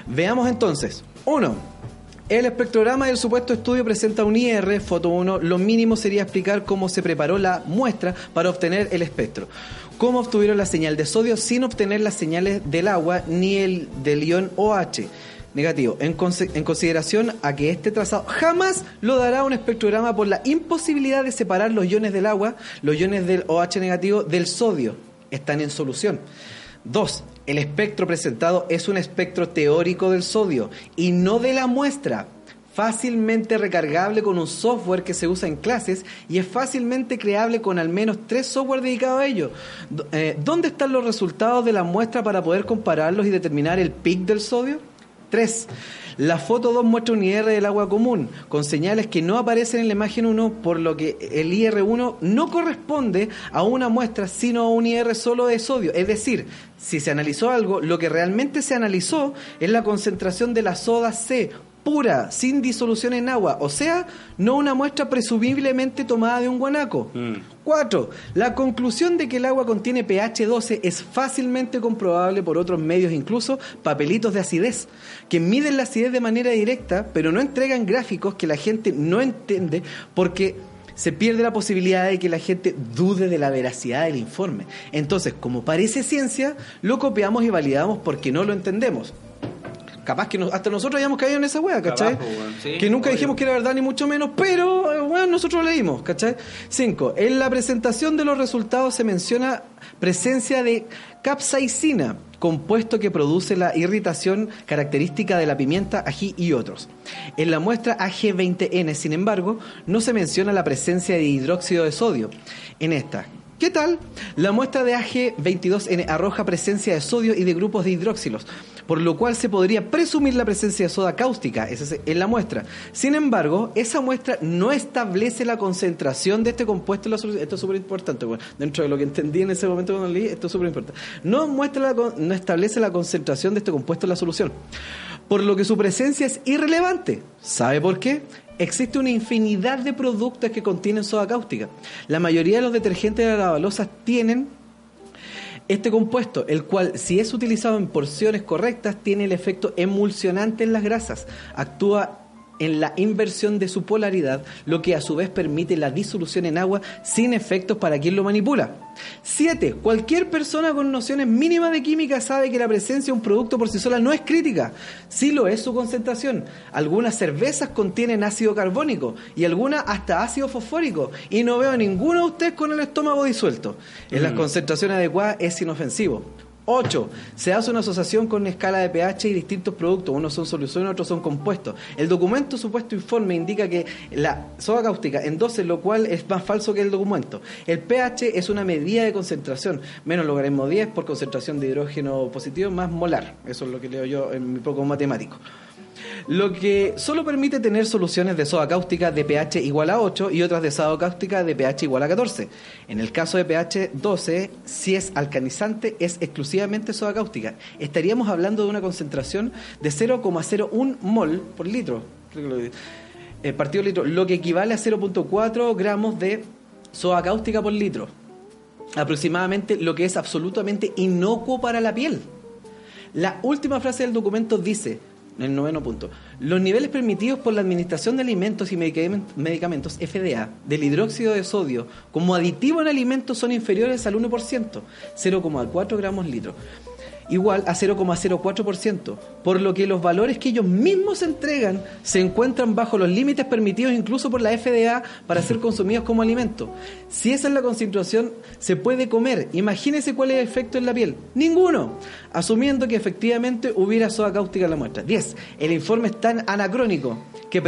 Veamos entonces. 1. El espectrograma del supuesto estudio presenta un IR, foto 1. Lo mínimo sería explicar cómo se preparó la muestra para obtener el espectro. Cómo obtuvieron la señal de sodio sin obtener las señales del agua ni el del ion OH. Negativo. En, en consideración a que este trazado jamás lo dará un espectrograma por la imposibilidad de separar los iones del agua, los iones del OH negativo del sodio. Están en solución. Dos, el espectro presentado es un espectro teórico del sodio y no de la muestra. Fácilmente recargable con un software que se usa en clases y es fácilmente creable con al menos tres software dedicados a ello. Eh, ¿Dónde están los resultados de la muestra para poder compararlos y determinar el pic del sodio? 3. La foto 2 muestra un IR del agua común, con señales que no aparecen en la imagen 1, por lo que el IR1 no corresponde a una muestra, sino a un IR solo de sodio. Es decir, si se analizó algo, lo que realmente se analizó es la concentración de la soda C pura, sin disolución en agua, o sea, no una muestra presumiblemente tomada de un guanaco. 4. La conclusión de que el agua contiene pH 12 es fácilmente comprobable por otros medios, incluso papelitos de acidez, que miden la acidez de manera directa, pero no entregan gráficos que la gente no entiende porque se pierde la posibilidad de que la gente dude de la veracidad del informe. Entonces, como parece ciencia, lo copiamos y validamos porque no lo entendemos. Capaz que nos- hasta nosotros hayamos caído en esa wea, ¿cachai? Capaz. Sí, que nunca obvio. dijimos que era verdad ni mucho menos, pero eh, bueno, nosotros lo leímos, ¿cachai? Cinco, en la presentación de los resultados se menciona presencia de capsaicina, compuesto que produce la irritación característica de la pimienta, ají y otros. En la muestra AG20N, sin embargo, no se menciona la presencia de hidróxido de sodio. En esta, ¿Qué tal? La muestra de AG22N arroja presencia de sodio y de grupos de hidróxilos, por lo cual se podría presumir la presencia de soda cáustica en la muestra. Sin embargo, esa muestra no establece la concentración de este compuesto en la solución. Esto es súper importante, bueno, dentro de lo que entendí en ese momento cuando leí, esto es súper importante. No, muestra la no establece la concentración de este compuesto en la solución, por lo que su presencia es irrelevante. ¿Sabe por qué? Existe una infinidad de productos que contienen soda cáustica. La mayoría de los detergentes de lavalosas tienen este compuesto, el cual, si es utilizado en porciones correctas, tiene el efecto emulsionante en las grasas. Actúa en la inversión de su polaridad, lo que a su vez permite la disolución en agua sin efectos para quien lo manipula. 7. Cualquier persona con nociones mínimas de química sabe que la presencia de un producto por sí sola no es crítica. Sí lo es su concentración. Algunas cervezas contienen ácido carbónico y algunas hasta ácido fosfórico. Y no veo a ninguno de ustedes con el estómago disuelto. En las concentraciones adecuadas es inofensivo. 8. Se hace una asociación con una escala de pH y distintos productos. Unos son soluciones, otros son compuestos. El documento supuesto informe indica que la soda cáustica en 12, lo cual es más falso que el documento. El pH es una medida de concentración, menos logaritmo 10 por concentración de hidrógeno positivo más molar. Eso es lo que leo yo en mi poco matemático. Lo que solo permite tener soluciones de soda cáustica de pH igual a 8 y otras de soda cáustica de pH igual a 14. En el caso de pH 12, si es alcanizante, es exclusivamente soda cáustica. Estaríamos hablando de una concentración de 0,01 mol por litro. Eh, partido litro, lo que equivale a 0.4 gramos de soda cáustica por litro. aproximadamente lo que es absolutamente inocuo para la piel. La última frase del documento dice, el noveno punto, los niveles permitidos por la Administración de Alimentos y Medicamen- Medicamentos, FDA, del hidróxido de sodio como aditivo en alimentos son inferiores al 1%, 0,4 gramos litro, igual a 0,04%, por lo que los valores que ellos mismos entregan se encuentran bajo los límites permitidos incluso por la FDA para ser consumidos como alimento. Si esa es la concentración, se puede comer. Imagínese cuál es el efecto en la piel. Ninguno. Asumiendo que efectivamente hubiera soda cáustica en la muestra. 10. El informe es tan anacrónico que,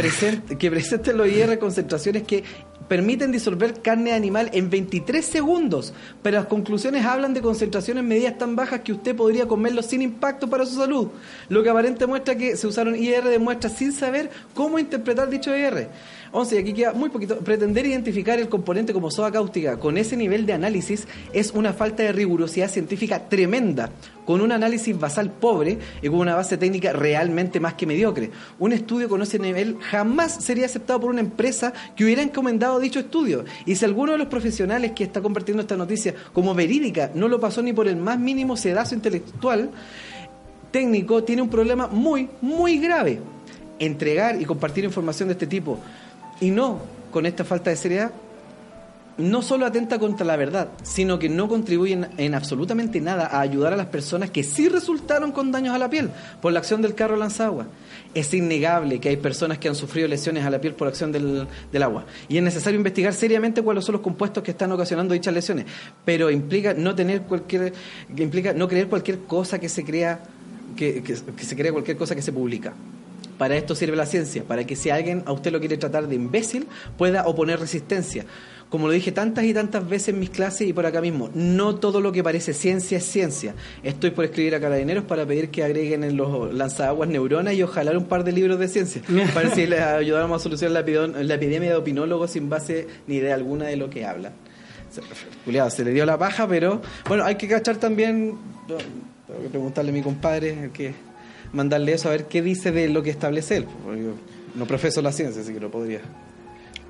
que presenta los IR concentraciones que permiten disolver carne animal en 23 segundos, pero las conclusiones hablan de concentraciones medidas tan bajas que usted podría comerlo sin impacto para su salud, lo que aparente muestra que se usaron IR de muestras sin saber cómo interpretar dicho IR. 11, y aquí queda muy poquito. Pretender identificar el componente como soda cáustica con ese nivel de análisis es una falta de rigurosidad científica tremenda, con un análisis basal pobre y con una base técnica realmente más que mediocre. Un estudio con ese nivel jamás sería aceptado por una empresa que hubiera encomendado dicho estudio. Y si alguno de los profesionales que está compartiendo esta noticia como verídica no lo pasó ni por el más mínimo sedazo intelectual, técnico tiene un problema muy, muy grave. Entregar y compartir información de este tipo y no con esta falta de seriedad, no solo atenta contra la verdad, sino que no contribuye en, en absolutamente nada a ayudar a las personas que sí resultaron con daños a la piel por la acción del carro lanzagua. Es innegable que hay personas que han sufrido lesiones a la piel por acción del, agua y es necesario investigar seriamente cuáles son los compuestos que están ocasionando dichas lesiones, pero implica no tener cualquier implica no creer cualquier cosa que se crea que se crea cualquier cosa que se publica. Para esto sirve la ciencia, para que si alguien a usted lo quiere tratar de imbécil, pueda oponer resistencia. Como lo dije tantas y tantas veces en mis clases y por acá mismo, no todo lo que parece ciencia es ciencia. Estoy por escribir a carabineros para pedir que agreguen en los lanzaguas neuronas y ojalá un par de libros de ciencia, para si les ayudamos a solucionar la, epidemia de opinólogos sin base ni idea alguna de lo que hablan. Se, le dio la paja, pero bueno, hay que cachar también, tengo que preguntarle a mi compadre, que mandarle eso a ver qué dice de lo que establece él. porque yo no profeso la ciencia, así que lo podría.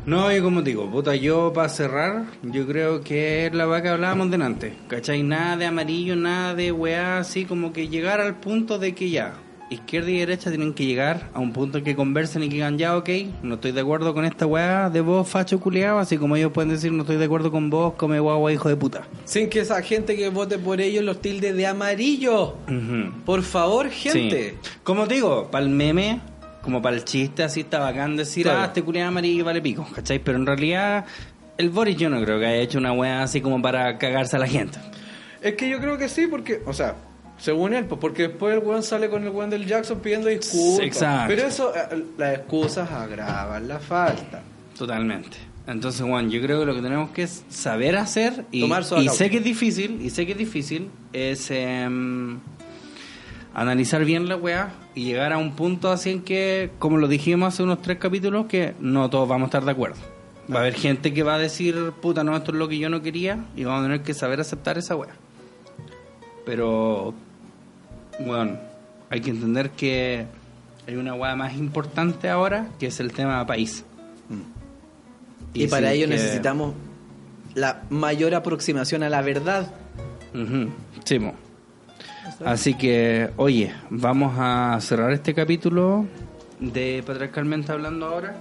No, y como digo, puta, yo para cerrar, yo creo que es la vaca que hablábamos delante. ¿Cachai? Nada de amarillo, nada de weá, así como que llegar al punto de que ya, izquierda y derecha tienen que llegar a un punto en que conversen y que digan, ya, ok, no estoy de acuerdo con esta weá de vos, facho culiado, así como ellos pueden decir, no estoy de acuerdo con vos, come guagua, hijo de puta. Sin que esa gente que vote por ellos los tilde de amarillo. Por favor, gente. Sí. Como te digo, para el meme, como para el chiste, así está bacán decir, Claro. ah, este culiado amarillo vale pico, ¿cachai? Pero en realidad, el Boris yo no creo que haya hecho una weá así como para cagarse a la gente. Es que yo creo que sí, porque, o sea, según él, pues porque después el weón sale con el weón del Jackson pidiendo disculpas. Exacto. Pero eso, eh, las excusas agravan la falta. Totalmente. Entonces, Juan, yo creo que lo que tenemos que es saber hacer y, Tomar y sé que es difícil, y sé que es difícil, es em, analizar bien la weá y llegar a un punto así en que, como lo dijimos hace unos tres capítulos, que no todos vamos a estar de acuerdo. Va a haber gente que va a decir, puta, no, esto es lo que yo no quería, y vamos a tener que saber aceptar esa weá. Pero, bueno, hay que entender que hay una weá más importante ahora, que es el tema país. Y, para ello que- necesitamos la mayor aproximación a la verdad. Ujú, sí, mo. Así que, oye, vamos a cerrar este capítulo de Patriarcalmente Hablando ahora.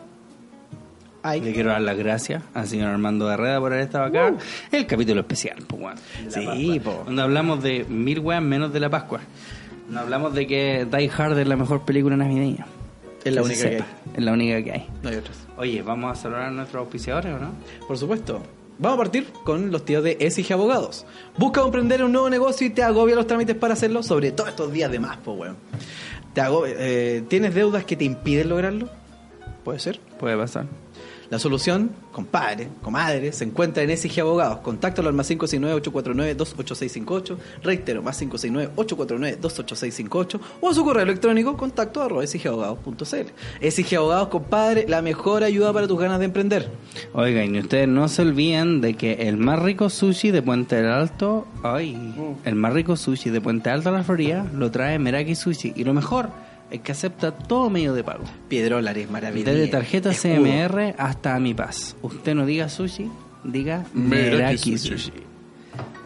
Le quiero dar las gracias al señor Armando Herrera por haber estado acá. El capítulo especial, pues, la Sí, Pascua, po. Donde hablamos de mil weas menos de la Pascua. No hablamos de que Die Hard es la mejor película navideña. Es la se única que sepa. Es la única que hay. No hay otras. Oye, ¿vamos a saludar a nuestros auspiciadores o no? Por supuesto. Vamos a partir con los tíos de Exige Abogados. Busca emprender un nuevo negocio y te agobia los trámites para hacerlo, sobre todo estos días de más, pues, weón. Te agobia- eh, ¿Tienes deudas que te impiden lograrlo? Puede ser. Puede pasar. La solución, compadre, comadre, se encuentra en SG Abogados. Contáctalo al más 569-849-28658. Reitero, más 569-849-28658. O a su correo electrónico, contacto arroba sgabogados.cl. SG Abogados, compadre, la mejor ayuda para tus ganas de emprender. Oigan, y ustedes no se olviden de que el más rico sushi de Puente del Alto, ay, el más rico sushi de Puente Alto a la Florida lo trae Meraki Sushi. Y lo mejor es que acepta todo medio de pago. Piedrolares, maravilla. Desde tarjeta Escudo. CMR hasta Mi Paz. Usted no diga sushi, diga Meraki, sushi.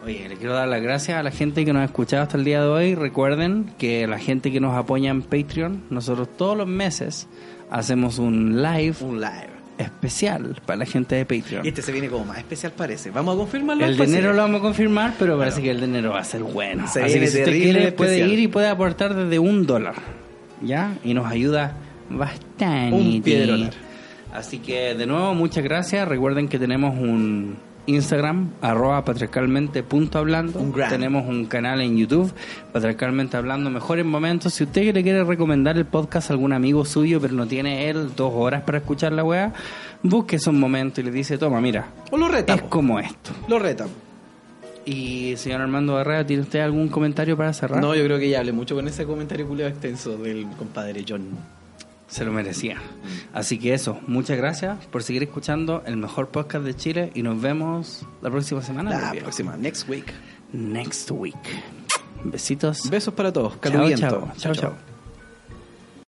Oye, le quiero dar las gracias a la gente que nos ha escuchado hasta el día de hoy. Recuerden que la gente que nos apoya en Patreon, nosotros todos los meses hacemos un live Un live. especial para la gente de Patreon. Y este se viene como más especial parece. Vamos a confirmarlo. El dinero lo vamos a confirmar, pero parece que el dinero va a ser bueno. Se Así viene que si usted quiere, puede ir y puede aportar desde un dólar. ¿Ya? Y nos ayuda bastante. Un. Así que, de nuevo, muchas gracias. Recuerden que tenemos un Instagram, arroba patriarcalmente.hablando. Tenemos un canal en YouTube, patriarcalmente hablando, mejores momentos. Si usted le quiere recomendar el podcast a algún amigo suyo, pero no tiene él dos horas para escuchar la weá, busque esos momentos y le dice, toma, mira, O lo es retamos. como esto. Lo retamos. Y señor Armando Barrera, ¿tiene usted algún comentario para cerrar? No, yo creo que ya hablé mucho con ese comentario culiado extenso del compadre John. Se lo merecía. Así que eso, muchas gracias por seguir escuchando el mejor podcast de Chile y nos vemos la próxima semana. La próxima, next week. Next week. Besitos. Besos para todos. Chao, chao. Chao, chao.